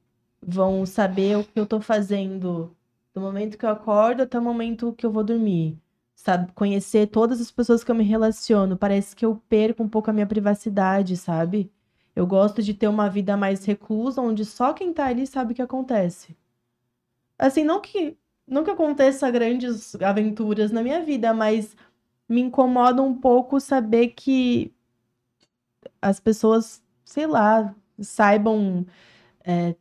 vão saber o que eu tô fazendo do momento que eu acordo até o momento que eu vou dormir. Sabe? Conhecer todas as pessoas que eu me relaciono. Parece que eu perco um pouco a minha privacidade, sabe? Eu gosto de ter uma vida mais reclusa, onde só quem tá ali sabe o que acontece. Assim, não que não que aconteça grandes aventuras na minha vida, mas me incomoda um pouco saber que as pessoas, sei lá, saibam é,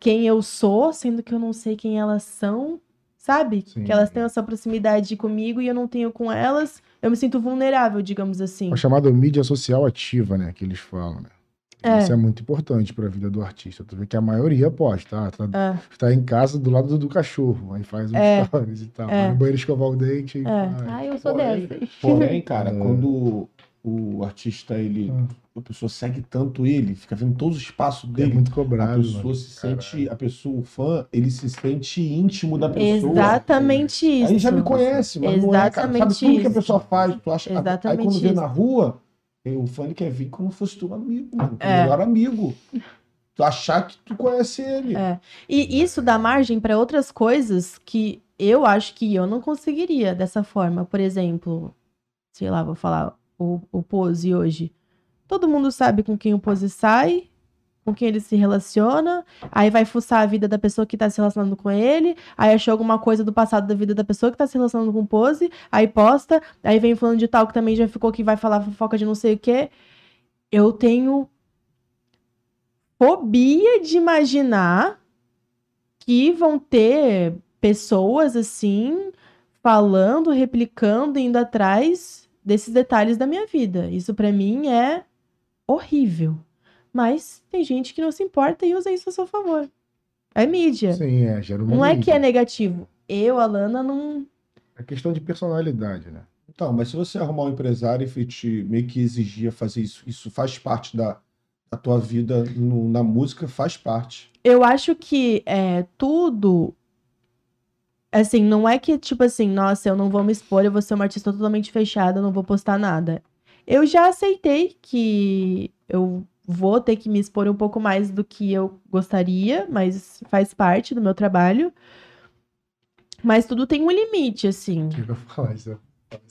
quem eu sou, sendo que eu não sei quem elas são, sabe? Sim. Que elas tenham essa proximidade comigo e eu não tenho com elas. Eu me sinto vulnerável, digamos assim. A chamada mídia social ativa, né? Que eles falam, né? É. Isso é muito importante pra vida do artista. Tu vê que a maioria pode, tá? Tá, É. tá em casa do lado do cachorro, aí faz um É. stories e tal. É. Vai no banheiro escovar o dente. É. Ai, eu sou Porém, dessas. Porém, cara, É. quando o artista, ele. A pessoa segue tanto ele, fica vendo todos os passos É dele. muito A cobrado. pessoa mano. se sente, a pessoa, o fã, ele se sente íntimo da pessoa. Exatamente isso. Aí já me conhece, mas não é, cara. Sabe Exatamente tudo que a isso. pessoa faz. Tu acha, Exatamente aí quando vê isso. na rua, o fã ele quer vir como fosse teu amigo, mano. É. melhor amigo. Tu achar que tu conhece ele. É. E isso dá margem para outras coisas que eu acho que eu não conseguiria dessa forma. Por exemplo, sei lá, vou falar o, o Pose hoje. Todo mundo sabe com quem o Pose sai, com quem ele se relaciona, aí vai fuçar a vida da pessoa que tá se relacionando com ele, aí achou alguma coisa do passado da vida da pessoa que tá se relacionando com o Pose, aí posta, aí vem falando de tal que também já ficou que vai falar fofoca de não sei o quê. Eu tenho fobia de imaginar que vão ter pessoas assim falando, replicando, indo atrás desses detalhes da minha vida. Isso pra mim é horrível. Mas tem gente que não se importa e usa isso a seu favor. É mídia. Sim, é, gera uma Não é mídia. que é negativo. Eu, Alana, não. É questão de personalidade, né? Então, mas se você arrumar um empresário e te meio que exigir fazer isso, isso faz parte da, da tua vida no- na música, faz parte. Eu acho que é tudo. Assim, não é que, tipo assim, nossa, eu não vou me expor, eu vou ser uma artista totalmente fechada, eu não vou postar nada. Eu já aceitei que eu vou ter que me expor um pouco mais do que eu gostaria, mas faz parte do meu trabalho. Mas tudo tem um limite, assim. Chega a falar isso.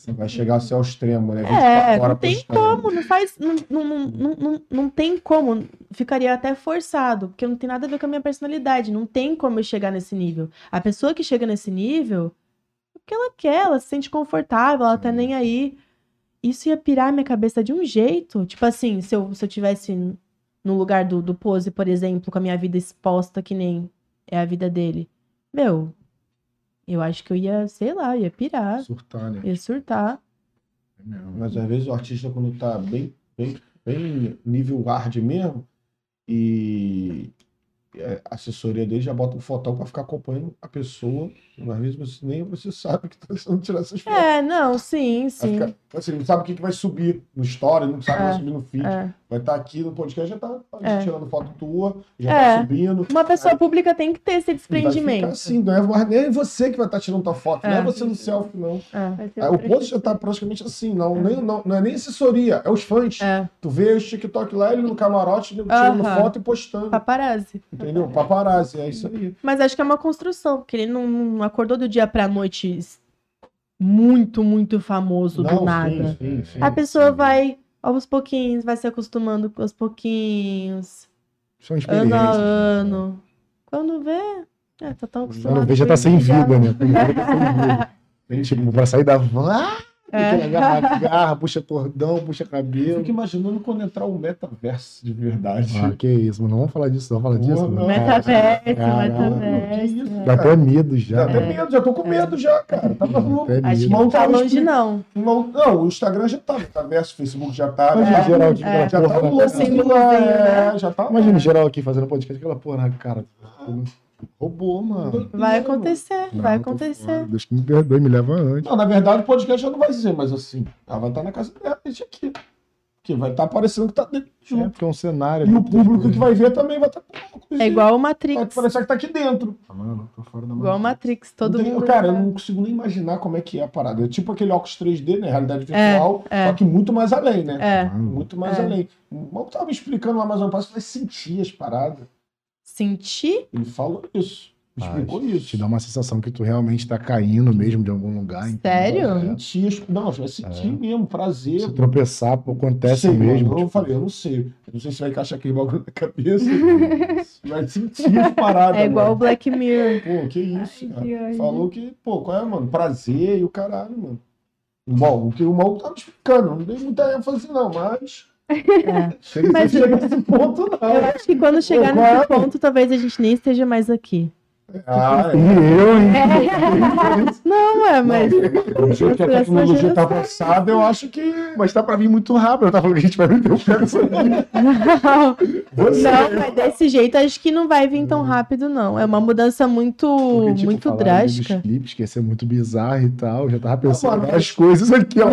Vai chegar a ser ao extremo, né? 24 É, não tem como, não faz. Não, não, não, não, tem como. Ficaria até forçado, porque não tem nada a ver com a minha personalidade. Não tem como eu chegar nesse nível. A pessoa que chega nesse nível, é porque ela quer, ela se sente confortável, ela tá nem aí. Isso ia pirar minha cabeça de um jeito. Tipo assim, se eu, se eu tivesse no lugar do, do Pose, por exemplo, com a minha vida exposta, que nem é a vida dele. Meu, eu acho que eu ia, sei lá, ia pirar, Surtar, né? ia surtar. É. Mas às vezes o artista, quando tá bem, bem, bem nível hard mesmo, e a assessoria dele já bota um fotão pra ficar acompanhando a pessoa. Às vezes você, nem você sabe que tá precisando tirar essas fotos. É, não, sim, sim. ficar- assim, não sabe o que, que vai subir no story, não sabe o que É, vai subir no feed. É. Vai estar aqui no podcast, já tá É. tirando foto tua, já É. tá subindo. Uma pessoa pública tem que ter esse E vai desprendimento. assim, não é nem você que vai estar tirando tua foto, não É. é você no selfie, não. É. Aí, o post já coisa. tá praticamente assim, não, nem, não, não é nem assessoria, é os fãs. É, Tu vê os TikTok lá, ele no camarote, tirando Aham. foto e postando. paparazzi. Entendeu? É. paparazzi, é isso aí. Mas acho que é uma construção, porque ele não, não acordou do dia pra noite muito, muito famoso do Não, nada. sim, sim, sim. A pessoa vai aos pouquinhos, vai se acostumando aos pouquinhos, São ano a né? ano. Quando vê, é, tá tão acostumado. Quando vê, já com tá isso, sem já- vida, né? Quando vê, tá sem vida. Tem, tipo, pra sair da van, ah, É. agarra, agarra, puxa cordão, puxa Eu cabelo. fico imaginando quando entrar o metaverso de verdade. Ah, que isso, mano. Não vamos falar disso, não vamos falar disso. Não. Metaverso, metaverso. é. Dá até medo já. Dá até medo, já tô com medo já, cara. Tá maluco. Acho que medo. não tá longe, não. Não, não, o Instagram já tá, metaverso, o Facebook já tá. Imagina já, geral aqui, é. aquela já tá louco, cara. símbolozinho, é, né? já tá. Imagina geral aqui fazendo podcast, aquela porra na cara. Roubou, mano. Vai acontecer, Não, vai acontecer. fora. Deus que me perdoe, me leva antes. Não, na verdade, o podcast já não vai dizer, mas assim, ela vai estar na casa dela, gente aqui. Que vai estar parecendo que tá dentro É, junto. porque é um cenário. E o público que vai ver também vai estar. É igual o Vai Matrix. parecer que tá aqui dentro. Ah, Mano, tô fora da Igual o. Matrix, todo tem- mundo. Cara, eu não consigo nem imaginar como é que é a parada. É tipo aquele óculos 3D, né? Realidade É, virtual, é. só que muito mais além, né? É, Muito mais É. além. O Mal tava me explicando lá mais parte, você vai sentir as paradas. Sentir. Ele falou isso. Explicou isso. Te dá uma sensação que tu realmente tá caindo mesmo de algum lugar. Sério? É. Sentir. Não, você vai sentir mesmo, prazer. Se tropeçar, pô, acontece sei, mesmo. eu tipo, falei, eu não sei. Eu não sei se vai encaixar aquele bagulho na cabeça. vai sentir as paradas. É igual o. Black Mirror. Pô, que isso, cara. que. Falou que, pô, qual é, mano? Prazer e o caralho, mano. Bom, o que o maluco tava me explicando, não dei muita ênfase, não, mas. É. Chega, Mas- chega nesse ponto, não. Eu acho que quando chegar é, nesse mano? ponto, talvez a gente nem esteja mais aqui. Ah, E é. eu, hein? Não, é, mas. Do jeito que a tecnologia tá geração. avançada, eu acho que. Mas tá pra vir muito rápido. Eu tava falando que a gente vai meter o aí. Não, Você, não, mas desse jeito acho que não vai vir tão rápido, não. É uma mudança muito, Porque, tipo, muito drástica. Dos clipes, que ia ser muito bizarro e tal. Eu já tava pensando em várias coisas aqui, ó.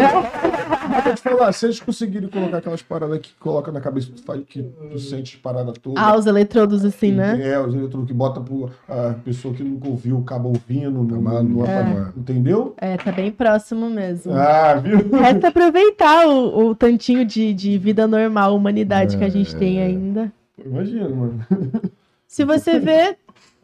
Mas eu te falar, se eles conseguirem colocar aquelas paradas que coloca na cabeça que tu, faz, que tu sente parada toda. Ah, os eletrodos assim, né? É, os eletrodos que bota pro, a pessoa que nunca ouviu, acaba ouvindo. No, no, maluco, no aparelho, mano. Entendeu? É, tá bem próximo mesmo. Ah, viu? Resta aproveitar o, o tantinho de, de vida normal, humanidade que a gente tem ainda. Imagina, mano. Se você vê,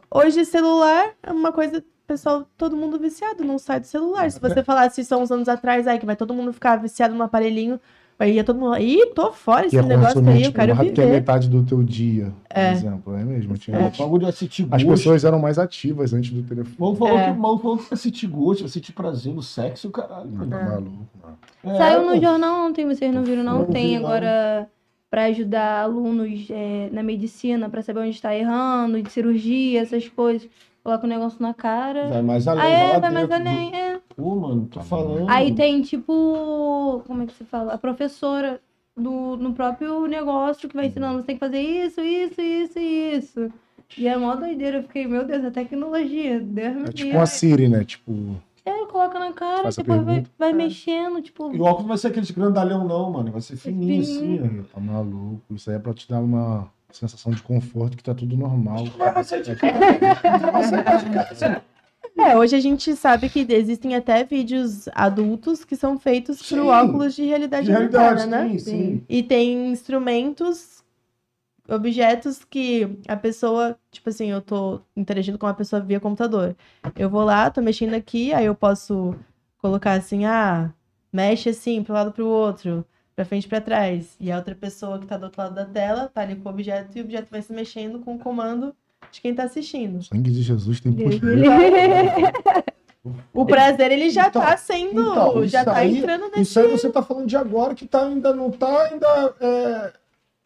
hoje celular é uma coisa, pessoal, todo mundo viciado, não sai do celular. Se você falasse isso há uns anos atrás, aí que vai todo mundo ficar viciado no aparelhinho, aí ia todo mundo, ih, tô fora esse negócio aí, eu tipo, quero mais do que a viver. metade do teu dia, por É. exemplo. É mesmo. Tinha- É. De assistir As pessoas eram mais ativas antes do telefone. O maluco falou, É. que, maluco falou que vai sentir gosto, vai sentir prazer no sexo, o caralho. Não, tá É. maluco, mano. É, Saiu no pô. jornal ontem, vocês não viram, não? Não Tem vi, não. agora para ajudar alunos é, na medicina, para saber onde está errando, de cirurgia, essas coisas. Coloca o negócio na cara. Vai mais além. Ah, é, vai mais do- além, é. Pô, mano, tô falando. Aí tem, tipo, como é que se fala? A professora do, no próprio negócio que vai ensinando, você tem que fazer isso, isso, isso e isso. E é mó doideira, eu fiquei, meu Deus, a tecnologia, Deus É tipo uma Siri, né? Tipo, É, coloca na cara, Faz depois vai, pergunta. vai É. mexendo, tipo, E o óculos vai ser aquele grandalhão, não, mano. Vai ser fininho assim, fininho. ó. tá maluco. Isso aí é pra te dar uma sensação de conforto que tá tudo normal. É, hoje a gente sabe que existem até vídeos adultos que são feitos Sim. pro óculos de realidade, De realidade, aumentada, né? sim, sim. E tem instrumentos, objetos que a pessoa, tipo assim, eu tô interagindo com uma pessoa via computador. Eu vou lá, tô mexendo aqui, aí eu posso colocar assim, ah, mexe assim, pro lado pro outro, pra frente e pra trás. E a outra pessoa que tá do outro lado da tela, tá ali com o objeto e o objeto vai se mexendo com o comando de quem tá assistindo. O sangue de Jesus tem poder. O prazer, ele já Então, tá sendo, então, já tá aí- entrando nesse... Isso aí você tá falando de agora que tá, ainda não tá ainda é,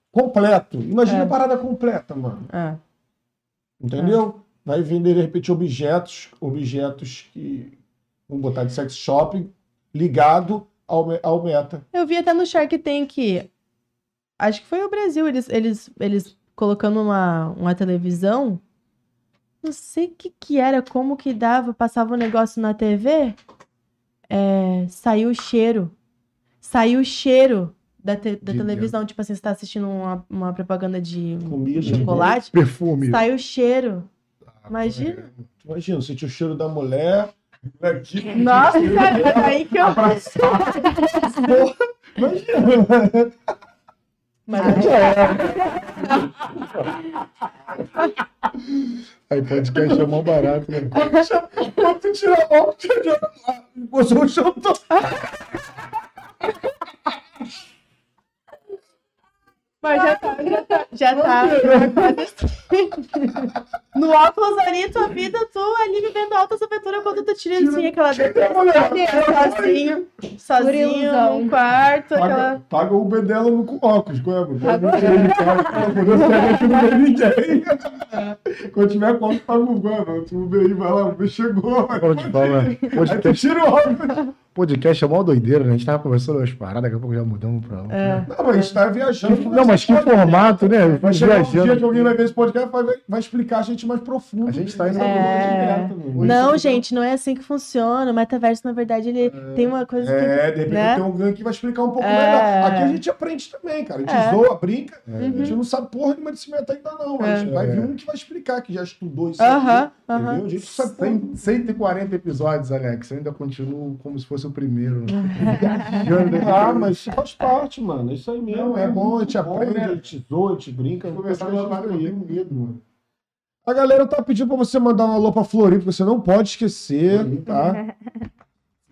completo. Imagina É. a parada completa, mano. Ah, Entendeu? Vai vender, de repente, objetos, objetos que. Vamos botar de sex shopping ligado meta. eu vi até no Shark Tank, acho que foi o Brasil, eles, eles, eles colocando uma, uma televisão, não sei o que que era, como que dava, passava um negócio na TV, é, saiu o cheiro, saiu o cheiro da, te- da televisão, tipo assim, você tá assistindo uma, uma propaganda de Comida. chocolate, Perfume. sai o cheiro. Ah, Imagina. Imagina, sentir o cheiro da mulher. Aqui, Nossa, é aí que eu... Imagina. Mas Aí podcast é mó barato, né? Quando tu tira a mão, tu tira a mão. Você o chão todo. Mas já tá, já tá, já tá. No óculos ali, tua vida, tu ali vivendo altas aventuras quando tu tira assim aquela sozinho, sozinho Gurilzão. num quarto, aquela. Paga, paga o Uber dela no com óculos, qual é? Pode no ninguém. Quando tiver conta, paga o. Tu Uber aí, vai lá, o Uber chegou. Agora te fala, Aí tu tira o óculos. Podcast é mó doideira, né? A gente tava conversando umas paradas, daqui a pouco já mudamos pra. É. Não, mas a gente tá viajando. Não, mas que formato, né? Vai chegar um dia Viajando. que alguém vai ver esse podcast e vai, vai explicar a gente mais profundo. A gente tá indo- É. Hoje Não, você- gente, não é assim que funciona. O metaverso, na verdade, ele tem uma coisa que. É, de repente né? tem alguém que vai explicar um pouco É. melhor. Aqui a gente aprende também, cara. A gente É. zoa, brinca. É. A gente não sabe porra nenhuma desse meta ainda, não. A gente É. vai vir um que vai explicar, que já estudou isso Aham, aqui. aham. Entendeu? A gente sabe porra. 100, 140 episódios, Alex. Eu ainda continuo como se fosse o primeiro. Daqui Ah, mas faz parte, mano. É isso aí mesmo. Não, é é bom, a gente bom, aprende, né? a gente zoa, a gente brinca. Com eu isso aí. tenho medo, mano. A galera tá pedindo pra você mandar um alô pra Floripa, você não pode esquecer, Floripa. tá?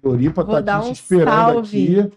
Floripa Vou tá aqui te um esperando salve. aqui.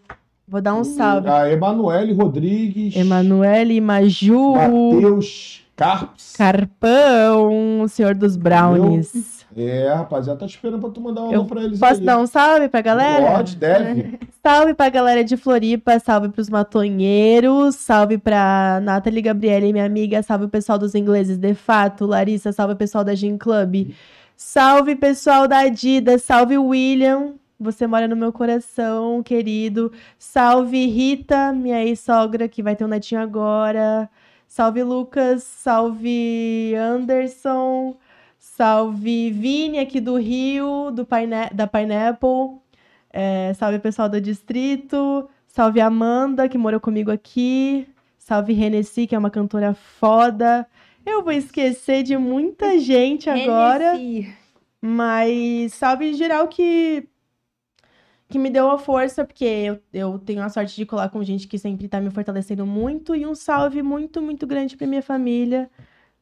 Vou dar um salve. A Emanuele Rodrigues. Emanuele Maju, Matheus Carpes. Carpão, o senhor dos brownies. É, rapaziada, tá te esperando pra tu mandar um Eu alô pra eles Posso aí. dar um salve pra galera? Pode, deve. Salve pra galera de Floripa, salve pros matonheiros, salve pra Nathalie Gabriele, minha amiga, salve o pessoal dos ingleses de fato, Larissa, salve o pessoal da Gin Club, salve pessoal da Adidas, salve William, você mora no meu coração, querido, salve Rita, minha ex-sogra, que vai ter um netinho agora, salve Lucas, salve Anderson, salve Vini aqui do Rio, do Paine da Pineapple, é, salve pessoal do distrito. Salve Amanda, que morou comigo aqui. Salve Renessi, que é uma cantora foda. Eu vou esquecer de muita gente agora. Mas salve em geral que, que me deu a força, porque eu, eu tenho a sorte de colar com gente que sempre tá me fortalecendo muito. E um salve muito, muito grande pra minha família,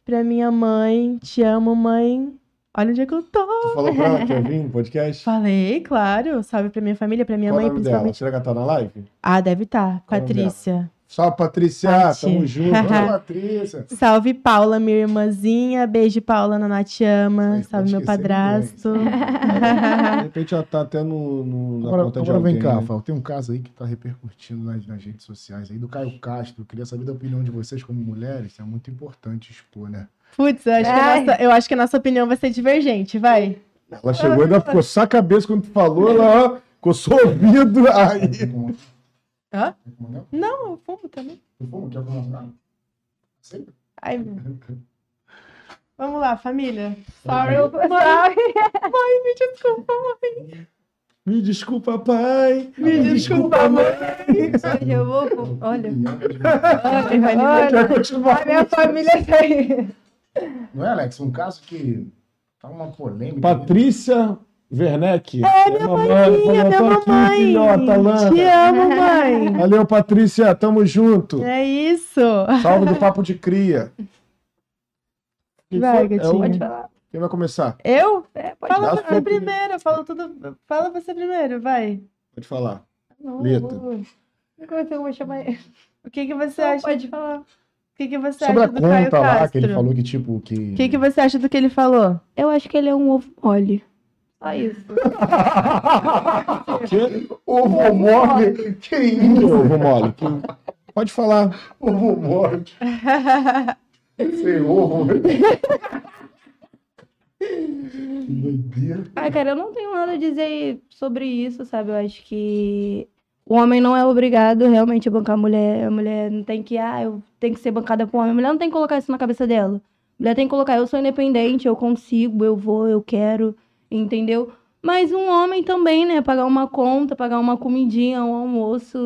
pra minha mãe. Te amo, mãe. Olha onde é que eu tô. Tu falou pra ela que ia vir no podcast? Falei, claro. Salve pra minha família, pra minha Qual o mãe, nome dela? principalmente. Será que ela tá na live? Ah, deve estar. O nome Patrícia. Salve, Patrícia. Pati. Tamo junto. Ô, Patrícia. Salve, Paula, minha irmãzinha. Beijo, Paula, Naná te ama. Aí, Salve, meu padrasto. De repente ela tá até no, no, na Agora, conta de agora vem alguém, cá, né? Tem um caso aí que tá repercutindo nas, nas redes sociais aí do Caio Castro. Eu queria saber da opinião de vocês como mulheres. É muito importante expor, né? Putz, eu acho, que a Ai. nossa, eu acho que a nossa opinião vai ser divergente, vai. Ela chegou e ainda ficou só a cabeça quando tu falou, ela ó, coçou o ouvido. Aí. Hã? Não, eu fumo também. Tu fuma? Quer fumar? Sempre? Ai, meu. Vamos lá, família. Sorry, Mãe, sorry. mãe, me desculpa, mãe. Me desculpa, pai. Me desculpa, mãe. Hoje eu vou. Olha. Vai Olha. Continuar? A minha família tá aí. Não é, Alex? Um caso que tá uma polêmica. Patrícia Werneck. É, minha mãezinha, minha falou, "Tô aqui, mamãe. filhota, Lana. Te amo, mãe. Valeu, Patrícia. Tamo junto. É isso. Salve do Papo de Cria. Quem Vai, foi? É gatinho. Pode falar. Quem vai começar? Eu? É, pode Fala você primeiro, fala tudo. Fala você primeiro, vai. Pode falar. Não, Lita. Como é que eu vou chamar ele? O que, que você Não, acha? pode falar. O que, que você Sobre a acha do Caio conta lá, Castro? que ele falou que, tipo, que... O que, que você acha do que ele falou? Eu acho que ele é um ovo mole. Só isso. Que? Ovo mole? Que isso? ovo mole? Que- Pode falar. Ovo mole. Sem ovo. Ah, cara, eu não tenho nada a dizer sobre isso, sabe? Eu acho que o homem não é obrigado realmente a bancar a mulher. A mulher não tem que, ah, eu tenho que ser bancada por homem. A mulher não tem que colocar isso na cabeça dela. A mulher tem que colocar, eu sou independente, eu consigo, eu vou, eu quero, entendeu? Mas um homem também, né? Pagar uma conta, pagar uma comidinha, um almoço,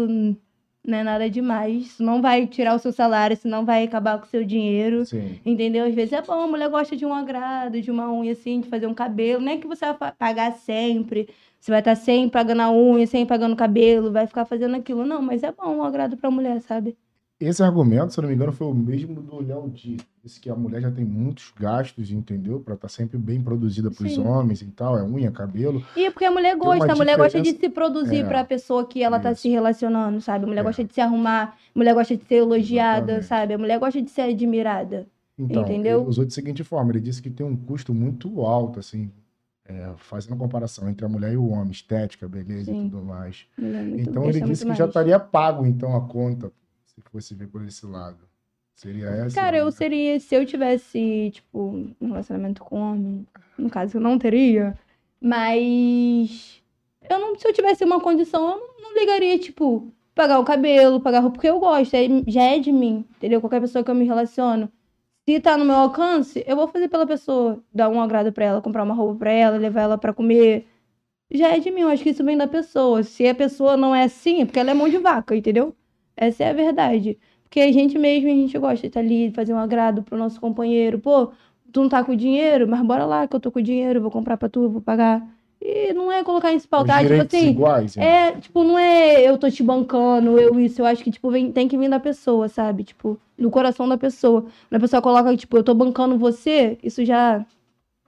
não é nada demais. Isso não vai tirar o seu salário, isso não vai acabar com o seu dinheiro. Sim. Entendeu? Às vezes é bom, a mulher gosta de um agrado, de uma unha assim, de fazer um cabelo. Não é que você vai pagar sempre, você vai estar sempre pagando a unha, sempre pagando o cabelo, vai ficar fazendo aquilo. Não, mas é bom um agrado pra mulher, sabe? Esse argumento, se eu não me engano, foi o mesmo do Léo Dias. Disse que a mulher já tem muitos gastos, entendeu? Pra estar sempre bem produzida pros Sim. homens e tal. É unha, cabelo. E é porque a mulher gosta, a mulher gosta de diferença- se produzir É, pra pessoa que ela tá isso. se relacionando, sabe? A mulher É. gosta de se arrumar, a mulher gosta de ser elogiada, Exatamente. sabe? A mulher gosta de ser admirada. Então, Entendeu? ele usou de seguinte forma: ele disse que tem um custo muito alto, assim, é, fazendo comparação entre a mulher e o homem, estética, beleza Sim. e tudo mais. É muito- então ele disse que muito já mais. estaria pago, então, a conta, se fosse ver por esse lado. Seria essa? Cara, eu seria, se eu tivesse, tipo, um relacionamento com homem, no caso eu não teria, mas eu não, se eu tivesse uma condição, eu não, não ligaria, tipo, pagar o cabelo, pagar a roupa, porque eu gosto, é- já é de mim, entendeu? Qualquer pessoa que eu me relaciono. Se tá no meu alcance, eu vou fazer pela pessoa, dar um agrado pra ela, comprar uma roupa pra ela, levar ela pra comer. Já é de mim, eu acho que isso vem da pessoa. Se a pessoa não é assim, é porque ela é mão de vaca, entendeu? Essa é a verdade. Porque a gente mesmo, a gente gosta de estar ali, fazer um agrado pro nosso companheiro. Pô, tu não tá com dinheiro, mas bora lá que eu tô com dinheiro, vou comprar pra tu, vou pagar. E não é colocar em Os pautar, tipo assim, iguais, né? é, tipo, não é eu tô te bancando, eu isso. Eu acho que, tipo, vem, tem que vir da pessoa, sabe? Tipo, do coração da pessoa. Quando a pessoa coloca, tipo, eu tô bancando você, isso já,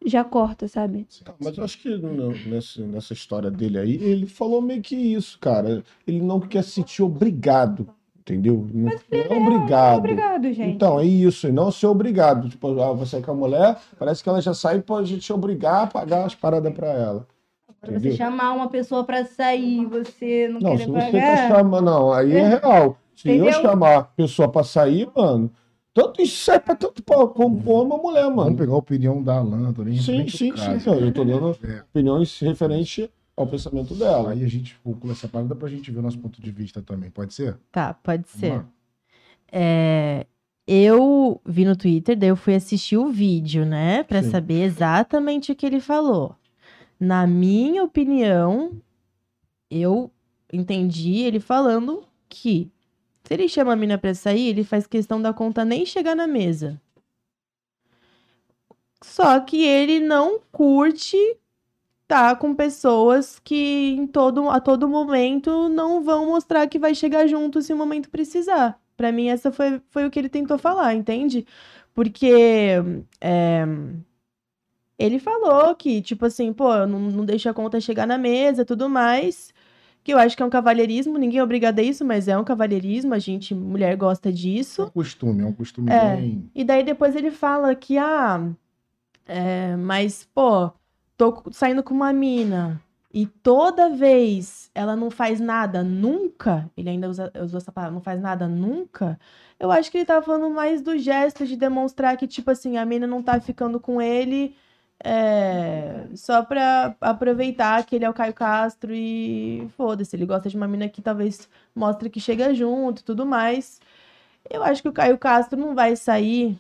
já corta, sabe? Sim, Mas eu acho que no- nessa, nessa história dele aí, ele falou meio que isso, cara. Ele não quer se sentir obrigado, entendeu? Não, não é obrigado. Obrigado, gente. Então, é isso, e não ser obrigado. Tipo, ah, você com a mulher, parece que ela já sai pra gente te obrigar a pagar as paradas pra ela. Pra você chamar uma pessoa pra sair, você não, Não, querer se você pagar. tá chamando, não, aí é real. Se eu Entendeu? chamar a pessoa pra sair, mano, tanto isso serve pra tanto pra, como pra ou mulher, Vamos mano. pegar a opinião da Alan, tô nem Sim, sim, sim. caso. Eu tô dando É. opiniões referente ao pensamento dela. Aí a gente colocou essa parada pra gente ver o nosso ponto de vista também, pode ser? Tá, pode Vamos ser. É, eu vi no Twitter, daí eu fui assistir o vídeo, né? Pra Sim. saber exatamente o que ele falou. Na minha opinião, eu entendi ele falando que se ele chama a mina pra sair, ele faz questão da conta nem chegar na mesa. Só que ele não curte tá com pessoas que em todo, a todo momento não vão mostrar que vai chegar junto se o momento precisar. Pra mim, essa foi, foi o que ele tentou falar, entende? Porque é, ele falou que, tipo assim, pô, não, não deixa a conta chegar na mesa tudo mais. Que eu acho que é um cavalheirismo, ninguém é obrigado a isso, mas é um cavalheirismo, a gente, mulher, gosta É disso. um costume, é um costume É. bem. E daí depois ele fala que, ah, é, mas, pô, tô saindo com uma mina e toda vez ela não faz nada nunca, ele ainda usa, essa palavra, não faz nada nunca, eu acho que ele tá falando mais do gesto de demonstrar que, tipo assim, a mina não tá ficando com ele é, só pra aproveitar que ele é o Caio Castro e foda-se, ele gosta de uma mina que talvez mostre que chega junto e tudo mais. Eu acho que o Caio Castro não vai sair.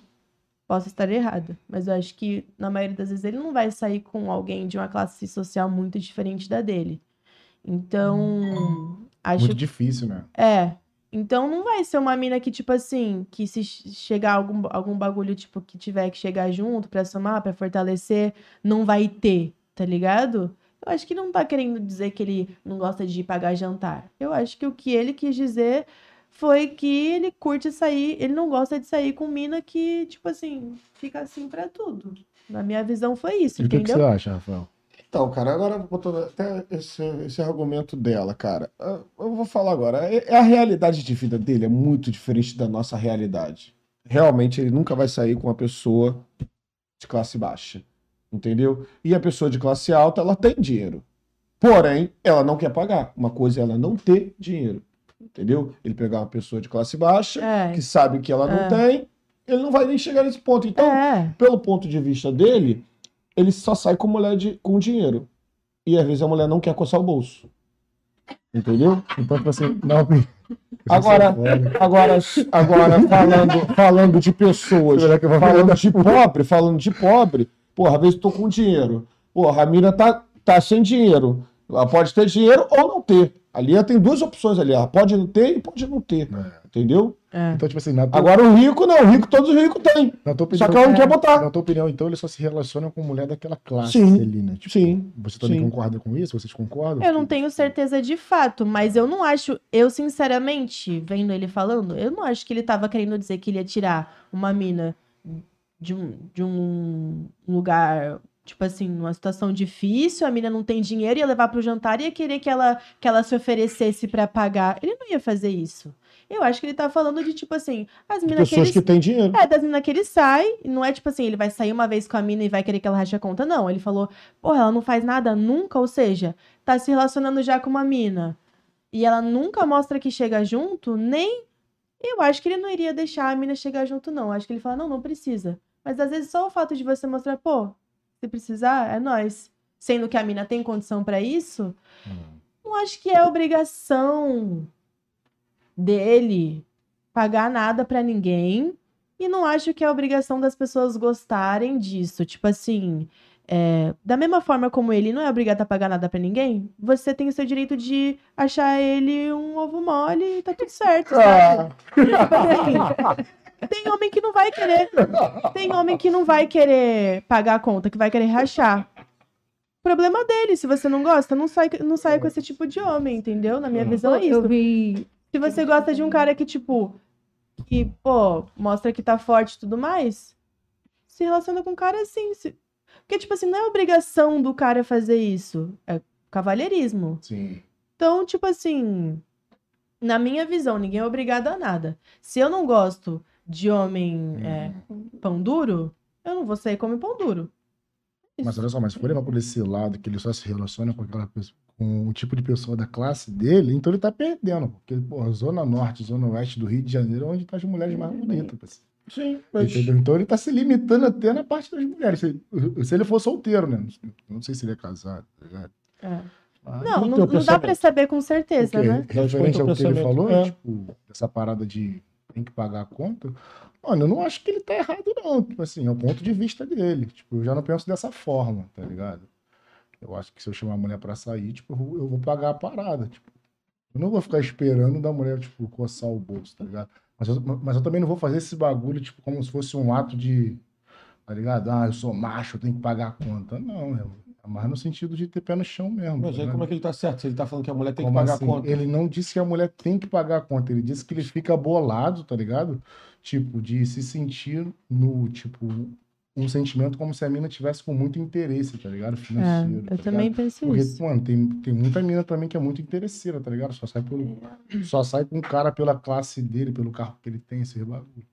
Posso estar errada, mas eu acho que na maioria das vezes ele não vai sair com alguém de uma classe social muito diferente da dele. Então, acho Muito difícil, né? é. Então não vai ser uma mina que, tipo assim, que se ch- chegar algum, algum bagulho, tipo, que tiver que chegar junto pra somar, pra fortalecer, não vai ter, tá ligado? Eu acho que não tá querendo dizer que ele não gosta de pagar jantar. Eu acho que o que ele quis dizer foi que ele curte sair, ele não gosta de sair com mina que, tipo assim, fica assim pra tudo. Na minha visão foi isso, E o que, que entendeu? você acha, Rafael? Então, cara, agora botando até esse, esse argumento dela, cara. Eu vou falar agora. é- A realidade de vida dele é muito diferente da nossa realidade. Realmente, ele nunca vai sair com uma pessoa de classe baixa. Entendeu? E a pessoa de classe alta, ela tem dinheiro. Porém, ela não quer pagar. Uma coisa é ela não ter dinheiro. Entendeu? Ele pegar uma pessoa de classe baixa, É. que sabe que ela não É. tem, ele não vai nem chegar nesse ponto. Então, É, pelo ponto de vista dele, ele só sai com mulher de, com dinheiro. E às vezes a mulher não quer coçar o bolso. Entendeu? Então, tipo assim, não. Agora- Agora, agora falando, falando de pessoas, falando de pobre, falando de pobre, porra, às vezes tô com dinheiro. Porra, a mina tá, tá sem dinheiro. Ela pode ter dinheiro ou não ter. Ali ela tem duas opções ali. Ela pode não ter e pode não ter. É. Entendeu? É. Então, tipo assim, na tua, Agora o rico não, o rico todos os ricos têm. na tua Só que ela não É. quer botar. na tua opinião, então, eles só se relacionam com mulher daquela classe Sim. ali, né? Tipo, Sim. Você também Sim. concorda com isso? Vocês concordam? Eu não tenho certeza de fato, mas eu não acho, eu sinceramente, vendo ele falando, eu não acho que ele tava querendo dizer que ele ia tirar uma mina de um, de um lugar, tipo assim, numa situação difícil, a mina não tem dinheiro, ia levar pro jantar e ia querer que ela, que ela se oferecesse pra pagar. Ele não ia fazer isso. Eu acho que ele tá falando de, tipo assim, as minas que Pessoas ele que têm dinheiro. é, das minas que ele sai, não é tipo assim, ele vai sair uma vez com a mina e vai querer que ela rache a conta, não. Ele falou, porra, ela não faz nada nunca, ou seja, tá se relacionando já com uma mina. E ela nunca mostra que chega junto, nem. Eu acho que ele não iria deixar a mina chegar junto, não. Acho que ele fala, não, não precisa. Mas às vezes só o fato de você mostrar, pô, se precisar, é nós. Sendo que a mina tem condição pra isso, Hum. não acho que é obrigação dele pagar nada pra ninguém. E não acho que é obrigação das pessoas gostarem disso. Tipo assim, é, da mesma forma como ele não é obrigado a pagar nada pra ninguém, você tem o seu direito de achar ele um ovo mole e tá tudo certo, sabe? Tipo assim, tem homem que não vai querer. Tem homem que não vai querer pagar a conta, que vai querer rachar. Problema dele. Se você não gosta, não sai, não sai com esse tipo de homem, entendeu? Na minha visão é isso. Eu vi. Se você gosta de um cara que, tipo, que, pô, mostra que tá forte e tudo mais, se relaciona com um cara assim. se- Porque, tipo assim, não é obrigação do cara fazer isso. É cavalheirismo. Sim. Então, tipo assim, na minha visão, ninguém é obrigado a nada. Se eu não gosto de homem é, pão duro, eu não vou sair com homem pão duro. Mas olha só, mas se for levar por esse lado que ele só se relaciona com aquela pessoa, com o tipo de pessoa da classe dele, então ele tá perdendo. Porque, pô, Zona Norte, Zona Oeste do Rio de Janeiro é onde tá as mulheres mais bonitas. parceiro. Sim, mas. Entendeu? Então ele tá se limitando até na parte das mulheres. Se, se ele for solteiro, né? Não sei se ele é casado, tá ligado? É. Mas- Não, o não, não dá pra pensamento? saber com certeza, né? referente ao que ele falou, É. tipo, dessa parada de tem que pagar a conta, mano, eu não acho que ele tá errado, não. Tipo assim, é o ponto de vista dele. Tipo, eu já não penso dessa forma, tá ligado? Eu acho que se eu chamar a mulher pra sair, tipo, eu vou, pagar a parada. Tipo, eu não vou ficar esperando da mulher, tipo, coçar o bolso, tá ligado? Mas eu, mas eu também não vou fazer esse bagulho, tipo, como se fosse um ato de, tá ligado? Ah, eu sou macho, eu tenho que pagar a conta. Não, é é mais no sentido de ter pé no chão mesmo. Mas aí ligado? como é que ele tá certo? Se ele tá falando que a mulher tem Como que pagar assim? a conta. Ele não disse que a mulher tem que pagar a conta, ele disse que ele fica bolado, tá ligado? Tipo, de se sentir no, tipo, um sentimento como se a mina tivesse com muito interesse, tá ligado? É, Financeiro. eu tá também ligado? penso Porque, isso. mano, tem, tem muita mina também que é muito interesseira, tá ligado? Só sai, pelo, só sai com o cara pela classe dele, pelo carro que ele tem, esse bagulho.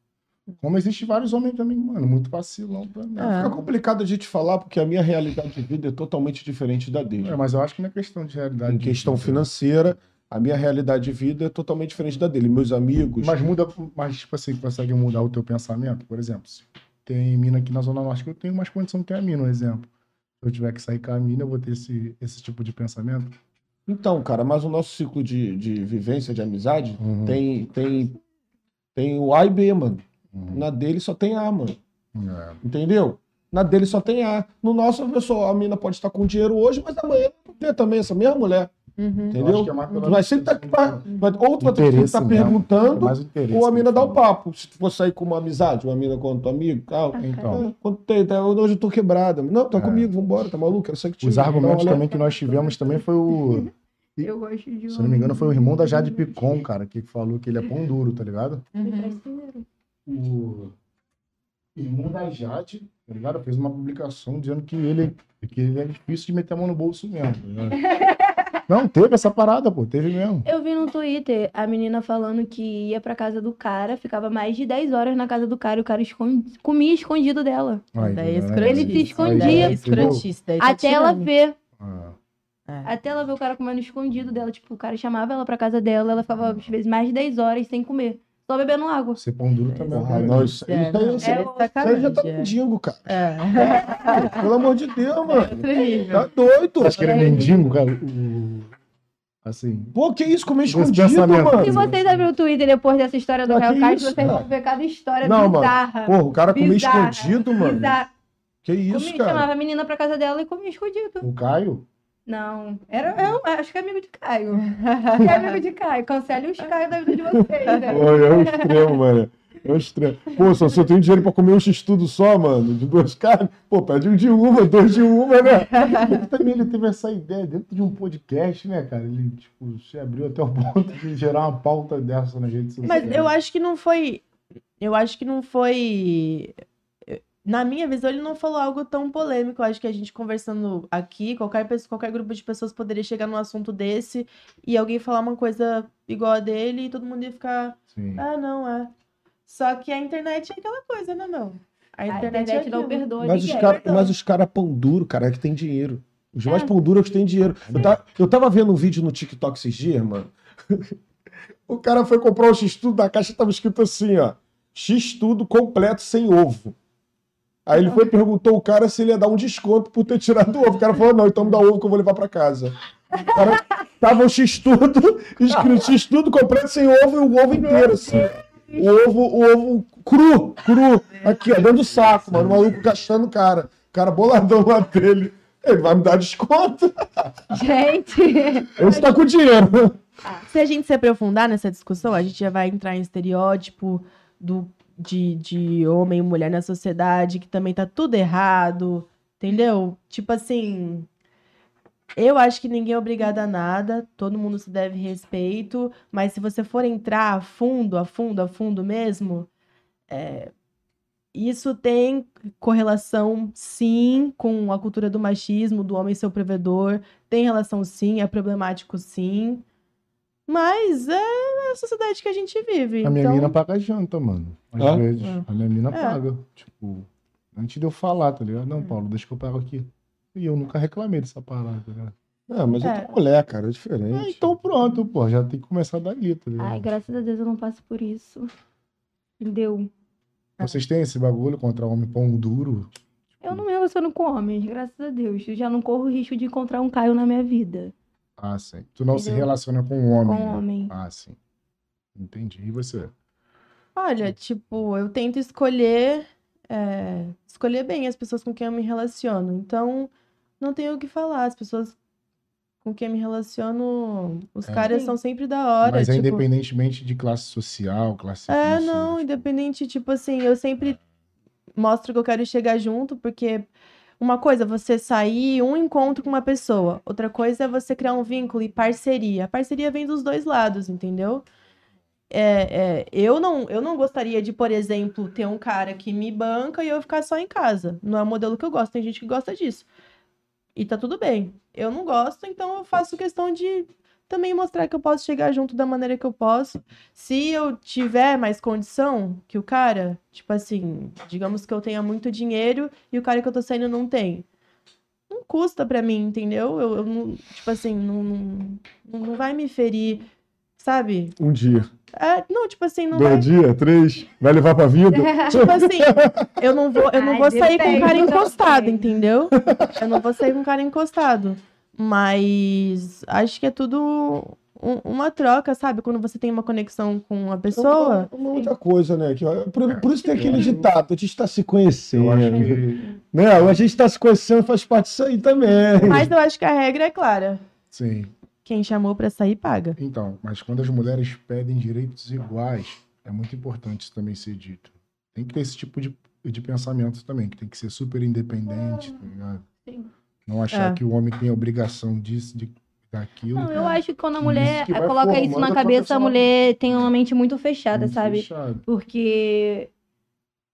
Como existe vários homens também, mano, muito vacilão também. É. Fica complicado a gente falar porque a minha realidade de vida é totalmente diferente da dele. É, mas eu acho que não é questão de realidade. Em de questão vida. financeira, a minha realidade de vida é totalmente diferente da dele. Meus amigos. Mas muda, mas tipo assim, consegue mudar o teu pensamento? Por exemplo, se tem mina aqui na Zona Norte que eu tenho mais condição que a mina, um exemplo. Se eu tiver que sair com a mina, eu vou ter esse, esse tipo de pensamento? Então, cara, mas o nosso ciclo de, de vivência, de amizade, Uhum. tem, tem, tem o A e B, mano. Uhum. Na dele só tem A, mano. É. Entendeu? Na dele só tem A. No nosso, a pessoa, a mina pode estar com dinheiro hoje, mas amanhã vai ter também essa mesma mulher. Uhum. Entendeu? que é Tu vai sempre tá, vai, vai, ou tu vai ter que estar mesmo. É perguntando, interesse ou a que mina dá o falou. papo. Se tu for sair com uma amizade, uma mina com teu amigo, ah, Então, quanto tem? Tá, hoje eu tô quebrada. Não, tá É. comigo, vambora, tá maluco? Quero sair contigo. os Dá uma argumentos também que nós tivemos também foi o. Eu gosto de Se eu não me engano, foi o irmão da Jade Picon, cara, que falou que ele é pão duro, tá ligado? Uhum. O irmão da Jade, tá ligado? Fez uma publicação dizendo que ele, que ele é difícil de meter a mão no bolso mesmo. tá? Não, teve essa parada, pô, teve mesmo. Eu vi no Twitter a menina falando que ia pra casa do cara, ficava mais de 10 horas na casa do cara e o cara escon- comia escondido dela. Aí, Daí é né? Ele se escondia. Daí é daí tá Até ela ver. Ah, É. Até ela ver o cara comendo escondido dela. Tipo, o cara chamava ela pra casa dela, ela ficava, às vezes, mais de 10 horas sem comer. Só bebendo água. ser pão duro também. Ah, isso, É, isso aí, não, isso é aí- isso aí sacanagem, já tá é. mendigo, cara. É. Pelo amor de Deus, mano. Nível. Tá doido. Acho que ele é mendigo, cara. O... Assim. Pô, que isso? Comer Esse escondido, mano. Se vocês abrirem o Twitter depois dessa história do Ah, Real que Castro, isso, vocês vão ver cada história Não, mano. bizarra. Porra, o cara comer Bizarra, escondido, mano. Bizarra. Que isso, Comia, cara? chamava a menina pra casa dela e comia escondido. O Caio, Não, era, eu acho que é amigo de Caio. Acho que é amigo de Caio. Cancele os Caio da vida de vocês, né? É um extremo, mano. É um extremo. Pô, só se eu tenho dinheiro pra comer um x-tudo só, mano, de duas carnes, pô, pede um de uma, dois de uma, né? Ele também ele teve essa ideia dentro de um podcast, né, cara? Ele, tipo, se abriu até o ponto de gerar uma pauta dessa redes sociais. Mas eu acho que não foi. Eu acho que não foi. Na minha visão, ele não falou algo tão polêmico. Eu acho que a gente conversando aqui, qualquer, pessoa, qualquer grupo de pessoas poderia chegar num assunto desse e alguém falar uma coisa igual a dele e todo mundo ia ficar. Sim. Ah, não, é. Só que a internet é aquela coisa, né, não? A A internet, internet é não aquilo. perdoa Mas os caras mas os cara pão duro, cara, é que tem dinheiro. Os mais É. pão duro é que têm dinheiro. Eu tava, eu tava vendo um vídeo no TikTok esses dias, mano. O cara foi comprar um X-Tudo, na caixa tava escrito assim, ó. X-Tudo completo sem ovo. Aí ele foi e perguntou o cara se ele ia dar um desconto por ter tirado o ovo. O cara falou, não, então me dá o ovo que eu vou levar pra casa. O cara, tava o X-Tudo, escrito X-Tudo completo sem ovo e o ovo inteiro, assim. O ovo, o ovo cru, cru. Aqui, ó, dentro do saco, mano. O maluco gastando o cara. O cara boladão lá dele. Ele vai me dar desconto. Gente, Esse tá com dinheiro. Se a gente se aprofundar nessa discussão, a gente já vai entrar em estereótipo do, de, de homem e mulher na sociedade, que também tá tudo errado, entendeu? Tipo assim, eu acho que ninguém é obrigado a nada, todo mundo se deve respeito, mas se você for entrar a fundo, a fundo, a fundo mesmo, é, isso tem correlação, sim, com a cultura do machismo, do homem ser o provedor, tem relação, sim, é problemático, sim. Mas é a sociedade que a gente vive. A minha então... mina paga janta, mano. Às Hã? vezes. É. A minha mina É. paga. Tipo, antes de eu falar, tá ligado? Não, Paulo, deixa que eu pago aqui. E eu nunca reclamei dessa parada, tá ligado? Ah, mas é É. tua mulher, cara, é Ah, diferente. então pronto, pô. Já tem que começar dali, tá ligado? ai, graças a Deus eu não passo por isso. Entendeu? Vocês têm esse bagulho contra homem pão duro? Eu não me relaciono com homens, graças a Deus. Eu já não corro o risco de encontrar um Caio na minha vida. Ah, sim. Tu não se Entendeu? relaciona com um homem. Com né? homem. Ah, sim. Entendi. E você? Olha, tipo, eu tento escolher, é, escolher bem as pessoas com quem eu me relaciono. Então, não tenho o que falar. As pessoas com quem eu me relaciono, os É. caras Sim. são sempre da hora. Mas é tipo, independentemente de classe social, classe É, não, tipo, independente, tipo assim, eu sempre mostro que eu quero chegar junto, porque uma coisa é você sair um encontro com uma pessoa, outra coisa é você criar um vínculo e parceria. A parceria vem dos dois lados, entendeu? É, é, eu não, eu não gostaria de, por exemplo, ter um cara que me banca e eu ficar só em casa. Não é o modelo que eu gosto, tem gente que gosta disso. E tá tudo bem. Eu não gosto, então eu faço questão de também mostrar que eu posso chegar junto da maneira que eu posso. Se eu tiver mais condição que o cara, tipo assim, digamos que eu tenha muito dinheiro e o cara que eu tô saindo não tem. Não custa pra mim, entendeu? Eu, eu não, tipo assim, não, não, não vai me ferir, sabe? Um dia. É, não, tipo assim, não vai. Dois dias, três. Vai levar pra vida? Tipo assim, eu não vou, eu não Ai, vou sair com um depende cara do encostado, entendeu? Eu não vou sair com um cara encostado. Mas acho que é tudo um- uma troca, sabe? Quando você tem uma conexão com uma pessoa. É uma outra coisa, né? Por, por isso tem aquele ditado, a gente está se conhecendo. Eu acho que. Né? A gente está se conhecendo, faz parte disso aí também. Mas eu acho que a regra é clara. Sim. Quem chamou pra sair, paga. Então, mas quando as mulheres pedem direitos iguais, é muito importante isso também ser dito. Tem que ter esse tipo de, de pensamento também, que tem que ser super independente, tá ligado? Sim. Não achar É. que o homém tem a obrigação disso, de, daquilo. Não, eu acho que quando a Isso mulher vai coloca isso na cabeça, a mulher tem uma mente muito fechada, Muito sabe? fechado. Porque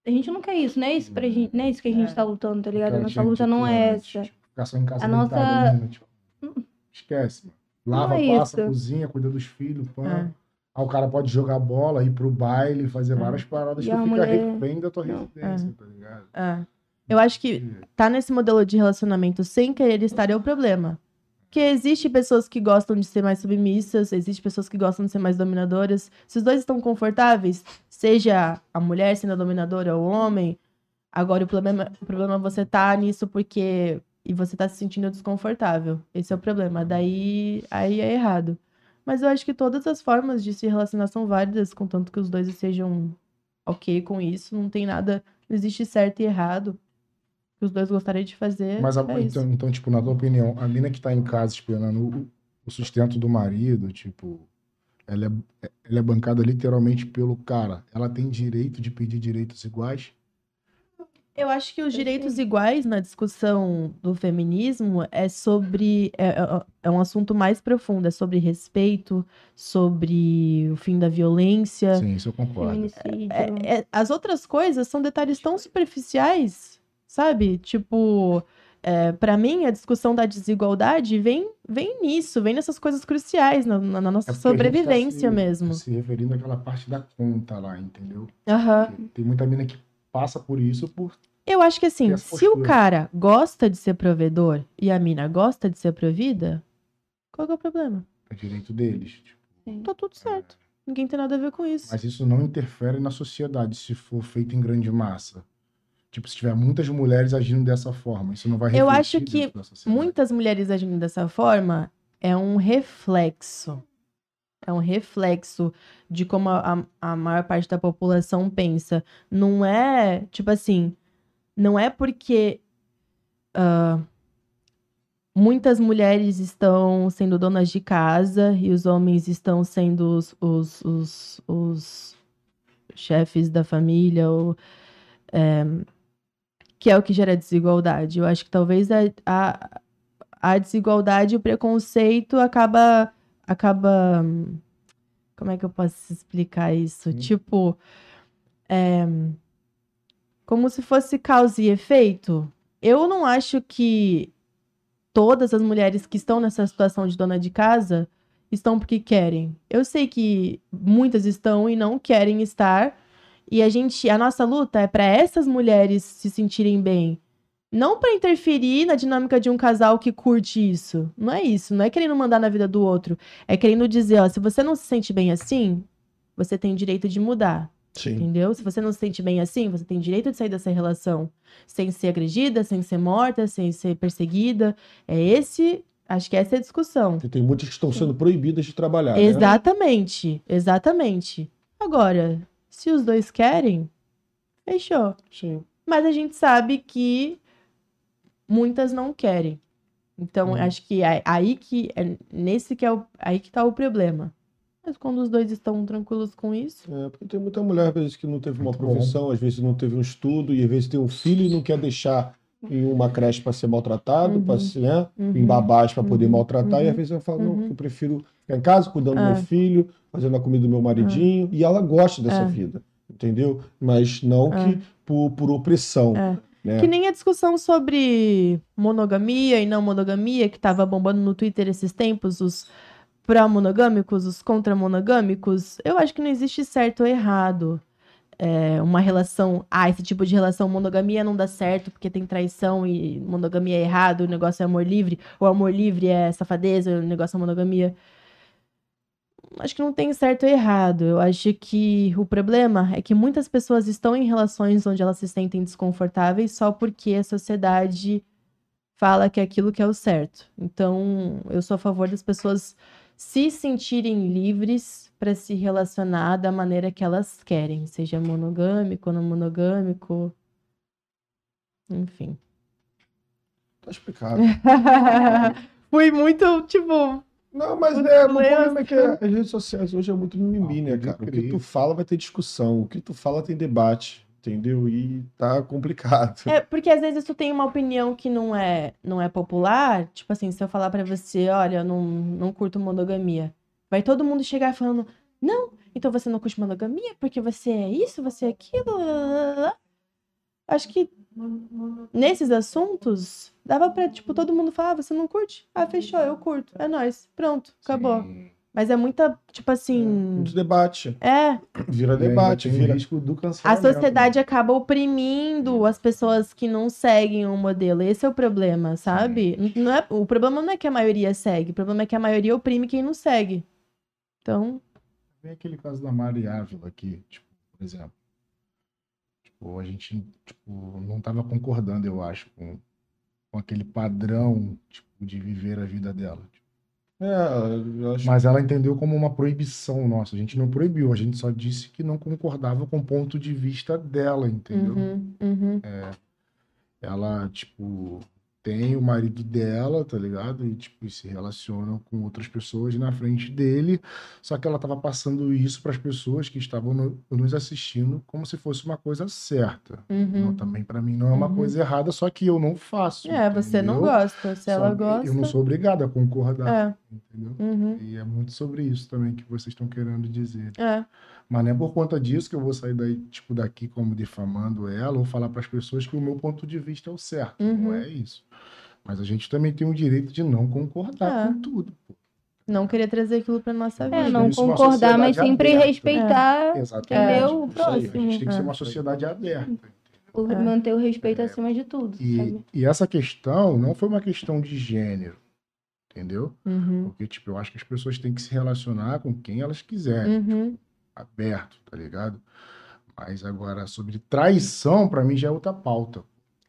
a gente não quer isso, não é isso pra gente, não é isso que a gente É. tá lutando, tá ligado? A nossa luta não é atitude, essa. tipo, Ficar só em casa A nossa- né, tipo, esquece, mano. Lava, é passa, isso. cozinha, cuida dos filhos, pã. É. Aí o cara pode jogar bola, ir pro baile, fazer várias paradas E que a fica mulher- refém da tua Não. residência, tá ligado? É. Eu acho que tá nesse modelo de relacionamento sem querer estar é o problema. Porque existe pessoas que gostam de ser mais submissas, existe pessoas que gostam de ser mais dominadoras. Se os dois estão confortáveis, seja a mulher sendo a dominadora ou o homem, agora o problema, o problema é você tá nisso porque e você tá se sentindo desconfortável. Esse é o problema. Daí aí é errado. Mas eu acho que todas as formas de se relacionar são válidas, contanto que os dois sejam ok com isso. Não tem nada, não existe certo e errado. Que os dois gostariam de fazer. Mas, a- é isso. então, então, tipo, na tua opinião, a mina que tá em casa esperando o, o sustento do marido, tipo, ela é, ela é bancada literalmente pelo cara. Ela tem direito de pedir direitos iguais? Eu acho que os direitos iguais na discussão do feminismo é sobre. É, é- é um assunto mais profundo, é sobre respeito, sobre o fim da violência. Sim, isso eu concordo. É- é- as outras coisas são detalhes tão superficiais, sabe? Tipo, é, para mim, a discussão da desigualdade vem, vem nisso, vem nessas coisas cruciais, na, na- na nossa É porque a gente tá sobrevivência se- mesmo. Se referindo àquela parte da conta lá, entendeu? Porque Tem muita mina que passa por isso por. Eu acho que assim, se o cara gosta de ser provedor e a mina gosta de ser provida, qual que é o problema? É direito deles. tipo. Sim. Tá tudo certo. Ninguém tem nada a ver com isso. Mas isso não interfere na sociedade se for feito em grande massa. Tipo, se tiver muitas mulheres agindo dessa forma, isso não vai Eu acho que. Muitas mulheres agindo dessa forma é um reflexo. É um reflexo de como a, a a maior parte da população pensa. Não é, tipo assim, não é porque ah, muitas mulheres estão sendo donas de casa e os homens estão sendo os, os, os, os chefes da família ou é, que é o que gera desigualdade. Eu acho que talvez a, a, a desigualdade e o preconceito acaba acaba hum, como é que eu posso explicar isso? Sim. Tipo, é, como se fosse causa e efeito. Eu não acho que todas as mulheres que estão nessa situação de dona de casa estão porque querem. Eu sei que muitas estão e não querem estar. E a gente, a nossa luta é para essas mulheres se sentirem bem. Não para interferir na dinâmica de um casal que curte isso. Não é isso. Não é querendo mandar na vida do outro. É querendo dizer, ó, se você não se sente bem assim, você tem direito de mudar. Sim. Entendeu? Se você não se sente bem assim, você tem direito de sair dessa relação sem ser agredida, sem ser morta, sem ser perseguida. É esse, acho que essa é a discussão. Porque tem muitas que estão sendo proibidas de trabalhar. né? Exatamente, exatamente. Agora, se os dois querem, fechou. Sim. Mas a gente sabe que muitas não querem. Então, Hum. acho que é aí que é nesse que é o, aí que tá o problema. Mas quando os dois estão tranquilos com isso, É, porque tem muita mulher, às vezes, que não teve uma Muito bom. profissão, às vezes não teve um estudo, e às vezes tem um filho e não quer deixar em uma creche para ser maltratado, Uhum. para ser, né? Uhum. em babás para poder Uhum. maltratar, e Uhum. às vezes ela fala, não, Uhum. eu prefiro ficar em casa cuidando do meu filho, fazendo a comida do meu maridinho, e ela gosta dessa É. vida, entendeu? Mas não que por, por opressão, É. né? Que nem a discussão sobre monogamia e não monogamia, que tava bombando no Twitter esses tempos, os pró-monogâmicos, os contra-monogâmicos. Eu acho que não existe certo ou errado. É, uma relação, ah, esse tipo de relação, monogamia não dá certo porque tem traição e monogamia é errado, o negócio é amor livre, o amor livre é safadeza, o negócio é monogamia. Acho que não tem certo ou errado. Eu acho que o problema é que muitas pessoas estão em relações onde elas se sentem desconfortáveis só porque a sociedade fala que é aquilo que é o certo. Então, eu sou a favor das pessoas se sentirem livres para se relacionar da maneira que elas querem, seja monogâmico, não monogâmico, enfim. Tá explicado. Fui muito, tipo, Não, mas é, o problema, é que as redes sociais hoje é muito mimimi, Ah, né, pode cara? O que tu fala vai ter discussão, o que tu fala tem debate, entendeu? E tá complicado. É, porque às vezes tu tem uma opinião que não é, não é popular, tipo assim, se eu falar pra você, olha, eu não, não curto monogamia, vai todo mundo chegar falando, não, então você não curte monogamia porque você é isso, você é aquilo, lá, lá, lá, lá." Acho que nesses assuntos dava pra, tipo, todo mundo falar, ah, você não curte? Ah, fechou, eu curto, é nóis, pronto, acabou. Sim. Mas é muita, tipo assim, Muito debate. é, Vira debate, vira. risco do a cancelamento. sociedade acaba oprimindo as pessoas que não seguem o modelo. Esse é o problema, sabe? Não é, o problema não é que a maioria segue, o problema é que a maioria oprime quem não segue. Então, Vem aquele caso da Mari Ávila aqui, tipo, por exemplo. Tipo, a gente tipo, não estava concordando, eu acho, com, com aquele padrão tipo, de viver a vida dela. É, eu acho Mas ela entendeu como uma proibição nossa. A gente não proibiu, a gente só disse que não concordava com o ponto de vista dela, entendeu? uhum, uhum. ela, tipo, tem o marido dela, tá ligado? E, tipo, se relacionam com outras pessoas na frente dele. Só que ela tava passando isso para as pessoas que estavam no- nos assistindo como se fosse uma coisa certa. Uhum. Não, também para mim não é uma Uhum. coisa errada, só que eu não faço. É, você não entendeu? gosta. Se ela Só- gosta. Eu não sou obrigado a concordar, É. entendeu? Uhum. E é muito sobre isso também que vocês estão querendo dizer. É. Mas não é por conta disso que eu vou sair daí, tipo, daqui como difamando ela ou falar para as pessoas que o meu ponto de vista é o certo. Uhum. Não é isso. Mas a gente também tem o direito de não concordar É. com tudo. pô. Não querer trazer aquilo pra nossa vida. É, não é concordar, mas sempre aberta. respeitar, Exatamente. entendeu? O aí, A gente próximo. tem que ser É. uma sociedade aberta. O- É. Manter o respeito acima de tudo, E, sabe? e essa questão não foi uma questão de gênero, entendeu? Uhum. Porque, tipo, eu acho que as pessoas têm que se relacionar com quem elas quiserem. Uhum. aberto, tá ligado? Mas agora, sobre traição, pra mim já é outra pauta.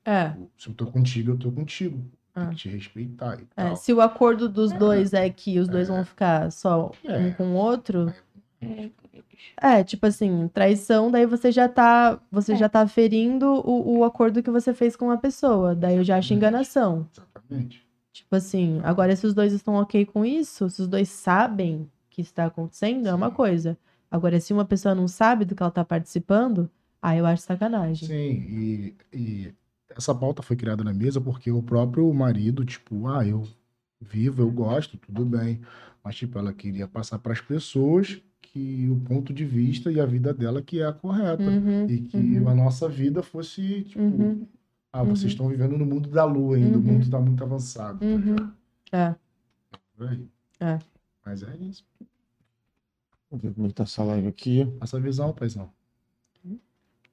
É. Se eu tô contigo, eu tô contigo. Tem Ah. que te respeitar e É, tal. se o acordo dos dois é que os dois vão ficar só É. um com o outro, É, é, tipo assim, traição, daí você já tá, você É. já tá ferindo o, o acordo que você fez com a pessoa. Daí eu já acho enganação. Exatamente. Tipo assim, agora se os dois estão ok com isso, se os dois sabem que está acontecendo, é uma Sim. coisa. Agora, se uma pessoa não sabe do que ela tá participando, aí eu acho sacanagem. Sim, e, e essa pauta foi criada na mesa porque o próprio marido, tipo, ah, eu vivo, eu gosto, tudo bem. Mas, tipo, ela queria passar para as pessoas que o ponto de vista e a vida dela que é a correta. Uhum, E que uhum, a nossa vida fosse, tipo, uhum, ah, vocês uhum. estão vivendo no mundo da lua ainda, o Uhum. mundo está muito avançado. tá uhum. ligado? É. É. Mas é isso. Vamos ver como é que tá essa live aqui. Essa visão, paizão.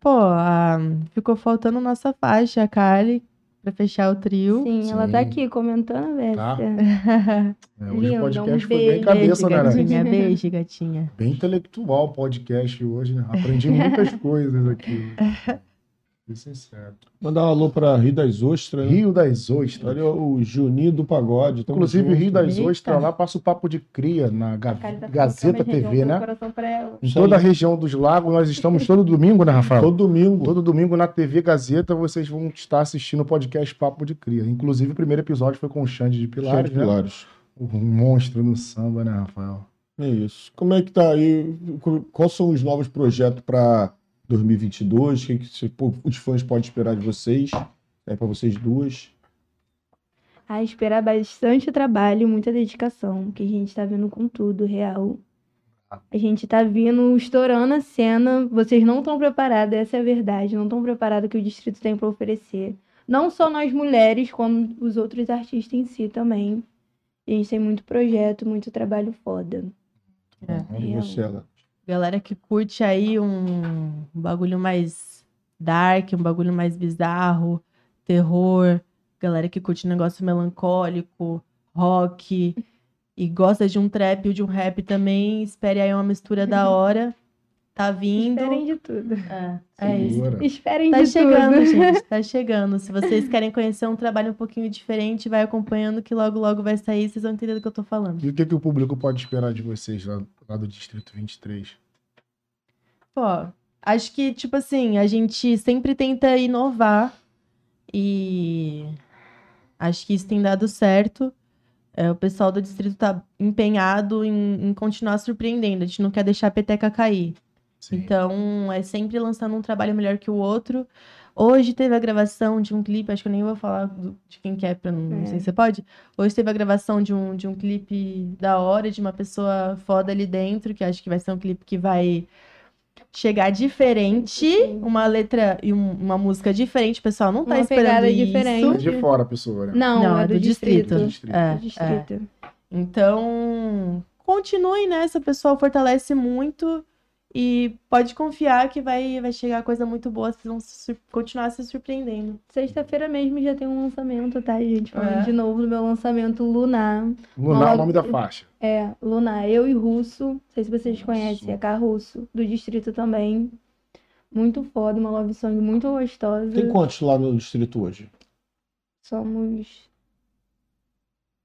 Pô, a- ficou faltando nossa faixa, a Kali, pra fechar o trio. Sim, ela tá Sim. aqui comentando, velho. Tá. É, hoje Lindo, o podcast um foi bem cabeça, né, né? gatinha, beijo, gatinha. Bem intelectual o podcast hoje, né? Aprendi muitas coisas aqui. Mandar um alô pra Rio das Ostras. né? Rio das Ostras. Olha o Juninho do Pagode. tamo Inclusive, junto. Rio das. Ostras, lá passa o papo de cria na Ga- tá Gazeta a TV, né? Em toda a região dos lagos, nós estamos todo domingo, né, Rafael? Todo domingo. Todo domingo na TV Gazeta vocês vão estar assistindo o podcast Papo de Cria. Inclusive, o primeiro episódio foi com o Xande de Pilares, de né? pilares. Um monstro no samba, né, Rafael? É isso. Como é que tá aí? Quais são os novos projetos para 2022? O que, que os fãs podem esperar de vocês? É para vocês duas. A esperar bastante trabalho, muita dedicação, que a gente tá vindo com tudo, real. A gente tá vindo estourando a cena, vocês não estão preparadas, essa é a verdade, não estão preparadas que o distrito tem para oferecer. Não só nós mulheres, como os outros artistas em si também. A gente tem muito projeto, muito trabalho foda. É. E Real. Galera que curte aí um, um bagulho mais dark, um bagulho mais bizarro, terror. Galera que curte um negócio melancólico, rock. E gosta de um trap ou de um rap também. Espere aí uma mistura da hora. Tá vindo. Esperem de tudo. É, é isso. Esperem Tá de chegando, tudo. gente. Tá chegando. Se vocês querem conhecer um trabalho um pouquinho diferente, vai acompanhando que logo, logo vai sair. Vocês vão entender do que eu tô falando. E o que, que o público pode esperar de vocês lá, lá do Distrito 23? Pô, acho que, tipo assim, a gente sempre tenta inovar e acho que isso tem dado certo. É, o pessoal do distrito tá empenhado em, em continuar surpreendendo. A gente não quer deixar a peteca cair. Sim. Então, é sempre lançando um trabalho melhor que o outro. Hoje teve a gravação de um clipe, acho que eu nem vou falar do- de quem que é, pra não, não É. sei se você pode. Hoje teve a gravação de um, de um clipe da hora, de uma pessoa foda ali dentro, que acho que vai ser um clipe que vai chegar diferente, uma letra e um- uma música diferente, o pessoal não tá Uma esperando isso. diferente. É de fora a pessoa, né? Não, Não, é do, distrito. Do distrito. É, Do distrito. Então, continue nessa, o pessoal fortalece muito e pode confiar que vai, vai chegar coisa muito boa, vocês vão se continuar se surpreendendo. Sexta-feira mesmo já tem um lançamento, tá, gente? Falando É. de novo do meu lançamento Lunar. Lunar é o nome da faixa. É, Lunar, eu e Russo. Não sei se vocês Russo. conhecem, é K Russo, do distrito também. Muito foda, uma love song muito gostosa. Tem quantos lá no distrito hoje? Somos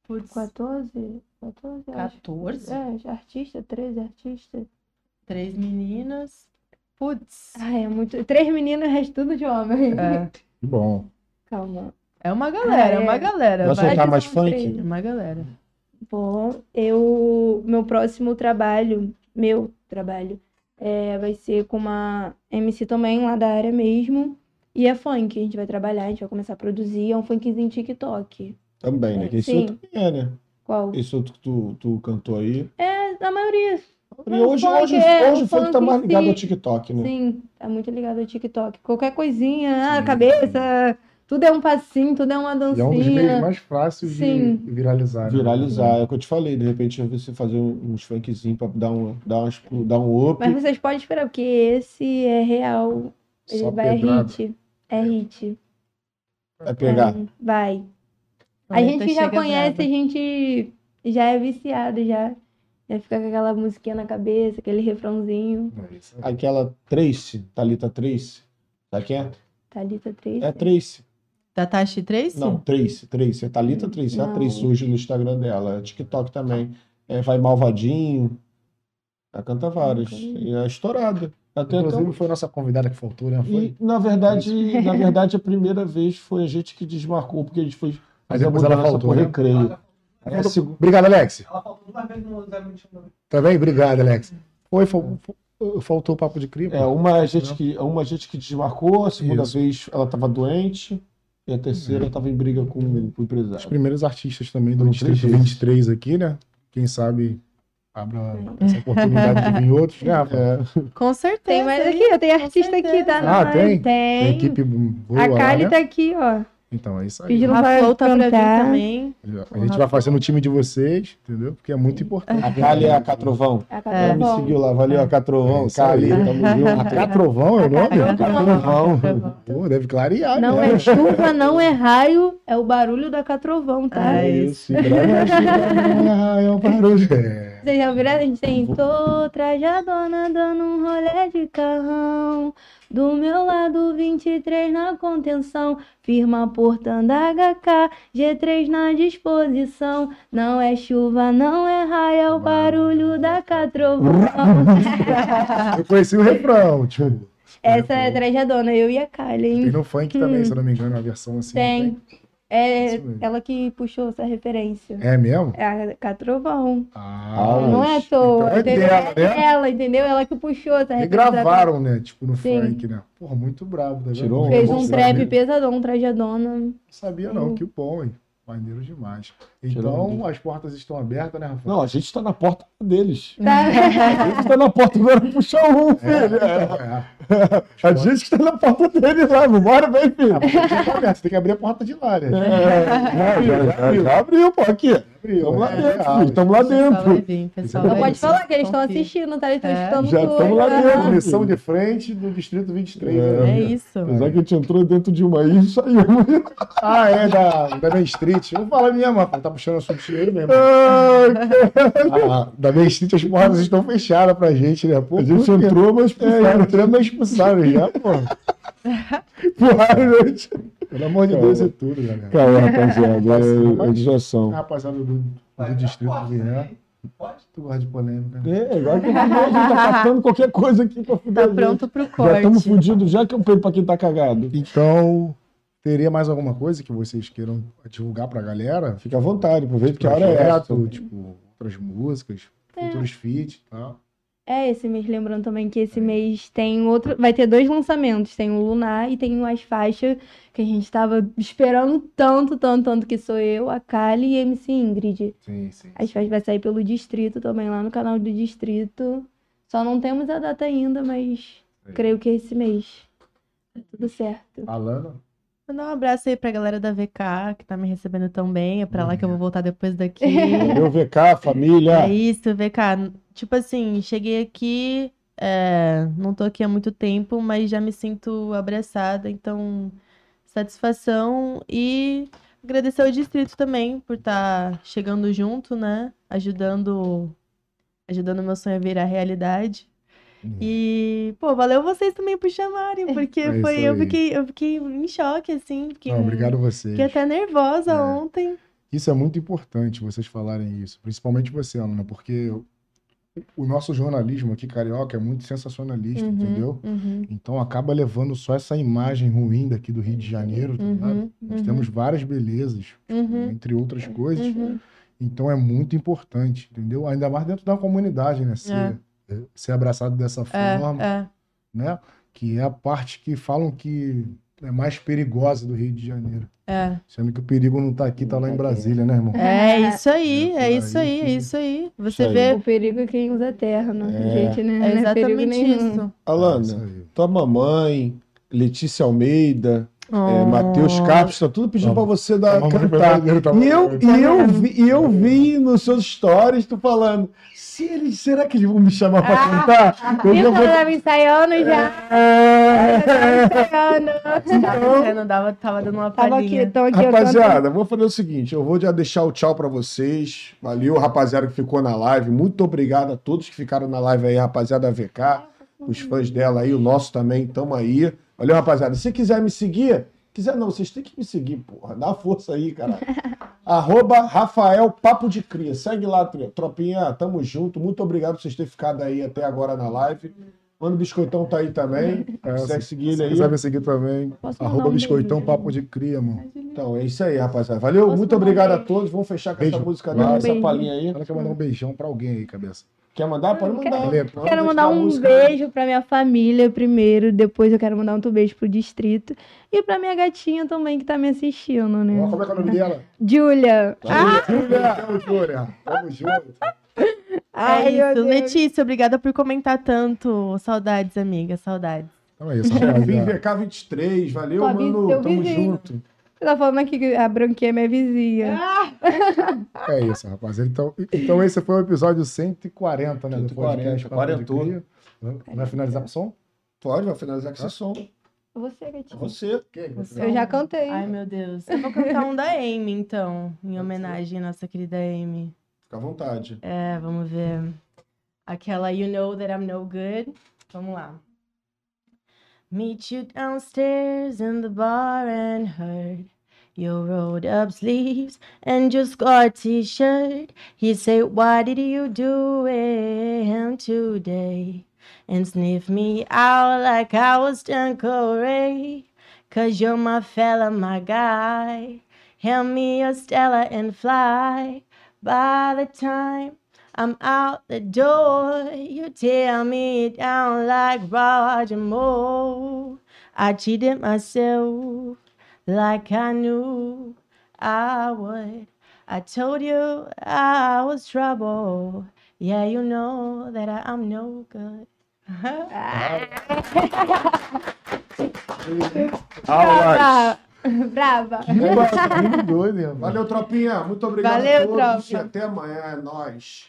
Putz, 14? 14, eu acho. 14? É, artista, 13 artistas. Três meninas. Putz. Ai, é muito. Três meninas, o resto tudo de homem. É. Que bom. Calma. É uma galera, é Ah, é. uma galera. Vai que mais funk? três, É uma galera. Bom, eu. Meu próximo trabalho, meu trabalho, é, vai ser com uma MC também lá da área mesmo. E é funk, a gente vai trabalhar, a gente vai começar a produzir. É um funkzinho TikTok. Também, né? Que esse Sim. outro também é, né? Qual? Esse outro que tu, tu cantou aí. É, a maioria. E hoje, funk, hoje, é, hoje o que tá funk mais ligado si. ao TikTok, né? Sim, tá muito ligado ao TikTok. Qualquer coisinha, ah, Sim. cabeça, tudo é um passinho, tudo é uma E é dancinha. um dos meios mais fáceis de Sim. viralizar. né? Viralizar, é o que eu te falei. De repente, você fazer um- uns funkzinhos pra dar um, dar umas, dar um up. Mas vocês podem esperar, porque esse é real. Ele Só vai é pedrada. hit. É hit. Vai pegar. Então, vai. A gente tá já conhece, a gente já é viciado, já. Já fica com aquela musiquinha na cabeça, aquele refrãozinho. É. Aquela Trace, Thalita Trace. Sabe quem é? Thalita 3. É Trace. Tatashi Trace? Não, Trace, Trace. É Thalita Trace. É a. Trace hoje no Instagram dela. É TikTok também. É, vai Malvadinho. Ela canta várias. E é estourada. Até, Inclusive, foi nossa convidada que faltou, né? Foi. E, na verdade, na verdade, a primeira vez foi a gente que desmarcou, porque a gente foi Mas fazer a depois ela mudança faltou, pro né? recreio. Seg- Obrigado, Alex. Ela faltou duas vezes no 021. Também, obrigado, Alex. Foi, fal- fal- faltou o papo de cria. É, uma gente que, uma gente que desmarcou, a segunda Isso. vez ela estava doente, e a terceira estava em briga com, com o Os empresário. primeiros artistas também do Foram Distrito três vezes. 23 aqui, né? Quem sabe abra essa oportunidade de vir outros, né? É, Com certeza. Tem mais hein? aqui, eu tenho artista aqui, tá? Ah, tem? Tem. Tem equipe boa a Kali né? tá aqui, ó. Então, é isso aí. Pedindo A pra Flow tá pra também. A gente vai fazendo o time de vocês, entendeu? Porque é muito importante. a Kali é a Catrovão. A Ela me Catrovão. seguiu lá, valeu a Catrovão, É isso aí. Kali, tamo junto. A Catrovão é o nome? Catrovão. Pô, deve clarear, Não né? é chuva, não é raio, é o barulho da Catrovão, tá? É Isso, Ah, é o barulho. É. Vocês já viram? A gente tem tô trajadona dando um rolê de carrão. Do meu lado 23 na contenção, firma portando HK, G3 na disposição. Não é chuva, não é raio, é o barulho da Catrovão. Eu conheci o refrão, tipo. Essa é trajadona, eu e a Kylie, Tem hein? no funk também, se eu não me engano, uma versão assim. Tem. É mesmo. ela que puxou essa referência. É mesmo? É a Catrovão. Ah, Não é à toa, então é entendeu? dela, É né? dela, entendeu? Ela que puxou essa referência. Regravaram, né? Tipo, no Sim. funk, né? Porra, muito brabo. Tá vendo? Tirou um- Fez um sabia- trap pesadão, trajadona. Não sabia, não. Que bom, hein? Maneiro demais. Então, as portas estão abertas, né, Rafael? Não, a gente tá na porta deles. Tá? A gente tá na porta agora puxar um, filho. É. A gente que tá na porta deles lá, vambora, vem, filho. A porta já tá Você tem que abrir a porta de lá, né? É, já, já, já abriu, pô, aqui. Abriu, Tamo lá é, dentro, tamo lá dentro. Não Não vai pode falar que eles estão assistindo, tá? Eles estão É. escutando Já tamo lá dentro. Comissão de frente do Distrito 23. É. né? É isso. Apesar que a gente entrou dentro de uma aí e saiu. Ah, é, da, da Main Street. Vou falar mesmo, Rafael. Tá puxando assunto aí mesmo. Ah, da Main Street as portas estão fechadas pra gente, né? Pô, A gente por quê? entrou, mas É, expulsaram. entramos mas expulsaram já, pô. Porra, gente. Pelo amor de Calma. Deus, é tudo, galera. Calma, rapaziada. É, é distração. Rapaziada do, do Distrito do Guiné. Tu gosta de polêmica, né? É, agora que a gente tá catando qualquer coisa aqui pra fuder. Tá a gente. pronto pro Já estamos corte. fudidos, já que é um peito pra quem tá cagado. Então, teria mais alguma coisa que vocês queiram divulgar pra galera? Fica à vontade, aproveita que a hora é essa. Projeto, tipo, outras músicas, futuros feats e tal. É, esse mês, lembrando também que esse mês tem outro. Vai ter dois lançamentos. Tem o Lunar e tem as faixas que a gente tava esperando tanto, tanto, tanto, que sou eu, a Kali e a MC Ingrid. Sim, sim. As faixas vai sair pelo Distrito também, lá no canal do Distrito. Só não temos a data ainda, mas Sim. creio que é esse mês. Tá tudo certo. Falando. Mandar um abraço aí pra galera da VK, que tá me recebendo tão bem. É pra lá que eu vou voltar depois daqui. Meu VK, família. É isso, VK. Tipo assim, cheguei aqui, é, não tô aqui há muito tempo, mas já me sinto abraçada, então satisfação e agradecer ao distrito também por estar chegando junto, né? Ajudando, ajudando meu sonho a virar realidade. E, pô, valeu vocês também por chamarem, porque É foi, eu fiquei, eu fiquei em choque, assim, fiquei, Não, obrigado vocês. fiquei até nervosa É. ontem. Isso é muito importante vocês falarem isso, principalmente você, Alana, porque o nosso jornalismo aqui, carioca, é muito sensacionalista, Uhum, entendeu? uhum, Então acaba levando só essa imagem ruim daqui do Rio de Janeiro, tá uhum, Nós uhum, temos várias belezas, uhum, entre outras coisas. uhum. Então é muito importante, entendeu? Ainda mais dentro da comunidade, né? Ser, ser abraçado dessa forma, É, é. né? Que é a parte que falam que é mais perigosa do Rio de Janeiro. É. Sendo que o perigo não tá aqui, tá lá em Brasília, né, irmão? É isso aí, É é isso aí é que- isso aí. Você Isso aí. vê, O perigo é quem usa terno. É. Gente, né? é Não perigo exatamente nenhum. isso. É isso Alana, tua mamãe, Letícia Almeida, é, Oh. Matheus Carpes, tá tudo pedindo pra você dar, cantar. tá E eu, e, eu vi, e eu vi nos seus stories tu falando, se eles, será que eles vão me chamar pra Ah, cantar? Eu Ih, já eu vou... tava ensaiando já. É... Tava ensaiando. Você não dava, tava dando uma aqui, palhinha. então aqui. eu Rapaziada, vou fazer o seguinte, eu vou já deixar o tchau pra vocês. Valeu, rapaziada que ficou na live. Muito obrigado a todos que ficaram na live aí, rapaziada VK, os fãs dela aí, o nosso também, tamo aí. Valeu, rapaziada. Se quiser me seguir, quiser não, vocês têm que me seguir, porra. Dá força aí, cara. Arroba Rafael Papo de Cria. Segue lá, tropinha. Tamo junto. Muito obrigado por vocês terem ficado aí até agora na live. Mano Biscoitão tá aí também. É, Quiser se- seguir ele Se aí. quiser me seguir também, Posso arroba um biscoitão, beijo? papo de cria, mano. Então, é isso aí, rapaziada. Valeu, Posso muito mandar um obrigado a todos. Vamos fechar com Beijo. essa música dela, um essa palhinha aí. Ela quer mandar um beijão pra alguém aí, cabeça. Quer mandar? Pode mandar. Quero- Não, Quero mandar a um música. beijo pra minha família primeiro, depois eu quero mandar outro beijo pro distrito e pra minha gatinha também que tá me assistindo, né? Como é que é o nome dela? Júlia. Ah, Júlia! Tamo, Júlia! Tamo junto. Ai, é isso. Letícia, obrigada por comentar tanto. Saudades, amiga, saudades. Então é isso, rapaziada. VK23. Valeu, vi- mano. Tamo vizinho. junto. Você tá falando aqui que a branquinha é minha vizinha. É isso, rapaziada. Então, então esse foi o episódio 140, né? do 140, podcast Papo de quarentou. Cria. Vai finalizar com som? Pode, vai finalizar com esse som. Você, gatinha. Você. Eu já cantei. Ai, meu Deus. Eu vou cantar um da Amy, então, em homenagem à nossa querida Amy. Fica à vontade. É, vamos ver. Aquela You Know That I'm No Good. Vamos lá. Meet you downstairs in the bar and heard your rolled up sleeves and your scarred t-shirt. He say, Why did you do him today? And sniff me out like I was Uncle Ray. Cause you're my fella, my guy. Hand me a Stella and fly. By the time I'm out the door, you tear me down like Roger Moore. I cheated myself like I knew I would. I told you I was trouble. Yeah, you know that I, I'm no good. Aulas. Brava. Muito doido, irmão. Valeu, tropinha. Muito obrigado Valeu, a todos. tropa. E até amanhã. É nóis.